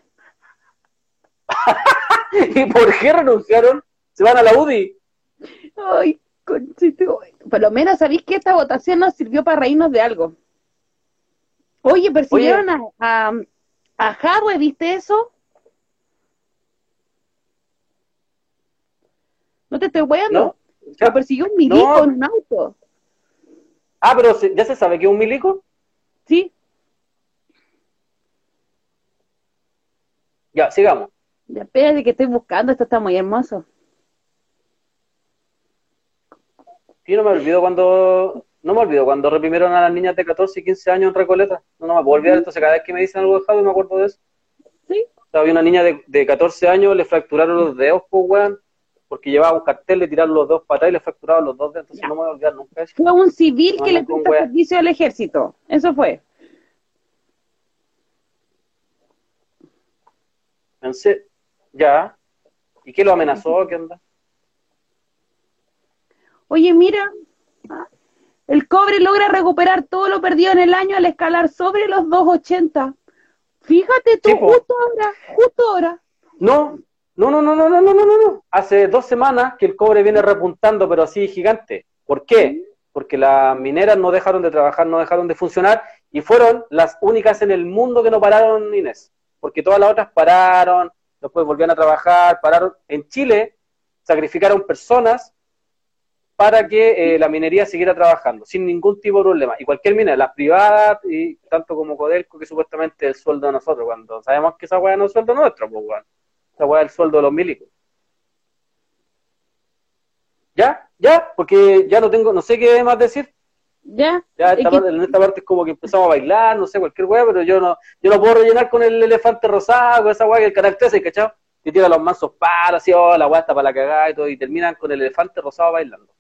¿Y por qué renunciaron? Se van a la UDI. Ay, conchito. Por lo menos sabéis que esta votación nos sirvió para reírnos de algo. Oye, persiguieron a, a, a Jadwe, ¿viste eso? No te estoy weando. ¿No? Lo persiguió un milico No. en un auto. Ah, pero se- ya se sabe que es un milico. Sí, Ya, sigamos. ya espérate que estoy buscando, esto está muy hermoso. Yo no me olvido cuando. No me olvido cuando reprimieron a las niñas de 14 y 15 años en Recoleta. No, no me puedo olvidar. Entonces, cada vez que me dicen algo de Javi, me acuerdo de eso. Sí. O sea, había una niña de, de 14 años, le fracturaron los dedos, pues, weón. Porque llevaba un cartel, le tiraron los dedos para atrás y le fracturaron los dos. Entonces, Ya. no me voy a olvidar nunca eso. Fue un civil No, que le presta servicio al ejército. Eso fue. Pensé, ya. ¿Y qué lo amenazó? ¿Qué onda? Oye, mira, el cobre logra recuperar todo lo perdido en el año al escalar sobre los 2.80. Fíjate tú, Sí, justo ahora, justo ahora. No, no, no, no, no, no, no, no, no. Hace dos semanas que el cobre viene repuntando, pero así gigante. ¿Por qué? Porque las mineras no dejaron de trabajar, no dejaron de funcionar y fueron las únicas en el mundo que no pararon, Inés. Porque todas las otras pararon, después volvieron a trabajar, pararon. En Chile sacrificaron personas para que eh, la minería siguiera trabajando, sin ningún tipo de problema. Y cualquier minera, las privadas, y tanto como Codelco, que supuestamente es el sueldo de nosotros, cuando sabemos que esa hueá no es sueldo nuestro, pues. Esa weá es el sueldo de los milicos. ¿Ya? ¿Ya? Porque ya no tengo, no sé qué más decir. ¿Ya? Ya que- en esta parte es como que empezamos a bailar, no sé, cualquier weá, pero yo no, yo no puedo rellenar con el elefante rosado, con esa weá que el canal 13, ¿cachao? Que tira los mansos palos, así, oh, la weá está para la cagada y todo, y terminan con el elefante rosado bailando.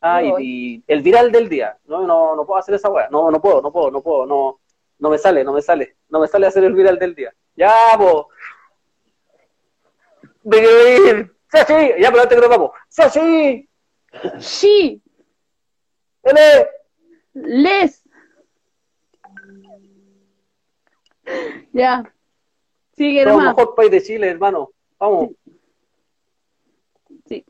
Ah, y el viral del día. No, no, no puedo hacer esa weá. No, no puedo, no puedo, no puedo, no, no me sale, no me sale, no me sale hacer el viral del día. Ya, po. Ir. Sachi, ya, pero antes que nos vamos. Sachi, Sí, L. les. Ya. Sigue Somos el nomás. mejor país de Chile, hermano. Vamos. Sí.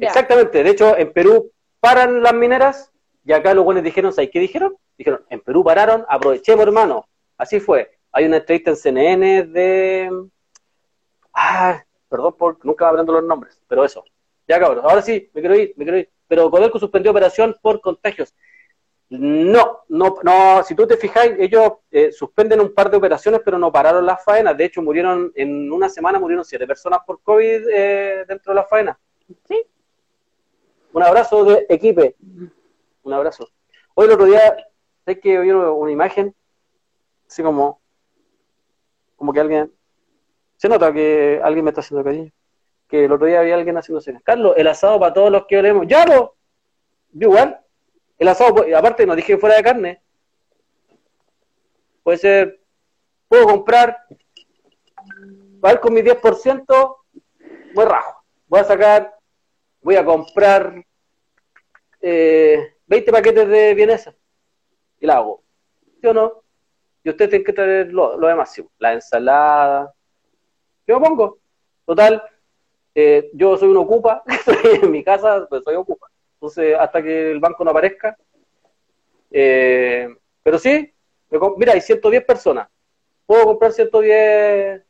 Exactamente. De hecho, en Perú paran las mineras y acá los buenos dijeron, ¿sabes qué dijeron? Dijeron, en Perú pararon, aprovechemos, hermano. Así fue. Hay una entrevista en CNN de... Ah, perdón por nunca hablando los nombres, pero eso. Ya, cabrón. Ahora sí, me quiero ir, me quiero ir. Pero Codelco suspendió operación por contagios. No, no, no, si tú te fijáis, ellos eh, suspenden un par de operaciones, pero no pararon las faenas. De hecho, murieron, en una semana murieron siete personas por COVID eh, dentro de las faenas. Sí. Un abrazo de equipe. Un abrazo. Hoy el otro día, sé que vi una imagen, así como, como que alguien, se nota que alguien me está haciendo cariño. Que el otro día había alguien haciéndose. Carlos, el asado para todos los que olemos. ¡Ya! Yo igual. El asado, aparte, nos dije fuera de carne. Puede ser, puedo comprar, va con mi 10%, voy rajo. Voy a sacar, voy a comprar eh, 20 paquetes de vienesa y la hago. ¿Sí o no? Y usted tiene que traer lo, lo demás, la ensalada. Yo pongo. Total, eh, yo soy un ocupa, en mi casa, pues soy ocupa. Entonces, hasta que el banco no aparezca. Eh, pero sí, mira, hay 110 personas. Puedo comprar 110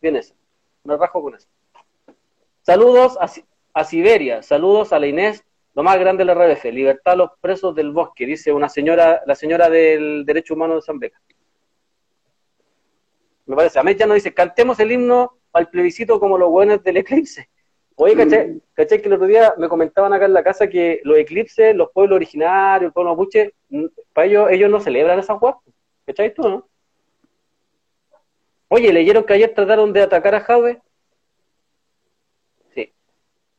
vienesa. Me rajo con eso. Saludos a, a Siberia, saludos a la Inés, lo más grande de la RBF, libertad a los presos del bosque, dice una señora, la señora del Derecho Humano de San Beca. Me parece, a ya nos dice, cantemos el himno al plebiscito como los buenos del eclipse. Oye, ¿cachai? ¿cachai? Que el otro día me comentaban acá en la casa que los eclipses, los pueblos originarios, el pueblo mapuche, para ellos, ellos no celebran esas guapas. ¿Cachai tú, no? Oye, ¿leyeron que ayer trataron de atacar a Jadwe? Sí.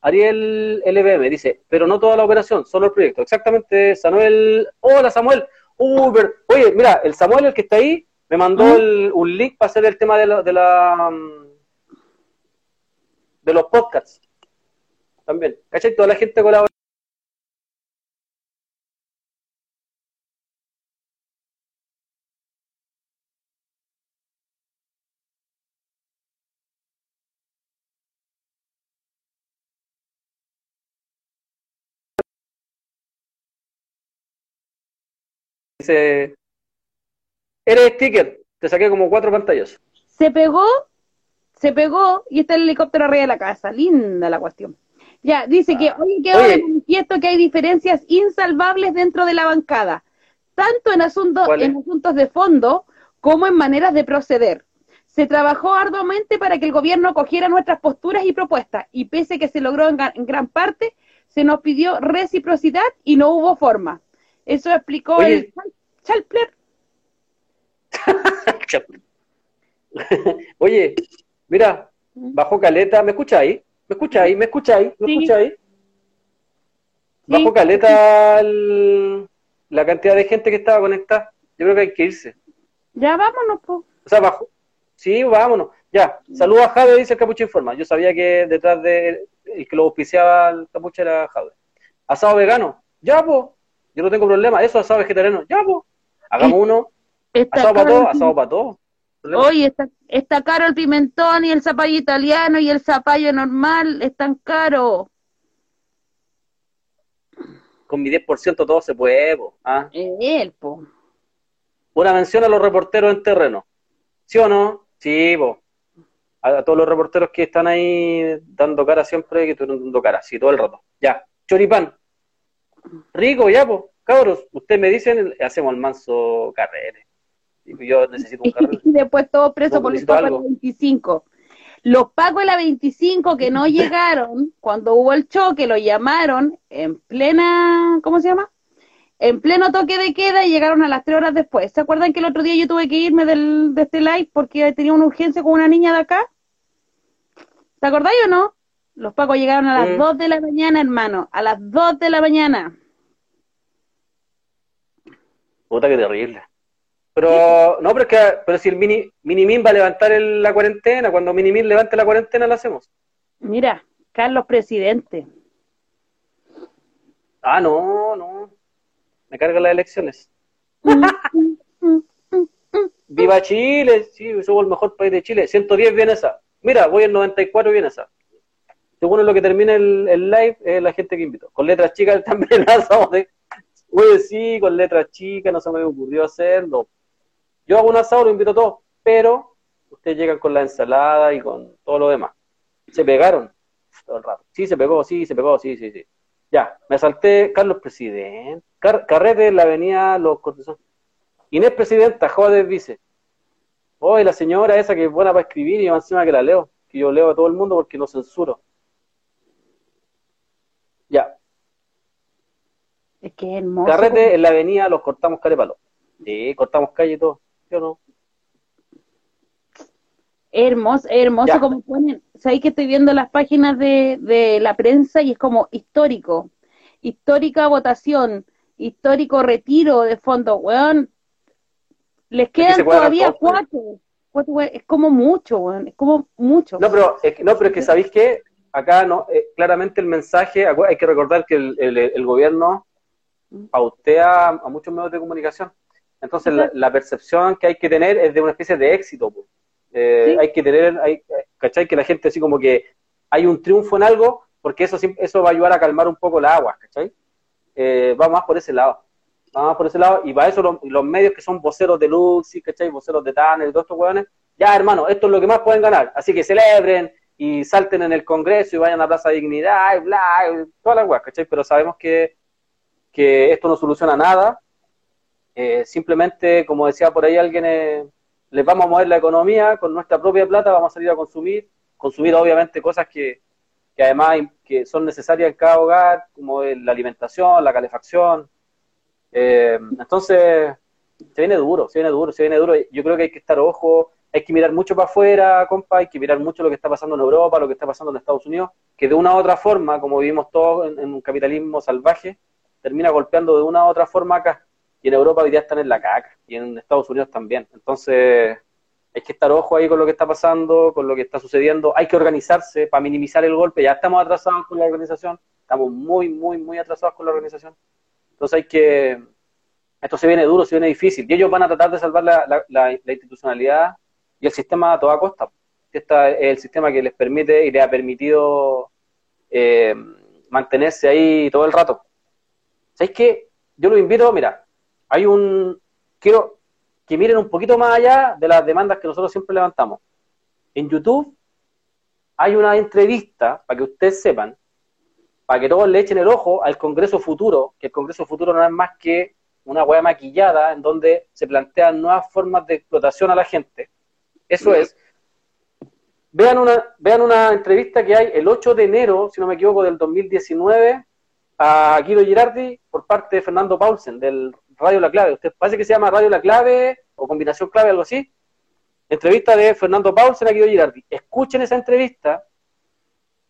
Ariel LBM dice, pero no toda la operación, solo el proyecto. Exactamente, Samuel. Hola, Samuel. Uy, pero- Oye, mira, el Samuel, el que está ahí, me mandó el- un link para hacer el tema de la, de la mm, de los podcasts. también. ¿Cachai? Toda la gente colabora. Dice, eres sticker, te saqué como cuatro pantallas. Se pegó, se pegó y está el helicóptero arriba de la casa. Linda la cuestión. Ya, dice que hoy quedó de manifiesto que hay diferencias insalvables dentro de la bancada, tanto en, asuntos ¿Cuáles? en asuntos de fondo como en maneras de proceder. Se trabajó arduamente para que el gobierno cogiera nuestras posturas y propuestas, y pese que se logró en, en gran parte, se nos pidió reciprocidad y no hubo forma. Eso explicó Oye. el Chal- Chalpler. Oye, mira, bajó caleta, ¿me escucha ahí? ¿Me escucha ahí? ¿Me escucha ahí? ¿Me escucha ahí? Bajó caleta el- la cantidad de gente que estaba conectada. Yo creo que hay que irse. Ya vámonos, po. O sea, bajó. Sí, vámonos. Ya, saludos a Jade, dice el Capucho Informa. Yo sabía que detrás de el que lo auspiciaba el Capucho era Jade. Asado vegano, ya, po. Yo no tengo problema. Eso, asado vegetariano, ya, po. Hagamos uno. Asado para todos, asado para todos. Oye, está, está caro el pimentón y el zapallo italiano y el zapallo normal, están caros. Con mi 10% todo se puede, po. ¿ah? Po. Una mención a los reporteros en terreno. ¿Sí o no? Sí, po. A, a todos los reporteros que están ahí dando cara siempre, que estuvieron dando cara, sí, todo el rato. Ya, choripán. Rico, ya, po. Cabros, ustedes me dicen, hacemos el manso carrete. Y Yo necesito un. Y después todos presos No, por necesito pacos de algo. la 25. Los pacos de la 25 que no llegaron, cuando hubo el choque, lo llamaron en plena, ¿cómo se llama? En pleno toque de queda y llegaron a las tres horas después. ¿Se acuerdan que el otro día yo tuve que irme del, de este live porque tenía una urgencia con una niña de acá? ¿Te acordáis o no? Los pacos llegaron a las Mm. 2 de la mañana, hermano. A las 2 de la mañana. Puta que terrible. Pero, no, pero es que, pero si el mini, Minimin va a levantar el- la cuarentena, cuando Minimin levante la cuarentena, la hacemos. Mira, Carlos Presidente. Ah, no, no. Me cargan las elecciones. Viva Chile, sí, somos el mejor país de Chile. 110 viene esa. Mira, voy en 94 viene esa. Según lo que termine el, el live, es la gente que invito. Con letras chicas también lanzamos de. Oye, sí, con letras chicas, no se me ocurrió hacerlo. Yo hago un asado, lo invito a todos, pero ustedes llegan con la ensalada y con todo lo demás. Se pegaron todo el rato. Sí, se pegó, sí, se pegó, sí, sí, sí. Ya, me salté Carlos Presidente. Car- Carrete en la avenida Los Cortesones. Inés Presidenta, Joder dice. Oye, la señora esa que es buena para escribir y más encima que la leo. Que yo leo a todo el mundo porque no censuro. Ya, Es que es hermoso. Carrete en la avenida Los Cortamos Carepalo. Sí, cortamos calle y todo. Yo no. Hermoso, hermoso Ya. como ponen. Sabéis que estoy viendo las páginas de, de la prensa y es como histórico. Histórica votación, histórico retiro de fondos. Weón, les quedan todavía cuatro. Cuatro, weón, Es como mucho, weón. Es como mucho. No, pero es que, no, pero es que sabéis que acá no, eh, claramente el mensaje, hay que recordar que el, el- el gobierno pautea a muchos medios de comunicación. Entonces la, la percepción que hay que tener es de una especie de éxito. Eh, Sí. Hay que tener, hay, ¿cachai? Que la gente así como que hay un triunfo en algo, porque eso, eso va a ayudar a calmar un poco la agua, ¿cachai? Eh, va más por ese lado. Va más por ese lado, y para eso los, los medios que son voceros de Luxi, ¿cachai? Voceros de Tanner y todos estos hueones, ya hermano, esto es lo que más pueden ganar. Así que celebren y salten en el Congreso y vayan a Plaza Dignidad y bla, y todas las weas, ¿cachai? Pero sabemos que, que esto no soluciona nada. Eh, simplemente, como decía por ahí alguien, eh, les vamos a mover la economía con nuestra propia plata, vamos a salir a consumir, consumir obviamente cosas que, que además que son necesarias en cada hogar, como la alimentación, la calefacción. Eh, entonces, se viene duro, se viene duro, se viene duro. Yo creo que hay que estar ojo, hay que mirar mucho para afuera, compa, hay que mirar mucho lo que está pasando en Europa, lo que está pasando en Estados Unidos, que de una u otra forma, como vivimos todos en, en un capitalismo salvaje, termina golpeando de una u otra forma acá. Y en Europa hoy día están en la caca, y en Estados Unidos también. Entonces, hay que estar ojo ahí con lo que está pasando, con lo que está sucediendo, hay que organizarse para minimizar el golpe, ya estamos atrasados con la organización, estamos muy, muy, muy atrasados con la organización, entonces hay que, esto se viene duro, se viene difícil, y ellos van a tratar de salvar la, institucionalidad y el sistema a toda costa. Este es el sistema que les permite y les ha permitido eh, mantenerse ahí todo el rato. ¿Sabéis qué? Yo los invito, mira, hay un, quiero que miren un poquito más allá de las demandas que nosotros siempre levantamos. En YouTube hay una entrevista, para que ustedes sepan, para que todos le echen el ojo al Congreso Futuro, que el Congreso Futuro no es más que una hueá maquillada en donde se plantean nuevas formas de explotación a la gente. Eso es. Vean una, vean una entrevista que hay el 8 de enero, si no me equivoco, del 2019, a Guido Girardi por parte de Fernando Paulsen, del Radio La Clave. Usted parece que se llama Radio La Clave o Combinación Clave, algo así. Entrevista de Fernando Paulsen a Guido Girardi. Escuchen esa entrevista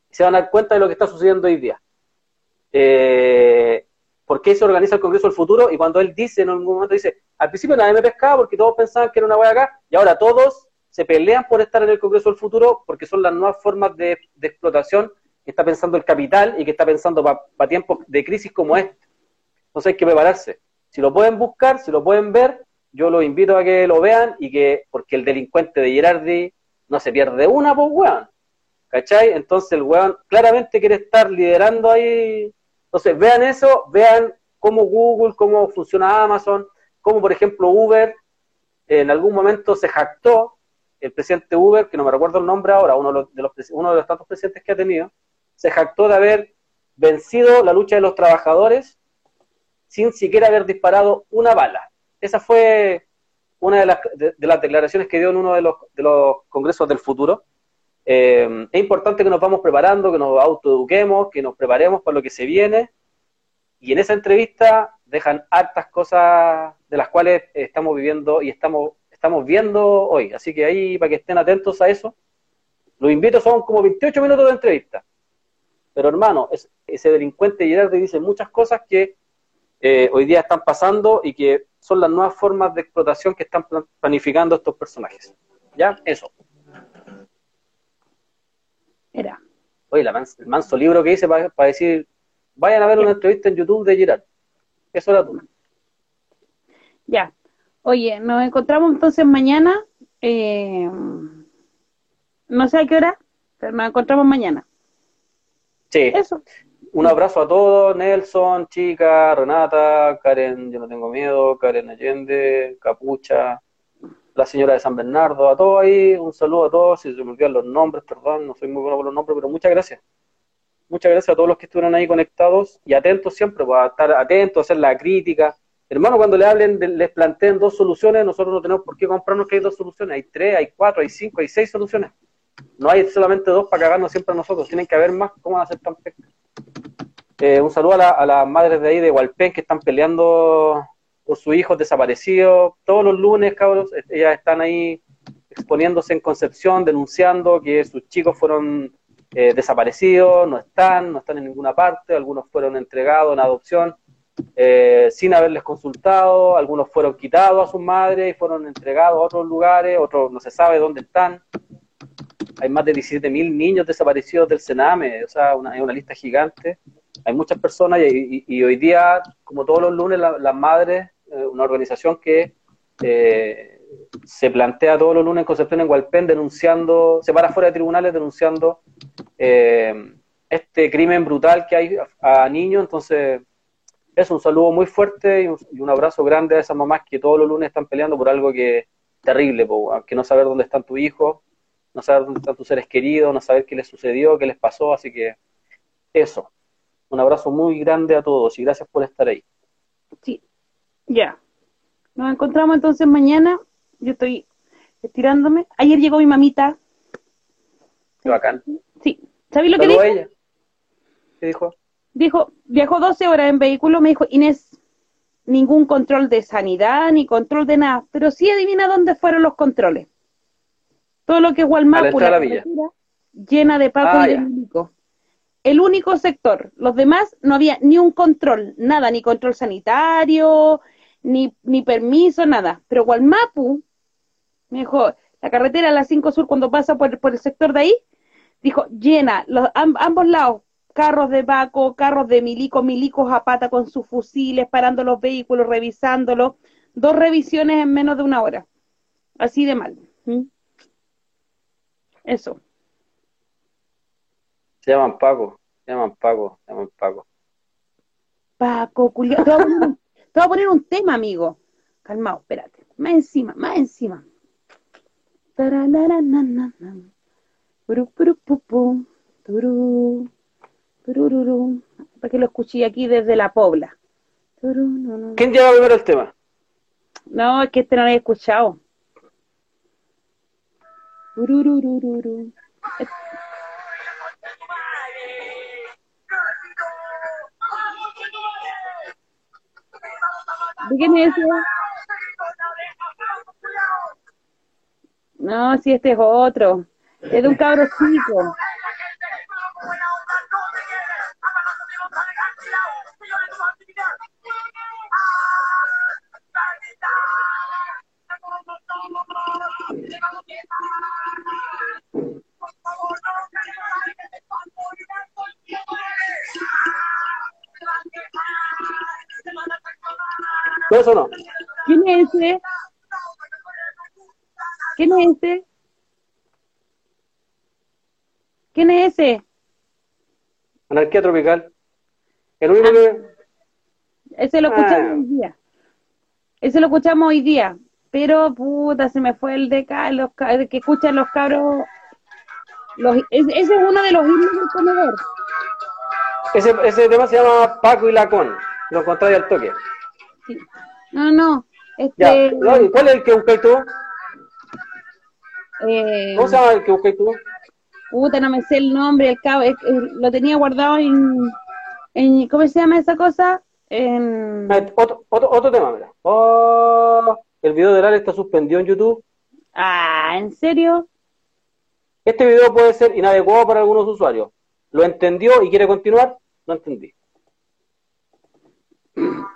y se van a dar cuenta de lo que está sucediendo hoy día. Eh, ¿Por qué se organiza el Congreso del Futuro? Y cuando él dice, en algún momento dice, al principio nadie me pescaba porque todos pensaban que era una hueá acá, y ahora todos se pelean por estar en el Congreso del Futuro porque son las nuevas formas de, de explotación que está pensando el capital y que está pensando para tiempos de crisis como este. Entonces hay que prepararse. Si lo pueden buscar, si lo pueden ver, yo los invito a que lo vean y que, porque el delincuente de Girardi no se pierde una, pues weón. ¿Cachai? Entonces el weón claramente quiere estar liderando ahí. Entonces vean eso, vean cómo Google, cómo funciona Amazon, cómo por ejemplo Uber en algún momento se jactó el presidente Uber, que no me recuerdo el nombre ahora, uno de los, uno de los tantos presidentes que ha tenido, se jactó de haber vencido la lucha de los trabajadores sin siquiera haber disparado una bala. Esa fue una de las, de, las declaraciones que dio en uno de los, de los congresos del futuro. Eh, es importante que nos vamos preparando, que nos autoeduquemos, que nos preparemos para lo que se viene. Y en esa entrevista dejan hartas cosas de las cuales estamos viviendo y estamos, viendo hoy. Así que ahí, para que estén atentos a eso, los invito, son como 28 minutos de entrevista. Pero hermano, ese delincuente Gerardo dice muchas cosas que eh, hoy día están pasando y que son las nuevas formas de explotación que están planificando estos personajes. ¿Ya? Eso. Era. Oye, el manso libro que hice para, decir, vayan a ver una entrevista en YouTube de Gerard. Eso era tú. Ya. Oye, nos encontramos entonces mañana. Eh, no sé a qué hora, pero nos encontramos mañana. Sí. Eso. Un abrazo a todos, Nelson, Chica, Renata, Karen, yo no tengo miedo, Karen Allende, Capucha, la señora de San Bernardo, a todos ahí, un saludo a todos, si se me olvidan los nombres, perdón, no soy muy bueno con los nombres, pero muchas gracias. Muchas gracias a todos los que estuvieron ahí conectados y atentos siempre, para pues, estar atentos, hacer la crítica. Hermano, cuando le hablen, les planteen dos soluciones, nosotros no tenemos por qué comprarnos que hay dos soluciones, hay tres, hay cuatro, hay cinco, hay seis soluciones. No hay solamente dos para cagarnos siempre a nosotros, tienen que haber más. ¿Cómo van a ser tan eh, un saludo a, las madres de ahí de Hualpén que están peleando por sus hijos desaparecidos. Todos los lunes, cabros, eh, ellas están ahí exponiéndose en Concepción, denunciando que sus chicos fueron eh, desaparecidos, no están, no están en ninguna parte, algunos fueron entregados en adopción sin haberles consultado, algunos fueron quitados a sus madres y fueron entregados a otros lugares, otros no se sabe dónde están hay más de 17.000 niños desaparecidos del Sename, o sea, una, una lista gigante. Hay muchas personas y, hoy día, como todos los lunes, las madres, eh, una organización que eh, se plantea todos los lunes en Concepción en Hualpén denunciando, se para fuera de tribunales denunciando eh, este crimen brutal que hay a, niños. Entonces, es un saludo muy fuerte y un, abrazo grande a esas mamás que todos los lunes están peleando por algo que es terrible, que no saber dónde están tu hijo, no saber dónde están tus seres queridos, no saber qué les sucedió, qué les pasó, así que eso. Un abrazo muy grande a todos y gracias por estar ahí. Sí, ya. Nos encontramos entonces mañana. Yo estoy estirándome. Ayer llegó mi mamita. Qué bacán. Sí. ¿Sabes lo que dijo? ella. ¿Qué dijo? Dijo, viajó 12 horas en vehículo, me dijo, Inés, ningún control de sanidad, ni control de nada, pero sí adivina dónde fueron los controles. Todo lo que es Walmart, llena de paco ah, y de milico. El único sector, los demás no había ni un control, nada, ni control sanitario, ni, ni permiso, nada. Pero Gualmapu, me dijo, la carretera, la 5 Sur, cuando pasa por, por el sector de ahí, dijo, llena, los, am- ambos lados, carros de Baco, carros de Milico, Milicos a pata con sus fusiles, parando los vehículos, revisándolos, dos revisiones en menos de una hora, así de mal. ¿Mm? Eso. Se llaman Paco, se llaman Paco, se llaman Paco. Paco, culiao. Te voy a poner un, te voy a poner un tema, amigo. Calmado, espérate. Más encima, más encima. Para que lo escuché aquí desde la Pobla. ¿Quién lleva primero el tema? No, es que este no lo he escuchado. Turururururu. ¿De quién es ese? No, si este es otro. Es de un cabro chico. Eso no? ¿Quién es ese? ¿Quién es ese? ¿Quién es ese? Anarquía tropical. El único que. Ese lo escuchamos Ah. hoy día. Ese lo escuchamos hoy día. Pero, puta, se me fue el de ca- los que escuchan los cabros. Los, ese es uno de los himnos del comedor. Ese, ese tema se llama Paco y Lacón. Lo encontráis al toque. Sí. No, no. Ya. Este, No, ¿y ¿Cuál es el que buscáis tú? eh, ¿Cómo se llama el que buscáis tú? puta, no me sé el nombre. El cabo, es- lo tenía guardado en, en. ¿Cómo se llama esa cosa? En. Ah, Otro, otro, otro tema, mira. Oh, el video del Ale está suspendido en YouTube. Ah, ¿en serio? Este video puede ser inadecuado para algunos usuarios. ¿Lo entendió y quiere continuar? No entendí.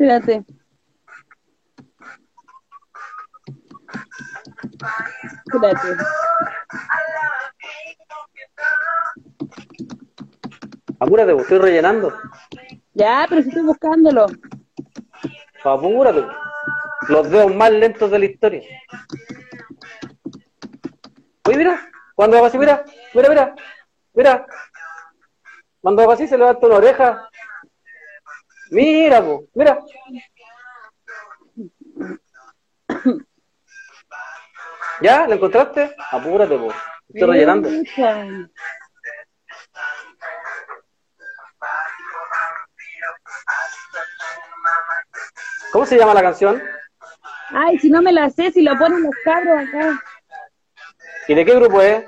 Espérate. Espérate. Apúrate, estoy rellenando. Ya, pero si estoy buscándolo. Apúrate. Los dedos más lentos de la historia. Oye, mira, cuando hago así, mira, mira, mira, mira. Cuando hago así se levanta una oreja. Mira, po, mira. ¿Ya? ¿Lo encontraste? Apúrate, po. Estoy rellenando. ¿Cómo se llama la canción? Ay, si no me la sé, si lo ponen los cabros acá. ¿Y de qué grupo es?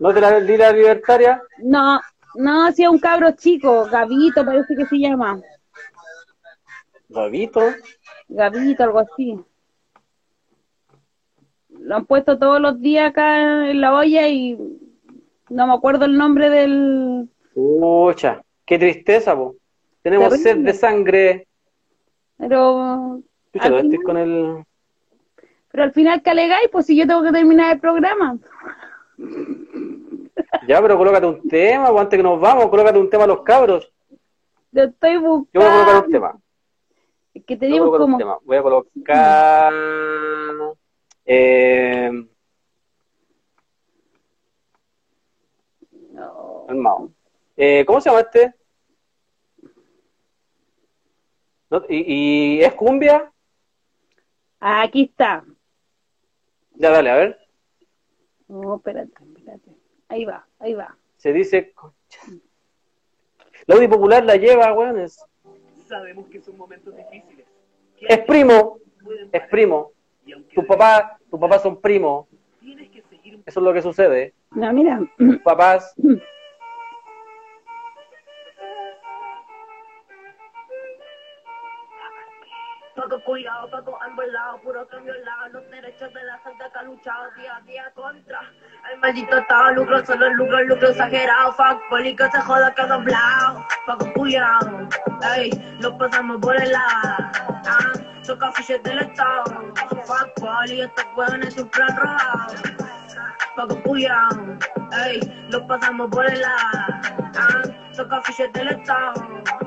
¿No es de la Lila Libertaria? No, no, si es un cabro chico, Gabito parece que se llama. Gabito. Gabito, algo así. Lo han puesto todos los días acá en la olla y no me acuerdo el nombre del... Pucha, qué tristeza, po. Tenemos Terrible. sed de sangre. Pero, Pucha, al final, con el... pero al final que alegáis, pues si yo tengo que terminar el programa. Ya, pero colócate un tema, o antes que nos vamos, colócate un tema a los cabros. Lo estoy Yo voy a colocar un buscando. tema. Que tenemos un como... tema. Voy a colocar... Eh, No. Eh, ¿Cómo se llama este? ¿No? ¿Y, ¿Y es cumbia? Ah, aquí está. Ya, dale, a ver. No, espérate, espérate. Ahí va, ahí va. Se dice... concha. La Audi Popular la lleva, weón. Es, Sabemos que son momentos difíciles. Es primo. Es primo. Tus papás, tus papás son primos. Eso es lo que sucede. No, mira. Tus papás Cuidado, Paco envolado, puro cambio lado, los derechos de la gente que ha luchado día a día contra el maldito estado, lucro, solo lucro, lucro exagerado, fuck, poli que se joda que doblado, Paco cuidado, ey, lo pasamos por el lado, ah, Choca fiches del Estado. Fuck poli, estos huevones siempre han robado. Paco Puyao, ey, lo pasamos por el lado. Choca fiches del Estado.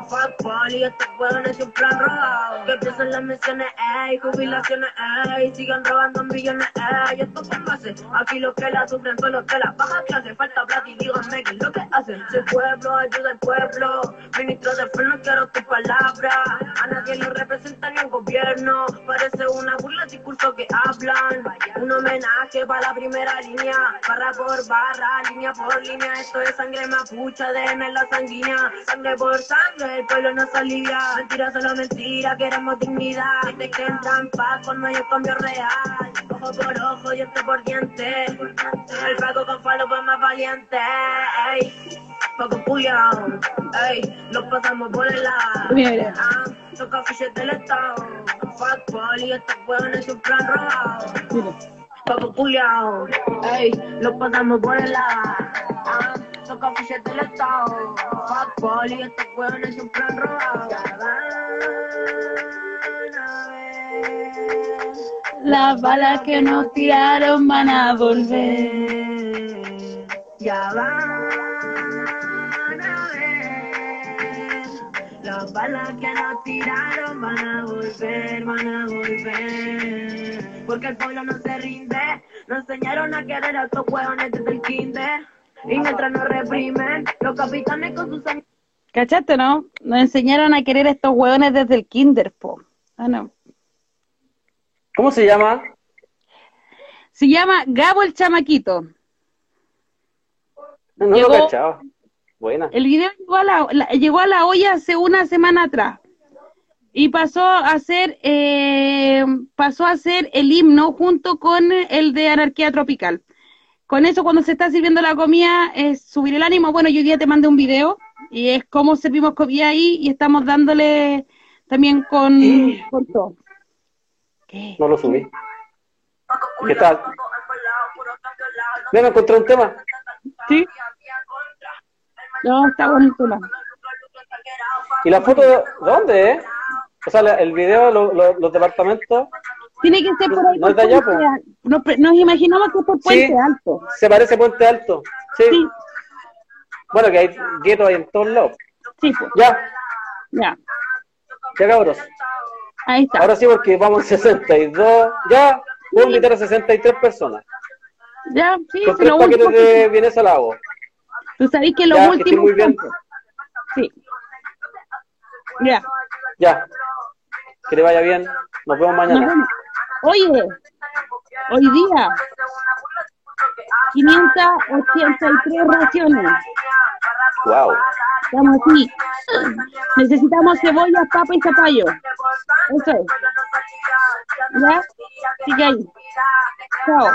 Fuck poli, estos huevones siempre han robado. Que empiezan las misiones, ey, jubilaciones, ey, sigan robando millones, ey. Esto con base, aquí los que la sufren son los que la bajan clase. Falta plata y díganme qué es lo que hacen. El pueblo ayuda al pueblo, ministro de no quiero tu palabra. A nadie lo representa ni un gobierno. Parece una burla el discurso que hablan. Un homenaje para la primera línea, barra por barra, línea por línea. Esto es sangre mapucha, ADN en la sanguínea. Sangre por sangre, el pueblo no se alivia. Mentira, solo mentira, queremos dignidad. Gente que entra en paz con mayor cambio real. Ojo por ojo, diente por diente. El pago con falo fue más valiente. Ey. Paco Puyao, ey, lo pasamos por el lado. Mira. Ah, Toca fiches del Estado. Fuck poli, estos huevones siempre han robado. Mira. Paco Puyao, ey, lo pasamos por el lado. Ah, Del Estado. Fuck poli, estos huevones siempre han robado. Las balas que nos tiraron van a volver. volver. Ya van a ver. Las balas que nos tiraron van a volver, van a volver. Porque el pueblo no se rinde. Nos enseñaron a querer a estos hueones desde el kinder. Y mientras nos reprimen, los capitanes con sus ¿Cachaste, no? Nos enseñaron a querer a estos hueones desde el kinder, po. Ah, no. ¿Cómo se llama? Se llama Gabo el Chamaquito. No, no Llegó- lo cachaba. Buena. El video llegó a la, la- llegó a la olla hace una semana atrás. Y pasó a ser, eh, pasó a ser el himno junto con el de Anarquía Tropical. Con eso, cuando se está sirviendo la comida, es subir el ánimo. Bueno, yo hoy día te mandé un video y es cómo servimos comida ahí y estamos dándole también con, con todo. ¿Qué? No lo subí. ¿Qué tal? Mira, encontré un tema. ¿Sí? No, está bonito. ¿no? ¿Y la foto de dónde, eh? O sea, el video, lo- lo- los departamentos, Tiene que ser por ahí. No es por allá, Puente nos, imaginamos que es por Puente Alto. se parece a Puente Alto. Sí. Sí, Bueno, que hay guetos ahí en todos lados. sí, pues, Ya, ya. ya cabros. Ahí está. Ahora sí, porque vamos a 62. Ya, puedo invitar a 63 personas. Ya, sí, Con sí, tres paquetes último de bienes al agua. Tú sabés que lo Ya, que último. muy bien. Sí. Ya. Ya. Que le vaya bien. Nos vemos nos mañana. vemos. Oye, hoy día, 583 raciones. Wow. Estamos así. Necesitamos cebollas, papa y zapallo. Eso es. ¿Ya? Sigue ahí. Chao.